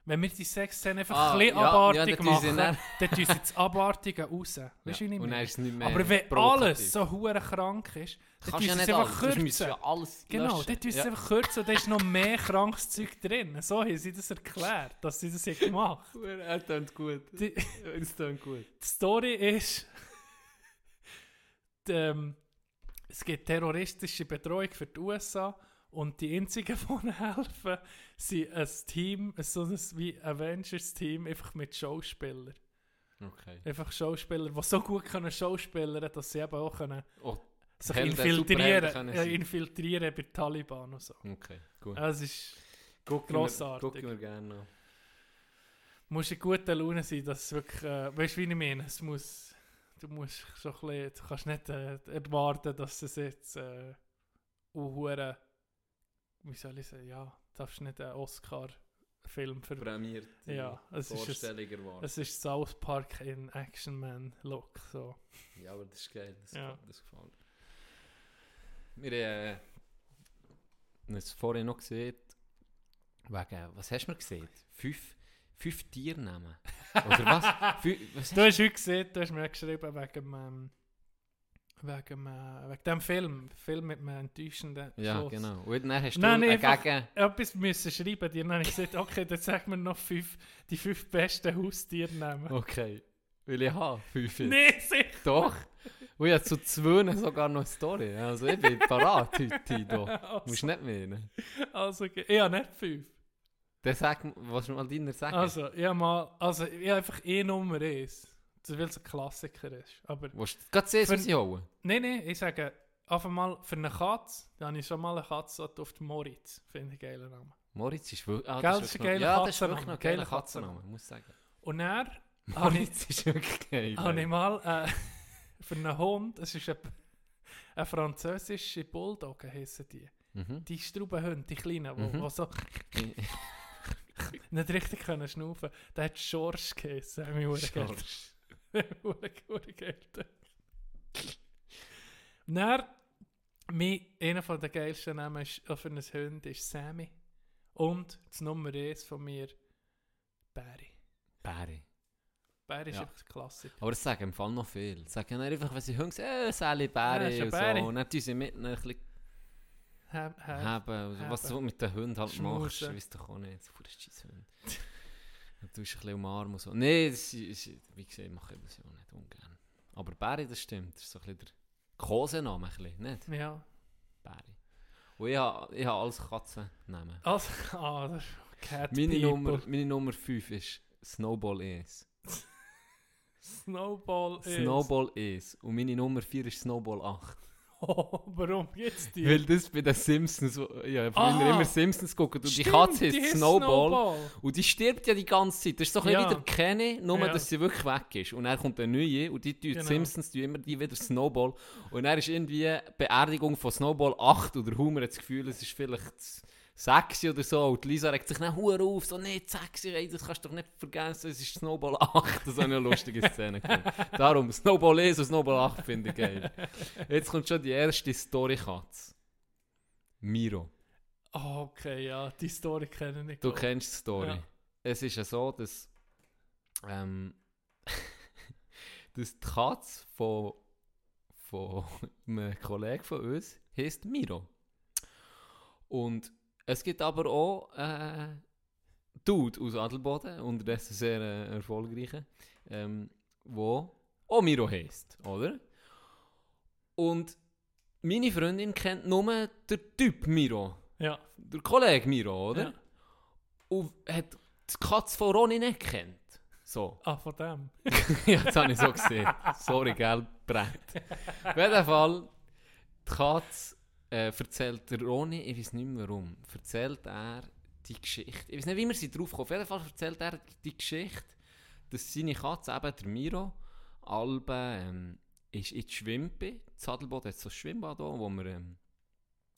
Wenn wir die Sexszene einfach
Ah,
ein bisschen
ja, ja,
abartig
dann sie
machen,
dann- (laughs)
dann tun sie das Abartige raus. Weißt du, wie ich
Und dann
meine?
ist nicht mehr
Aber wenn alles so hure krank ist, dann tun
du ja
sie es
nicht
einfach
alles. Du
kürzen.
ja alles
Genau, dort tun sie es
Ja.
einfach kürzen und da ist noch mehr krankes Zeug drin. So haben sie das erklärt, dass sie das haben gemacht
Er tönt gut.
Die,
Es tönt gut. (laughs)
die Story ist, (laughs) die, ähm, es gibt terroristische Bedrohung für die USA und die einzigen, die helfen, sind ein Team, so ein wie Avengers-Team, einfach mit Schauspielern.
Okay.
Einfach Schauspieler, die so gut können Schauspielern, dass sie eben auch können
Oh,
sich infiltrieren,
können
ja, infiltrieren bei Taliban und so.
okay, gut.
Es ist
Gucken
grossartig.
Wir, gucken wir gerne noch.
musst in guter Laune sein, dass es wirklich, äh, weißt du, wie ich meine? Es muss, du musst so ein bisschen, du kannst nicht äh, erwarten, dass es jetzt, äh, uhure, wie soll ich sagen, ja, darfst nicht einen Oscar-Film für,
Prämiert.
ja, es ist, ein, es ist South Park in Action Man Look, so.
Ja, aber das ist geil. Das,
Ja.
das gefällt mir. Wir haben äh, es vorhin noch gesehen, wegen, was hast du mir gesehen? Fünf, fünf Tiernamen. Oder was? (laughs) Fü was
Du hast heute gesehen, du hast mir geschrieben wegen ähm, wegen, äh, wegen dem Film. Film mit einem enttäuschenden
Ja,
Schluss.
genau. Und dann hast du
Nein,
äh,
einfach-
gegen...
Etwas müssen schreiben. Die dann habe (laughs) ich gesagt, okay, dann sag mir noch fünf, die fünf besten Haustiere
Okay. Will ich haben? Fünf jetzt?
Nee, sicher.
Doch. Und ich habe zu zwei sogar noch eine Story. Also ich bin parat heute, Tito. (laughs) Musst du nicht meinen.
Also, ich habe nicht fünf.
Dann sag, was du mal deiner sagen?
Also, ich habe mal, also, ich habe einfach eh Nummer eins. Weil es ein Klassiker ist. Aber,
Willst du gerade sehen, was sie holen?
nein, nein, ich sage, einfach mal für eine Katze, da habe ich schon mal eine Katze auf den Moritz. Finde ich einen geilen Namen.
Moritz ist wirklich... Ah,
Gell,
das
ist ein
Ja, das ist wirklich noch ein geiler Katzenname, muss ich sagen.
Und er (laughs) habe ich,
Moritz ist wirklich geil.
habe ich mal äh, (laughs) für einen Hund, es ist ein, ein französische Bulldog, heissen die.
Mhm.
Die Straubenhunde, die kleinen, die
Mhm.
wo so (laughs) nicht richtig können schnaufen. Der hat Schorsch geheissen. Hat mich verdammt Verdammt geil. Und dann, mein, einer von der geilsten Namen für einen Hund ist Sammy. Und das Nummer 1 von mir, Barry.
Barry.
Barry ist
Ja.
einfach klasse.
Aber das sagen im Fall noch viel. Sagen dann einfach, wenn sie hören, äh, Sally
Ja,
Barry
ist ein
und so. Und dann tun sie mit ein bisschen haben. Was du mit den Hunden halt machst, weißt du auch nicht. So ein scheiß Hund. Dann tust du ein bisschen umarmen und so. Nein, das ist, wie gesagt, mache ich das ja auch nicht ungern. Aber Barry, das stimmt. Das ist so ein bisschen der Kosename, nicht?
Ja.
Barry. Und ich habe, ich habe alles Katzennamen.
Also, (laughs) ah, das ist Cat
Meine
People.
Nummer, meine Nummer 5 ist Snowball Ace.
Snowball ist.
Snowball Ace. Und meine Nummer 4 ist Snowball 8. (laughs)
Warum jetzt die?
Weil das bei den Simpsons, ja,
Ah.
früher immer Simpsons gucken und die
Stimmt,
Katze heißt
die
Snowball. Und die stirbt ja die ganze Zeit. Das ist so ein bisschen
Ja.
wie der Kenny, nur
Ja.
dass sie wirklich weg ist. Und dann kommt eine neue und die, die
Genau.
Simpsons tun immer die wieder Snowball. Und dann ist irgendwie Beerdigung von Snowball 8 und der Humor hat das Gefühl, es ist vielleicht z- sexy oder so. Und Lisa regt sich dann hure auf, so nicht sexy, ey, das kannst du doch nicht vergessen, es ist Snowball 8. Das ist eine lustige Szene. Darum, Snowball 1 und Snowball 8 finde ich geil. Jetzt kommt schon die erste Story-Katze. Miro.
Ah, okay, ja, die Story kenne ich nicht.
Du kennst die Story.
Ja.
Es ist ja so, dass, ähm, (laughs) dass die Katze von, von einem Kollegen von uns heißt Miro. Und es gibt aber auch äh, Dude aus Adelboden, unterdessen sehr äh, erfolgreicher, ähm, wo auch Miro heißt, oder? Und meine Freundin kennt nur den Typ Miro,
Ja,
der Kollege Miro, oder?
Ja.
Und hat die Katze von Ronny nicht kennt. So. (laughs)
ah, von dem. (laughs)
ja, das habe ich so gesehen. Sorry, gell, Brett. Auf jeden Fall, die Katze äh, erzählt der Ronny, ich weiß nicht mehr warum, erzählt er die Geschichte. Ich weiß nicht, wie wir sie drauf kommen. Auf jeden Fall erzählt er die Geschichte, dass seine Katze, eben der Miro, Alben, ähm, ist in die Schwimpe. Das Sadelboot hat so ein Schwimmbad da, wo wir, ähm,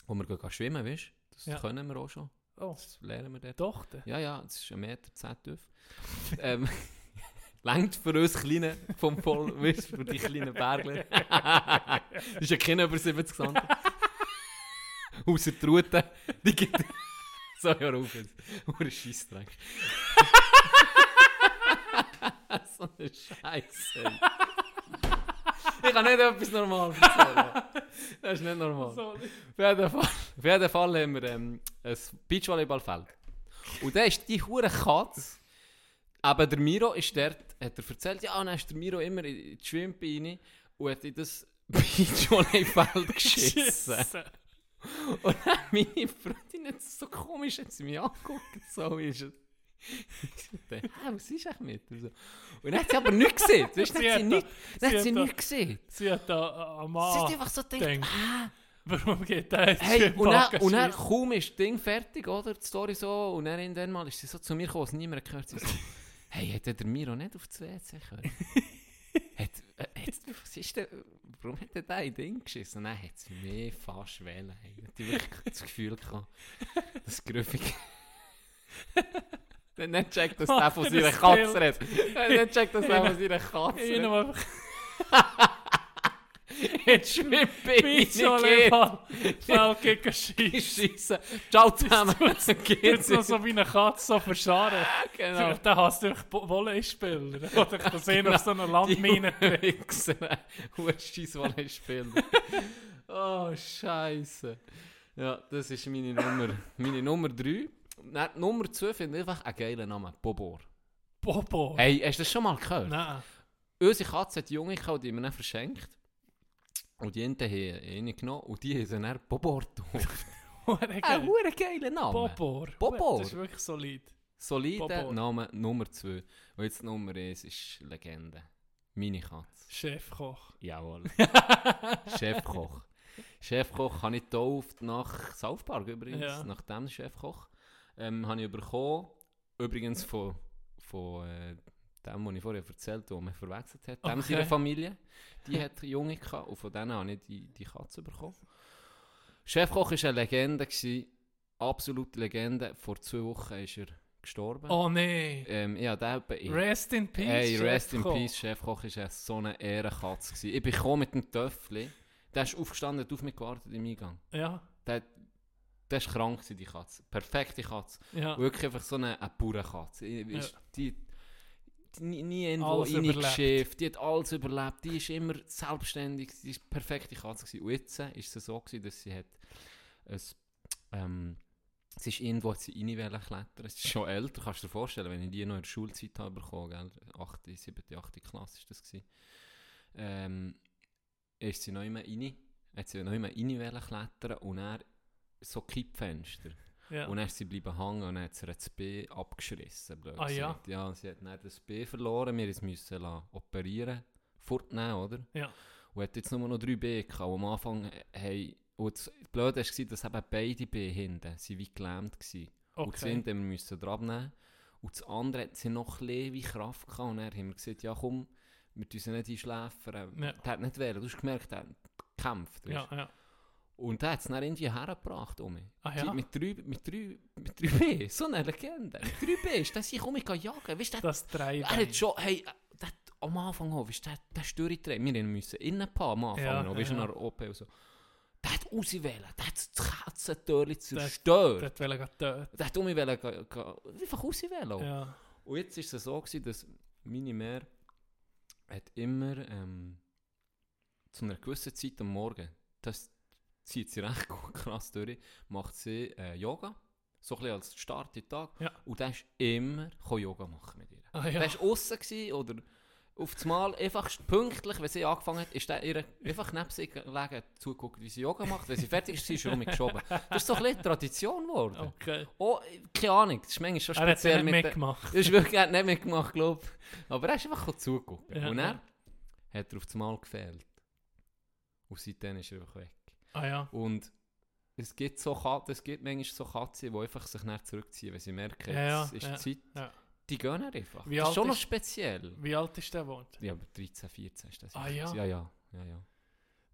wo wir gehen schwimmen, weißt? Das
Ja.
können wir auch schon.
Oh,
Das lernen wir dort.
Tochter.
Ja, ja, das ist ein Meter zehn tief. (laughs) ähm, (laughs) Längt für uns Kleine vom Voll, (laughs) weißt für die kleinen Bergler. das ist ja keiner über 70 cm. Außer die Rute, die gibt (laughs) so ja auf jetzt. Hure Scheissdreck. (laughs) so eine Scheiße. Ich kann nicht etwas normal erzählen. Das ist nicht normal.
Sorry.
Auf jeden Fall, auf jeden Fall haben wir ähm, ein Beachvolleyballfeld. Und da ist die hure Katze. Aber der Miro ist dort, hat er erzählt, ja, dann ist der Miro immer in die Schwimpe rein und hat in das (laughs) Beachvolleyballfeld geschissen. (laughs) Und dann meine Freundin hat so komisch, hat sie mich angeguckt, so ist es. Ich dachte, was ist eigentlich mit? Und, so. und dann hat sie aber nichts gesehen. Weißt,
Sie
hat
hat
sie, nicht, dann
sie
hat
hat
nichts gesehen.
Sie hat da am
Sie hat einfach so gedacht,
denkt,
ah,
warum geht der jetzt
Hey, und dann, und dann kaum ist das Ding fertig, oder? Die Story so. Und dann irgendwann mal ist sie so zu mir gekommen, was niemand gehört. Sie so, (laughs) hey, hätte der Miro nicht auf das WC können? hat, äh, hat, was ist denn, warum hat er da ein Ding geschissen? Dann hat sie mich fast wählen. Hey. Hat die wirklich (laughs) das Gefühl gehabt, das Grüffig. (laughs) Dann nicht checkt, dass der von seiner (laughs) Katze redet. Dann nicht checkt, dass der von seiner Katze
Ich
redet. (laughs)
noch Jetzt Beachvolleyball. Feld gegen.
Scheiße. Ciao zusammen.
Jetzt noch so wie eine Katze so verscharren.
Genau.
Da hast du Volleyspieler. Oder ich das sehen auf so einer Landmine.
Wichser. Hurschiss Volley spielen. (laughs) oh, Scheiße. Ja, das ist meine Nummer, meine Nummer 3. Dann, Nummer 2 finde ich einfach einen geilen Namen. Bobor.
Bobo.
Hey, hast du das schon mal gehört?
Nein.
Unsere Katze hat Junge gehabt, die dann verschenkt. Und die Ente haben eine genommen und die haben dann Bobor. (laughs)
Hure
Ein hure geiler Name.
Bobor.
Bobor.
Das ist wirklich solid.
Solide
Bobor.
Name Nummer 2. Und jetzt Nummer 1 ist Legende. Meine Katze.
Chefkoch.
Jawohl. (laughs) Chefkoch. Chefkoch habe ich getauft nach South Park übrigens,
Ja.
nach dem Chefkoch. Ähm, habe ich bekommen, übrigens von, von äh, dem, was ich vorher erzählt habe, der mich verwechselt hat. Dem
Okay.
seiner Familie, die hat Junge gehabt und von denen habe ich die, die Katze bekommen. Chefkoch war eine Legende, gewesen, absolute Legende. Vor zwei Wochen ist er gestorben.
Oh nee.
Ähm, ja, der ich,
Rest in Peace.
Hey, rest in
Chefkoch.
peace, Chefkoch war so eine Ehrenkatze. gewesen. Ich bin gekommen mit dem Töffli. Der ist aufgestanden, hat auf mich gewartet im Eingang.
Ja.
Der, der war krank, die Katze. Perfekte Katze.
Ja.
Wirklich einfach so eine, eine Bauernkatze. Ich-
Ja.
die, nie, nie irgendwo reingeschifft. Die hat alles überlebt. Die ist immer selbstständig. Die ist perfekte Katze. Gewesen. Und jetzt äh, ist es so, gewesen, dass sie hat ein, ähm, sie ist irgendwo hat sie rein klettern. Es ist schon älter, kannst du dir vorstellen, wenn ich die noch in der Schulzeit habe bekommen, gell? 8., 7., 8. Klasse ist das gewesen. Ähm, ist sie noch immer rein, hat sie noch immer rein klettern und dann so Kippfenster.
Ja.
Und dann ist sie bleiben hängen und dann hat sie das B abgeschrissen. Blöd
Ah, ja?
gesagt. Ja, sie hat dann das B verloren, wir lassen operieren, fortnehmen, oder?
Ja.
Und hat jetzt nur noch drei B gehabt. Und am Anfang haben, und das Blöde war, dass eben beide B hinten sind wie gelähmt waren. Und das
Okay.
eine haben wir müssen dran nehmen. Und das andere hat sie noch ein bisschen wie Kraft gehabt. Und dann haben wir gesagt, ja komm, wir sie nicht einschläfern.
Ja.
Der hat nicht wählen. Du hast gemerkt, der hat gekämpft.
Ja, ja.
Und der hat es dann irgendwie hergebracht um.
Ah, ja?
Mit drei, mit drei, mit. So eine Legende. Mit drei B ist der sich um mich jagen. Weißt der,
Das drei
er hat schon, hey, der hat am Anfang auch, weißt der, der drin. Wir müssen innen am Anfang
Ja,
noch, weißt du,
ja.
nach OP und so. Der hat ausgewählt, der hat das Katzentörli zerstört.
Der wollte gehen töten.
Der hat um mich einfach auswählen.
Ja.
Und jetzt ist es so gewesen, dass meine Mär hat immer ähm, zu einer gewissen Zeit am Morgen, das zieht sie recht gut (laughs) krass durch, macht sie äh, Yoga, so ein bisschen als Start in den Tag.
Ja.
Und der ist immer Yoga machen mit ihr.
Ah, ja.
Der war außen oder auf das Mal einfach pünktlich, wenn sie angefangen hat, ist der ihr einfach neben sie gelegen, zugeguckt, wie sie Yoga macht. Wenn sie fertig ist, ist sie mich geschoben. Das ist so ein bisschen Tradition geworden.
Okay.
Oh, keine Ahnung, das ist manchmal schon
Er hat
speziell
nicht
mit
mitgemacht.
das (laughs) ist wirklich er hat nicht mitgemacht, glaube ich. Aber er ist einfach zugeguckt.
Ja,
und er hat er auf das Mal gefehlt. Und seitdem ist er einfach weg.
Ah ja.
Und es gibt, so Katzen, es gibt manchmal so Katzen, die einfach sich nicht zurückziehen, wenn sie merken,
Ja, ja,
es ist
ja,
Zeit.
ja.
Die gehen dann einfach.
Wie
das ist
alt
schon noch
ist-
speziell.
Wie alt ist der geworden?
Ja, aber 13, 14 ist das.
Ah, ja?
Ja, ja. ja, ja.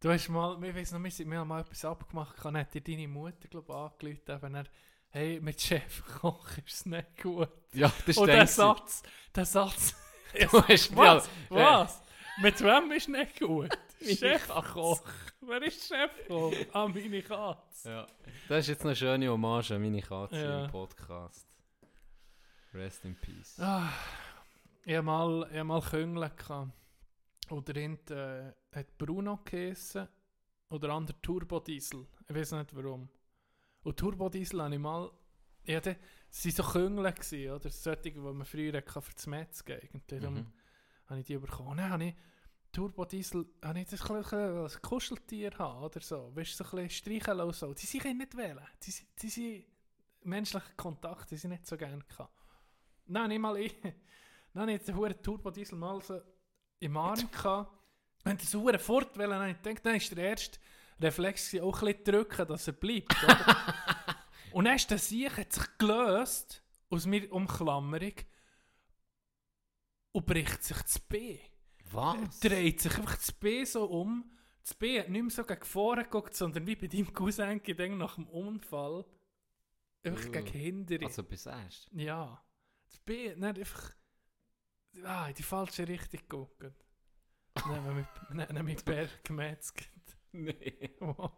Du hast mal, wir wissen noch, wir, sind, wir haben mal etwas abgemacht, kann hat dir deine Mutter, glaube ich, angerufen, wenn er, hey, mit Chef (laughs) Koch ist es nicht gut.
Ja, das
Und
ist
der Satz, der Satz,
Du hast (laughs)
was?
ja,
Was? Mit wem ist nicht gut?
Meine
Chef
Katze.
Koch. Wer ist Chef Koch? Ah, meine Katze.
Ja. Das ist jetzt eine schöne Hommage an meine Katze
Ja.
im Podcast. Rest in peace.
Ah, ich hatte mal, ich hab mal Küngle. drin äh, hat Bruno geheissen. Oder andere Turbodiesel. Ich weiß nicht warum. Und Turbodiesel habe ich mal. Ja, das waren so Küngle, gewesen, oder? Solche, die man früher hatte für das Metz gegen. Darum
Mhm.
habe ich die bekommen. Und Dann habe ich Turbodiesel, habe ich das ein bisschen als Kuscheltier haben, oder so. Weißt du, so ein bisschen streicheln und so. Die sind nicht wählen. Die, die sind menschlichen Kontakt, die sind nicht so gerne gehabt. Nein, nicht mal ich. Dann habe ich den Turbodiesel mal so im Arm gehabt. Wenn so Huren fort will, dann ich gedacht, dann ist der erste Reflex auch ein bisschen drücken, dass er bleibt. (laughs) Und dann ist der Sieg hat sich gelöst aus mir Umklammerung und bricht sich das B.
Was?
Dreht sich einfach das B so um. Das B hat nicht mehr so gegen vorne geguckt, sondern wie bei deinem Cousin gedacht nach dem Unfall. Einfach
Uh.
gegen hintere.
Also bis erst.
Ja. Das B hat nicht einfach ah, in die falsche Richtung geguckt. Dann haben wir mit, (laughs) dann Berg gemetzelt.
Nee.
Oh.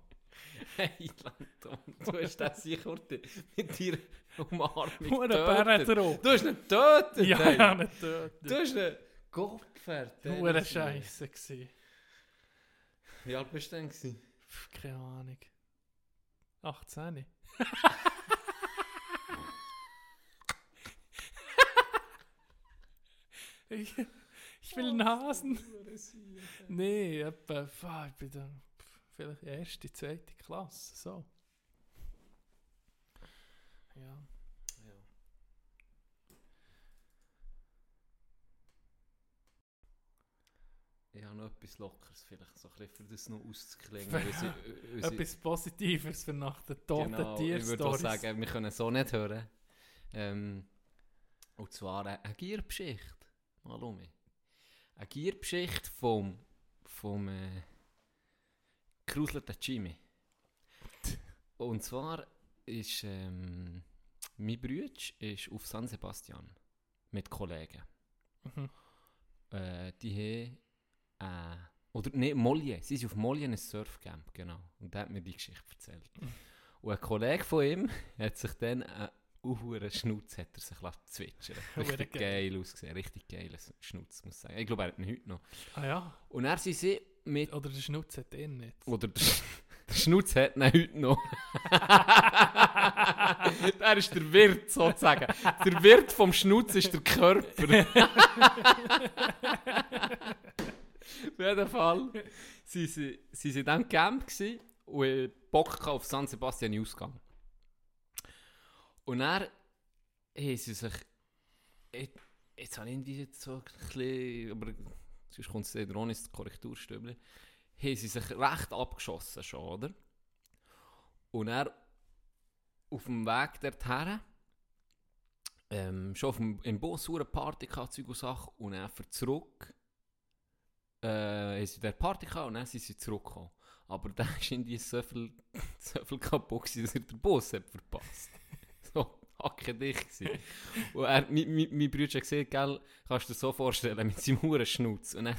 Hey, Lanton, du hast das sicher mit dir getötet.
drauf.
Du hast ihn getötet,
Ja,
hey.
ja, nicht töten.
Du hast ihn... Gottfert.
Hure Scheiße gsi.
Wie alt bist du denn? gewesen?
Keine Ahnung. 18. ich, ich will Nasen. Nee, etwa, ich bin dann vielleicht erste, zweite Klasse, so. Ja.
Ich habe noch etwas Lockeres, vielleicht so ein bisschen, für das noch auszuklingen. Sie- (laughs)
Etwas Positives für nach den toten
Genau, ich
Tieren.
würde auch sagen, wir können so nicht hören. Ähm, und zwar eine, eine Gierbeschicht. Mal um mich. Eine Gierbeschicht vom, vom äh, geruselten Jimmy. Und zwar ist ähm, mein Bruder ist auf San Sebastian mit Kollegen.
Mhm.
Äh, die haben äh, oder nee, Molje. Sie sind auf Molje in ein Surfcamp, genau. Und der hat mir die Geschichte erzählt. Und ein Kollege von ihm (laughs) hat sich dann einen uhuren Schnutz hat er sich zwitschern. (laughs) Richtig
geil.
geil ausgesehen. Richtig geiler Schnutz, muss ich sagen. Ich glaube, er hat ihn heute noch.
Ah ja,
Und er sind sie mit...
oder der Schnutz hat ihn nicht.
Oder der, (laughs) der Schnutz hat ihn heute noch. er ist der Wirt, sozusagen. Der Wirt vom Schnutz ist der Körper. Auf jeden Fall (laughs) sie sie in diesem Camp und Bock auf San Sebastian Ausgang. Und dann haben sie sich... Jetzt, jetzt habe ich jetzt so ein bisschen... Aber sonst kommt es dann auch ins Korrekturstübli. Haben sie sich recht abgeschossen schon, oder? Und er auf dem Weg dorthin ähm, schon auf dem, im Bus eine Party Zeug und Sachen, und dann zurück äh, haben sie der Party gehabt und dann sind sie zurückgekommen. Aber dann ist irgendwie so viel, so viel kaputt gewesen, dass er den Bus hat verpasst. (laughs) so hacke dicht gewesen. Und er, mein, mein, mein Bruder hat gesehen, gell, kannst du dir so vorstellen, mit seinem huren Schnutz. Und dann,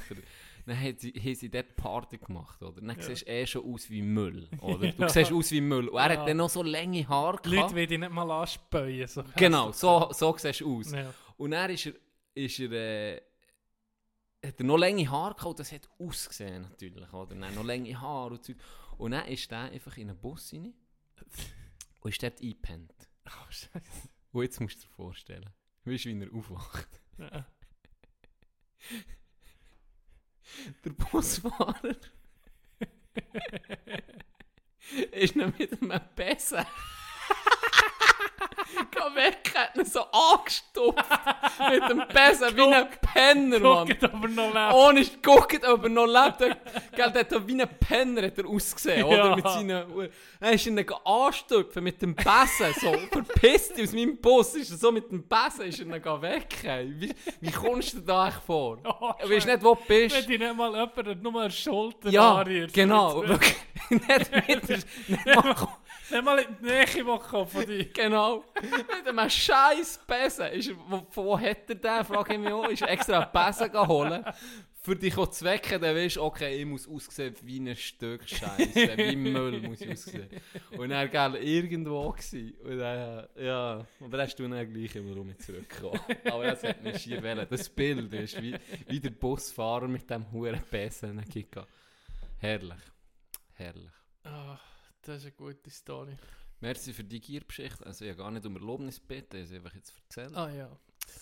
dann haben sie, haben sie dort Party gemacht, oder? Dann siehst du eh schon aus wie Müll, oder? (laughs) Du
Ja.
siehst aus wie Müll. Und er
Ja.
hat dann noch so lange Haare
Die Leute
gehabt.
will dich nicht mal anspäuen. So
Genau, so, so siehst du aus.
Ja.
Und dann ist er, ist er, äh, hat er noch lange Haare gehabt, das hat ausgesehen natürlich, oder? Dann noch lange Haare und Zeug. Und dann ist er einfach in einen Bus rein (laughs) und ist dort eingepennt.
Oh, Scheiße.
Und jetzt musst du dir vorstellen, weißt du, wie er aufwacht?
Ja.
Der Busfahrer (laughs) ist noch mit einem Besen (laughs) Geh weg, hat ihn so angestupft mit dem Besen wie ein Penner, Mann.
Guckt aber noch lebt.
Ohne guckt, ob er noch lebt. Gell, der hat wie ein Penner hat er ausgesehen, oder?
Ja.
Mit seinen, er ist ihn anstupfen mit dem Besen, so verpisst aus meinem Bus, ist er so mit dem Besen, ist er ihn weg. Wie, wie kommst du da eigentlich vor? (laughs)
Oh,
du weißt nicht, wo du bist.
Wenn dich nicht mal jemand nur eine Schulter
Ja,
anrührt.
genau. (laughs) Nicht mit der, nicht mal,
Nicht mal in die Nähe machen von dir.
genau. Mit einem scheiß Besen. Ist, wo, von wo hat er den? Frage ich mich auch. Ist extra einen Besen geholt? Für dich auch zu wecken, dann weißt du, okay, ich muss aussehen wie ein Stück Scheiße, wie (laughs) Müll muss ich aussehen. Und er war irgendwo. Gewesen. Und dann, ja, aber dann hast du dann gleich immer um mich zurückgekommen. Aber das hat mich schier wollen. Das Bild ist wie, wie der Busfahrer mit dem huren Besen. Herrlich. Herrlich.
Ah, das ist eine gute Story.
Merci für die Giergeschichte. Also ich habe gar nicht um Erlaubnis gebeten, ich habe einfach jetzt erzählt.
Ah ja.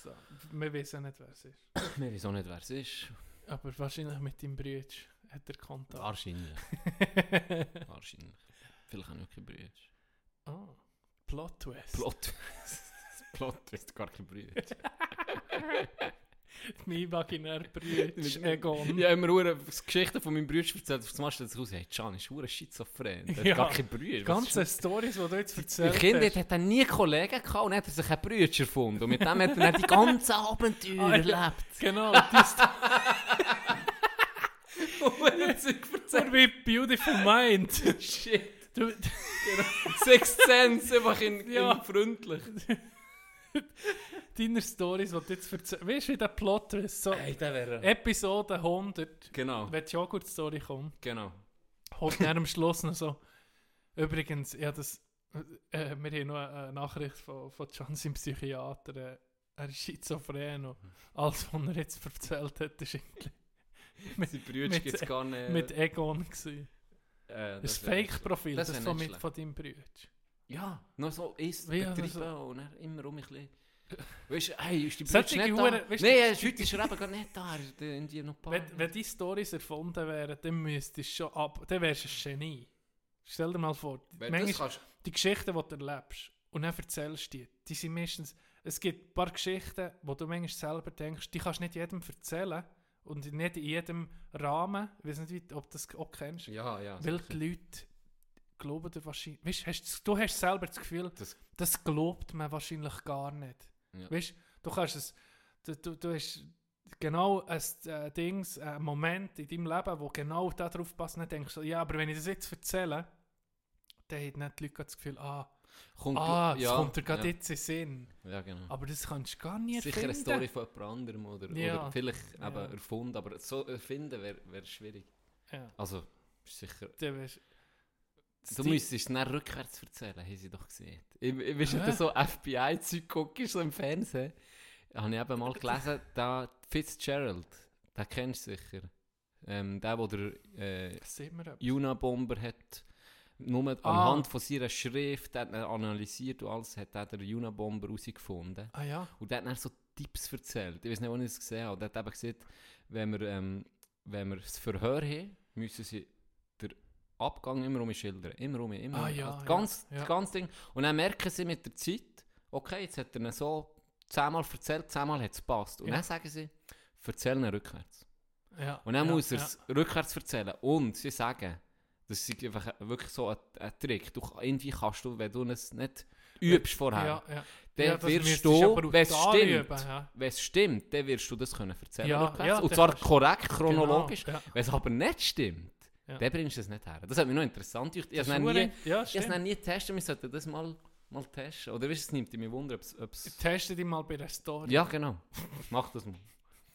So. Wir wissen nicht, wer es ist. (coughs)
Wir wissen auch nicht, wer es ist.
Aber wahrscheinlich mit deinem Bruder hat er Kontakt.
Wahrscheinlich. (laughs) Wahrscheinlich. Vielleicht auch nicht kein Brüder.
Ah, Plot Twist.
Plot. (laughs) Plot ist gar kein Brüder. (laughs) (laughs)
mein Bruder (laughs) ist Egon.
Habe immer hure Geschichten von meinem Bruder erzählt. Auf einmal stellt sich raus, hey, Can ist hure schizophren.
Ja.
hat gar kein Brüder.
Ganze Stories, die du jetzt
Im
erzählt
Kind hat er nie Kollegen gehabt und hat er sich einen Brüder erfunden. Und mit dem hat er die ganzen Abenteuer (laughs)
Ah, ja.
erlebt.
Genau, die Story.
erzählt.
wie Beautiful Mind.
Shit.
Du,
Sixth Sense, einfach in,
Ja.
in freundlich.
Deine Stories, die du jetzt erzählst. Weißt du, wie der Plot ist? So,
Hey, der wäre...
Episode 100,
Genau,
wenn die Joghurt-Story kommt.
genau.
holt dann am Schluss noch so, übrigens, ja, das, äh, wir haben noch eine Nachricht von, von John, seinem Psychiater, äh, er ist schizophren und alles, was er jetzt erzählt hat, ist irgendwie (laughs) mit,
Sein Brüder gibt es gar nicht.
mit Egon gewesen.
äh,
Das
wär-
Fake-Profil,
das
das,
wär
von, mit, von deinem Bruder.
Ja, noch so ist
also
betrieben
so-
und dann immer um ein bisschen... Weißt du, hey, ist die Brüder nicht da?
Huren- weißt du-
Nein, äh, heute ist er eben gar nicht da, in die noch ein paar...
Wenn, wenn die Stories erfunden wären, dann müsstest du schon ab, dann wärst du ein Genie. Stell dir mal vor, manchmal,
kannst,
die Geschichten, die du erlebst und dann erzählst du die, die sind meistens, es gibt ein paar Geschichten, wo du manchmal selber denkst, die kannst du nicht jedem erzählen und nicht in jedem Rahmen, ich weiß nicht, ob du das auch kennst,
ja, ja.
weil
sicher.
die Leute glauben dir wahrscheinlich, weißt, hast, du hast selber das Gefühl,
Das-
das, glaubt man wahrscheinlich gar nicht.
Ja.
Weißt, du kannst es, du, du, du hast genau ein äh, Dings, ein Moment in deinem Leben, wo genau darauf passt, nicht denkst, ja, aber wenn ich das jetzt erzähle, dann haben nicht die Leute das Gefühl, ah,
Kommt,
ah, das
ja,
kommt dir gerade
ja,
jetzt in Sinn.
Ja, genau.
Aber das kannst du gar nicht
Sicher eine
erfinden.
Story von jemand anderem oder,
Ja.
oder vielleicht eben erfunden, aber so erfinden wäre wär schwierig. Also, ist sicher... Du müsstest es dann rückwärts erzählen, haben sie doch gesehen. Ich, ich weißt, du so FBI-Zeug guckst, so im Fernsehen, habe ich eben mal gelesen, (laughs) da Fitzgerald, den kennst du sicher. Ähm, der, der der äh,
Das sieht man etwas.
Unabomber hat, nur
Ah.
anhand von seiner Schrift, hat ihn analysiert und alles, hat er der Unabomber herausgefunden.
Ah ja,
Und der hat dann so Tipps erzählt. Ich weiß nicht, wo ich es gesehen habe. Der hat eben gesagt, wenn wir, ähm, wenn wir das Verhör haben, müssen sie Abgang immer um schildern. Immer um, immer
Ah,
um.
ja, ja,
ganz,
ja.
Das ganze Ding. Und dann merken sie mit der Zeit, okay, jetzt hat er ihn so zehnmal erzählt, zehnmal hat es gepasst. Und
Ja.
dann sagen sie, erzähl ihn rückwärts.
ja.
Und dann
ja,
muss er
ja.
es rückwärts erzählen. Und sie sagen, das ist einfach wirklich so ein, ein Trick. Du, irgendwie kannst du, wenn du es nicht übst vorher,
Ja, ja.
dann
Ja,
wirst du,
ja
wenn es stimmt,
ja.
wenn es stimmt, dann wirst du das können erzählen
Ja,
rückwärts.
ja,
Und zwar korrekt, chronologisch.
Genau, ja.
Wenn es aber nicht stimmt,
Ja.
dann bringst du es nicht her. Das hat mich noch interessant. Ich, ich habe nie,
ja,
ich es nie getestet, wir sollten das mal, mal testen. Oder weißt, es nimmt mich wunder, ob es...
Teste dich mal bei der Story.
ja, genau. Mach das mal.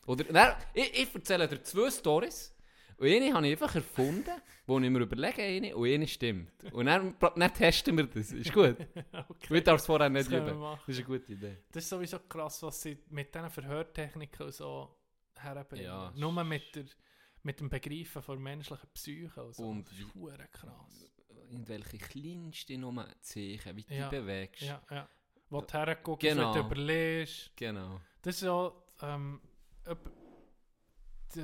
Oder, nein, ich, ich erzähle dir zwei Stories. Und eine habe ich einfach erfunden, wo ich mir überlege, eine, und eine stimmt. Und dann, dann testen wir das. Ist gut. (laughs)
okay.
Du darfst es vorher nicht
Das
üben.
machen.
Das ist eine gute Idee.
Das ist sowieso krass, was sie mit diesen Verhörtechniken so herbringen.
Ja,
Nur mit, der, mit dem Begreifen von menschlichen Psyche. Und, so.
Und
das ist hure krass.
In welche kleinste Nummer Zeichen, wie du
Ja.
dich bewegst.
Ja, ja. Wo du herguckst,
Genau.
du überlegst.
Genau.
Das ist ja... Ähm, die,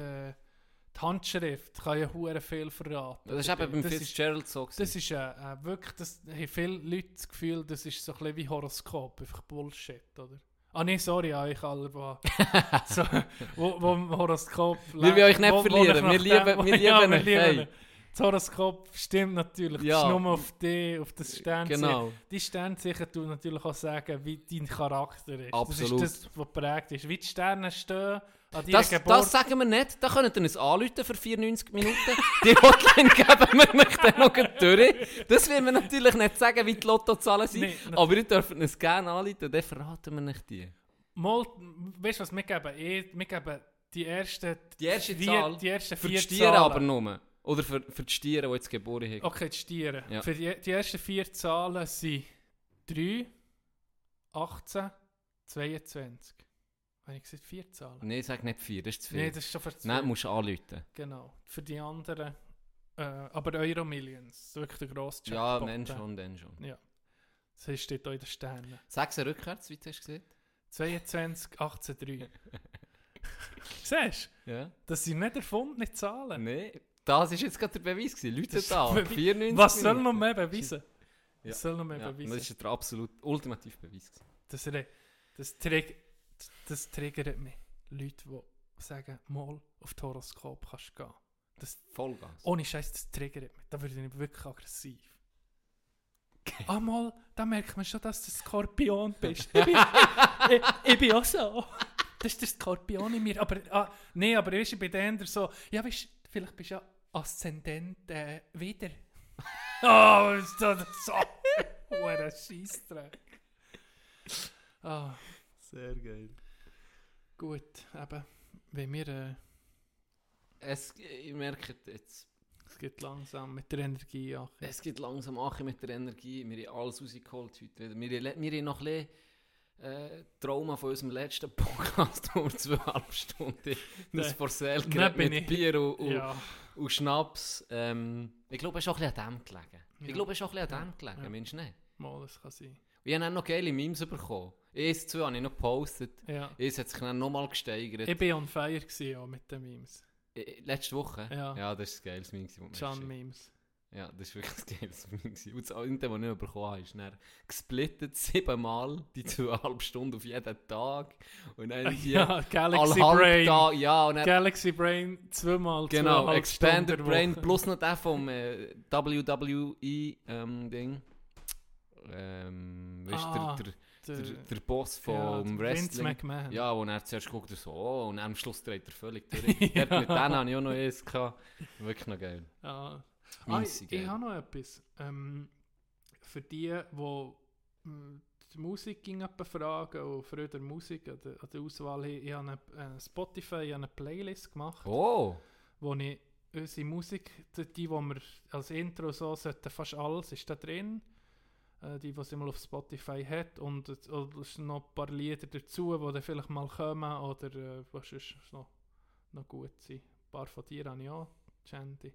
die Handschrift kann ja hure viel verraten.
Das ist eben beim
das ist,
Fitzgerald so. gewesen.
das ist äh, äh, wirklich... Das haben viele Leute das Gefühl, das ist so ein bisschen wie Horoskop. Einfach Bullshit, oder? Ah nee, sorry, ja, ich alle, wo, (laughs) so, wo, wo im Horoskop...
Wir wollen euch nicht
wo- wo
verlieren,
ich
wir lieben-
dem-
wir (laughs)
ja,
lieben euch, hey.
euch. Das Horoskop stimmt natürlich,
Ja.
das ist nur auf dich, auf das Sternzeichen.
Genau.
Die Sternzeichen tun natürlich auch sagen, wie dein Charakter ist.
Absolut.
Das ist das, was prägt ist. Wie die Sterne stehen
Das, das sagen wir nicht. Da könnt ihr uns anrufen für 94 Minuten. (laughs) Die Hotline geben wir euch dann noch durch. Das will wir natürlich nicht sagen, wie die Lottozahlen sind.
Nee,
aber ihr dürft uns gerne anrufen, dann verraten wir nicht die.
Mal, weißt du was, wir geben, eh, wir geben die ersten
Die erste
vier,
Zahl
die ersten
Für
vier
die Stiere
Zahlen.
aber nur. Oder für, für die Stiere, die jetzt geboren haben.
Okay, die Stiere.
Ja.
Für die, die ersten vier Zahlen sind 3, 18, 22. Habe ich gesagt vier Zahlen?
Nein, sag nicht vier, das ist zu viel.
Nein, das ist schon für zwei.
Nein, musst du anrufen.
Genau. Für die anderen, äh, aber Euro Millions, ist wirklich der grosse
Ja,
Jackpot,
dann
äh.
schon, dann schon.
Das steht auch in den Sternen.
Sag sie rückwärts, wie du hast gesehen.
22, 18, 3. Siehst du?
Ja.
Das sind nicht erfundene Zahlen.
Nein, das war jetzt gerade der Beweis. Gewesen. Leute
ist
da,
Beweis.
94
Was soll
Minuten.
mehr beweisen?
Ja.
Was soll noch mehr
Ja,
beweisen?
das ist der absolut ultimative Beweis. gewesen.
Das, das, trig das triggert mich. Leute, die sagen, mal auf das Horoskop kannst du gehen. Das,
Vollgas.
ohne Scheiß, das triggert mich. Da würde ich wirklich aggressiv. ah, mal, da merkt man schon, dass du Skorpion bist. (laughs) Ich bin, ich, ich bin auch so. Das ist der Skorpion in mir. Aber, ah, nee, aber weißt, ich bin dann so, ja, weißt du, vielleicht bist du ja Aszendent äh, wieder. (laughs) oh, ist das so. (laughs) Hure Scheissdreck. Ah.
Sehr geil.
Gut, eben, wenn wir, äh,
Es, ich merke jetzt,
Es geht langsam mit der Energie an.
Es geht langsam an mit der Energie. Wir haben alles rausgeholt heute wieder. Wir, wir haben noch ein bisschen äh, Trauma von unserem letzten (laughs) Podcast um zweieinhalb Stunden. Das. Porcel mit
ich-
Bier und, und,
Ja.
und Schnaps. Ähm, ich glaube, es ist auch ein bisschen an dem gelegen. Ich
Ja.
glaube, es ist auch ein bisschen an
Ja.
dem gelegen,
Ja.
meinst du nicht?
Mal, das kann sein.
Und ich habe dann noch geile Memes bekommen. Eins, zwei habe ich noch gepostet.
Ja.
Eins hat sich dann nochmal gesteigert.
Ich war on fire gewesen, auch mit den Memes.
Letzte Woche?
Ja.
Ja, das ist ein geiles Meme. das
John Memes.
Ja, das ist wirklich ein geiles Meme. Und das andere, was ich nicht bekommen habe, ist dann gesplittet siebenmal, die zweieinhalb Stunden auf jeden Tag. Und dann (laughs) die
Ja, Galaxy Brain.
Tag, ja, und dann,
Galaxy Brain zweimal
genau, Expanded Brain plus noch der vom äh, WWE ähm, Ding. Ähm, weißt du,
Ah,
der, der,
der-
der, Boss vom
ja, der Vince
Wrestling.
McMahon.
Ja, wo er zuerst guckt, so, oh, und am Schluss dreht er völlig (laughs) durch. Dort mit denen habe ich auch noch eins gehabt. Wirklich noch geil.
Ja. Ah, ich habe noch etwas. Ähm, für die, die mm, die Musik ging fragen und früher der Musik an der, an der Auswahl, ich, ich habe eine, äh, Spotify ich habe eine Playlist gemacht,
Oh!
wo ich unsere Musik, die, die wir als Intro so sollten, fast alles ist da drin. Äh, die, was immer auf Spotify hat und es es sind noch ein paar Lieder dazu, die dann vielleicht mal kommen oder äh, was ist noch, noch gut sein. Ein paar von dir habe ich auch, Chandy.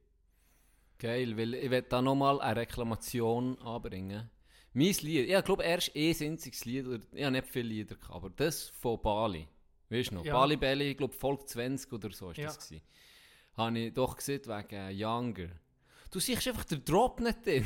Geil, weil ich will da nochmal eine Reklamation anbringen. Mein Lied, ich glaube erst ein einziges Lied, oder- ich habe nicht viele Lieder gehabt, aber das von Bali, weißt du noch,
Ja.
Bali Belly, ich glaube Folge 20 oder so ist
Ja.
das gewesen. Habe ich doch gesehen wegen Younger. Du siehst einfach den Drop nicht drin.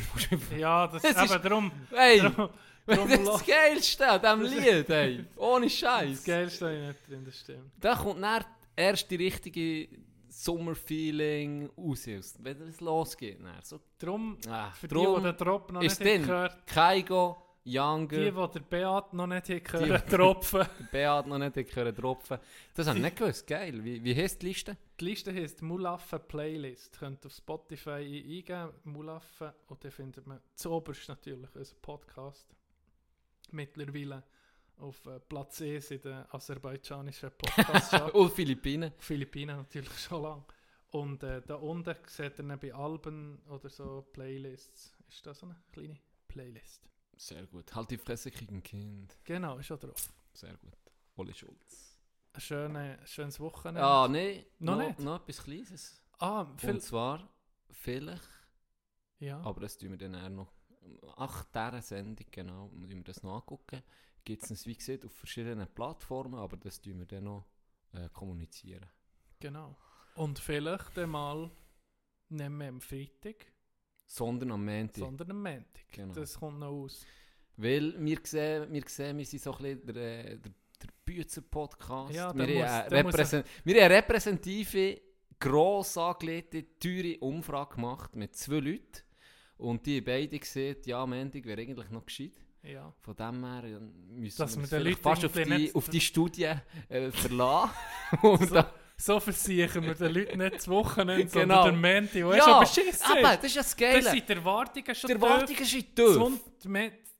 Ja, das, (laughs) eben
ist-
darum,
Hey,
darum,
das
darum
ist
lo-
das Geilste an diesem Lied, ey. Ohne
das
Scheiß.
Geilste habe ich nicht drin, das stimmt.
Da kommt dann erst die richtige Sommerfeeling raus, wenn es losgeht. Dann. So,
Darum,
ah,
für die,
drum
die den Drop noch
ist
nicht
drin.
gehört,
Kaigo,
die,
Younger,
die der Beat noch nicht gehört, tropfen. (laughs)
Beat noch nicht können tropfen. Das habe ich nicht gewusst. Geil. Wie, wie heisst die Liste?
Die Liste heisst Mulaffe Playlist. Könnt auf Spotify ein- eingeben, Mulaffe, und dann findet man zuoberst natürlich unseren Podcast. Mittlerweile auf äh, Platz 1 in den aserbaidschanischen podcast (laughs)
Und Philippinen.
Philippinen natürlich schon lange. Und äh, da unten seht ihr bei Alben oder so Playlists. Ist das so eine kleine Playlist?
Sehr gut. Halt die Fresse kriegen Kind.
Genau, ist schon drauf.
Sehr gut. Oli Schulz.
Ein, schöne, schönes Wochenende.
Ah, nein.
Noch nicht?
Noch etwas Kleines.
ah viel,
Und zwar, vielleicht,
ja.
aber das tun wir dann eher noch. Ach, dieser Sendung, genau, müssen wir das noch angucken. Gibt es wie gesagt, auf verschiedenen Plattformen, aber das tun wir dann noch äh, kommunizieren.
Genau. Und vielleicht einmal nicht mehr am Freitag,
Sondern am Montag.
sondern am Montag.
Genau.
Das kommt noch aus.
Weil wir sehen, wir sehen, wir sind so ein bisschen der, äh, der, der Bützer-Podcast.
Ja,
wir, haben
muss-
repräsen- wir haben eine repräsentative, gross angelegte, teure Umfrage gemacht mit zwei Leuten. Und die beide gesehen, ja, am Montag wäre eigentlich noch gescheit.
Ja.
Von dem her müssen
Dass
wir
wir
fast auf die, auf die Studie äh, verlassen. (laughs) Und da,
So versichern wir den Leuten nicht das Wochenende,
Genau.
sondern den Montag, wo
ja,
ja, schon beschissen
aber
ist.
das ist ja das
Das
Geile.
sind die Erwartungen schon
Die Erwartungen sind
Das
tief.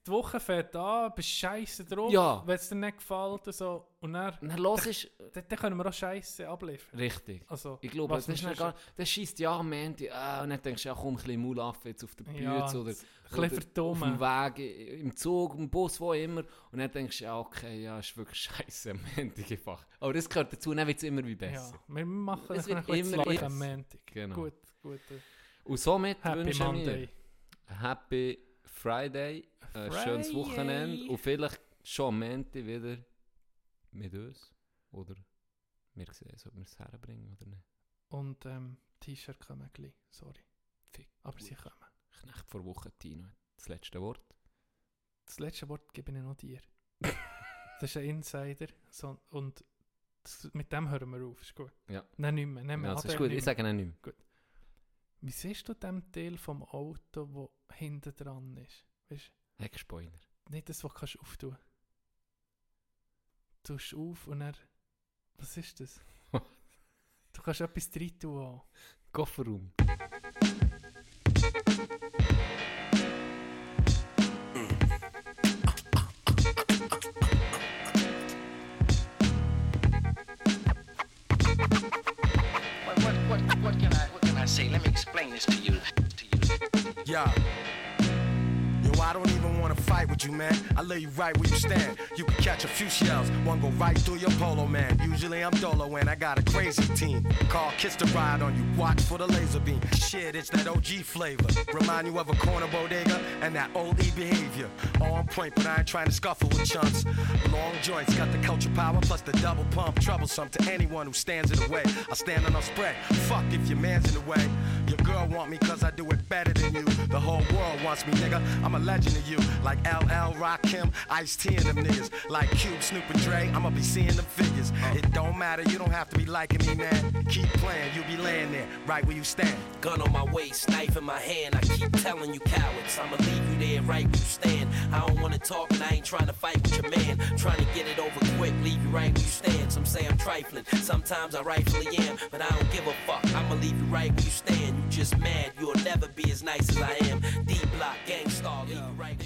Die Woche fährt an, bist scheiße drauf,
Ja.
wenn es dir nicht gefällt. und So. Und dann,
dann los ist...
dann, dann können wir auch scheiße abliefern.
Richtig.
Also,
Ich glaube, das, ist dann gar, das schießt ja am Ende, ah, und dann denkst du, ja komm, ein bisschen Maulaff jetzt auf der Bühne
Ja,
oder,
ein
oder auf dem. Weg, im Zug, im Bus, wo immer. Und dann denkst du, ja okay, ja, ist wirklich (laughs) scheiße am Ende einfach. Aber das gehört dazu, dann wird es immer wie besser.
Ja, wir machen
Es wird immer
am Montag.
Genau.
Gut, gut.
Und somit
Happy
wünschen
Monday.
wir Happy Friday, ein schönes
Friday.
Wochenende und vielleicht schon am Montag wieder mit uns. Oder wir sehen, ob wir es herbringen oder nicht.
Und ähm, T-Shirt kommen gleich. Sorry.
Fick.
Aber sie kommen.
Knecht vor Woche, Tino. Das letzte Wort.
Das letzte Wort gebe ich noch dir. das ist ein Insider. So, und das, mit dem hören wir auf. Ist gut.
Ja.
Nein, nicht mehr. Nein, mehr.
Ja, das
Ade,
ist gut, ich sage nicht mehr.
Wie siehst du den Teil vom Auto, wo hinten dran ist? Weißt
Heckspoiler.
nicht das, was du kannst auftun. Du tust auf und er. Was ist das? (laughs) du kannst etwas drin tun.
Kofferraum.
Let me explain this to you.
Yeah. Yo, I don't even wanna fight with you, man. I lay you right where you stand. You can catch a few shells, one go right through your polo, man. Usually I'm dolo and I got a crazy team. Call Kiss to ride on you, watch for the laser beam. Shit, it's that OG flavor. Remind you of a corner bodega and that old E behavior. On point, but I ain't trying to scuffle with chunks. Long joints, got the culture power plus the double pump. Troublesome to anyone who stands in the way. I stand on a spread. Fuck if your man's in the way. Your girl want me cause I do it better than you. The whole world wants me, nigga. I'm a legend to you. Like LL, Rock Kim, Ice T and them niggas. Like Cube, Snoop and Dre, I'ma be seeing them figures. It don't matter, you don't have to be liking me, man. Keep playing, you be laying there, right where you stand.
Gun on my waist, knife in my hand. I keep telling you cowards, I'ma leave you there right where you stand. I don't wanna talk and I ain't trying to fight with your man. Trying to get it over quick, leave you right where you stand. Some say I'm trifling, sometimes I rightfully am, but I don't give a fuck. I'ma leave you right where you stand. You just mad, you'll never be as nice as I am. D block, gang star, leave right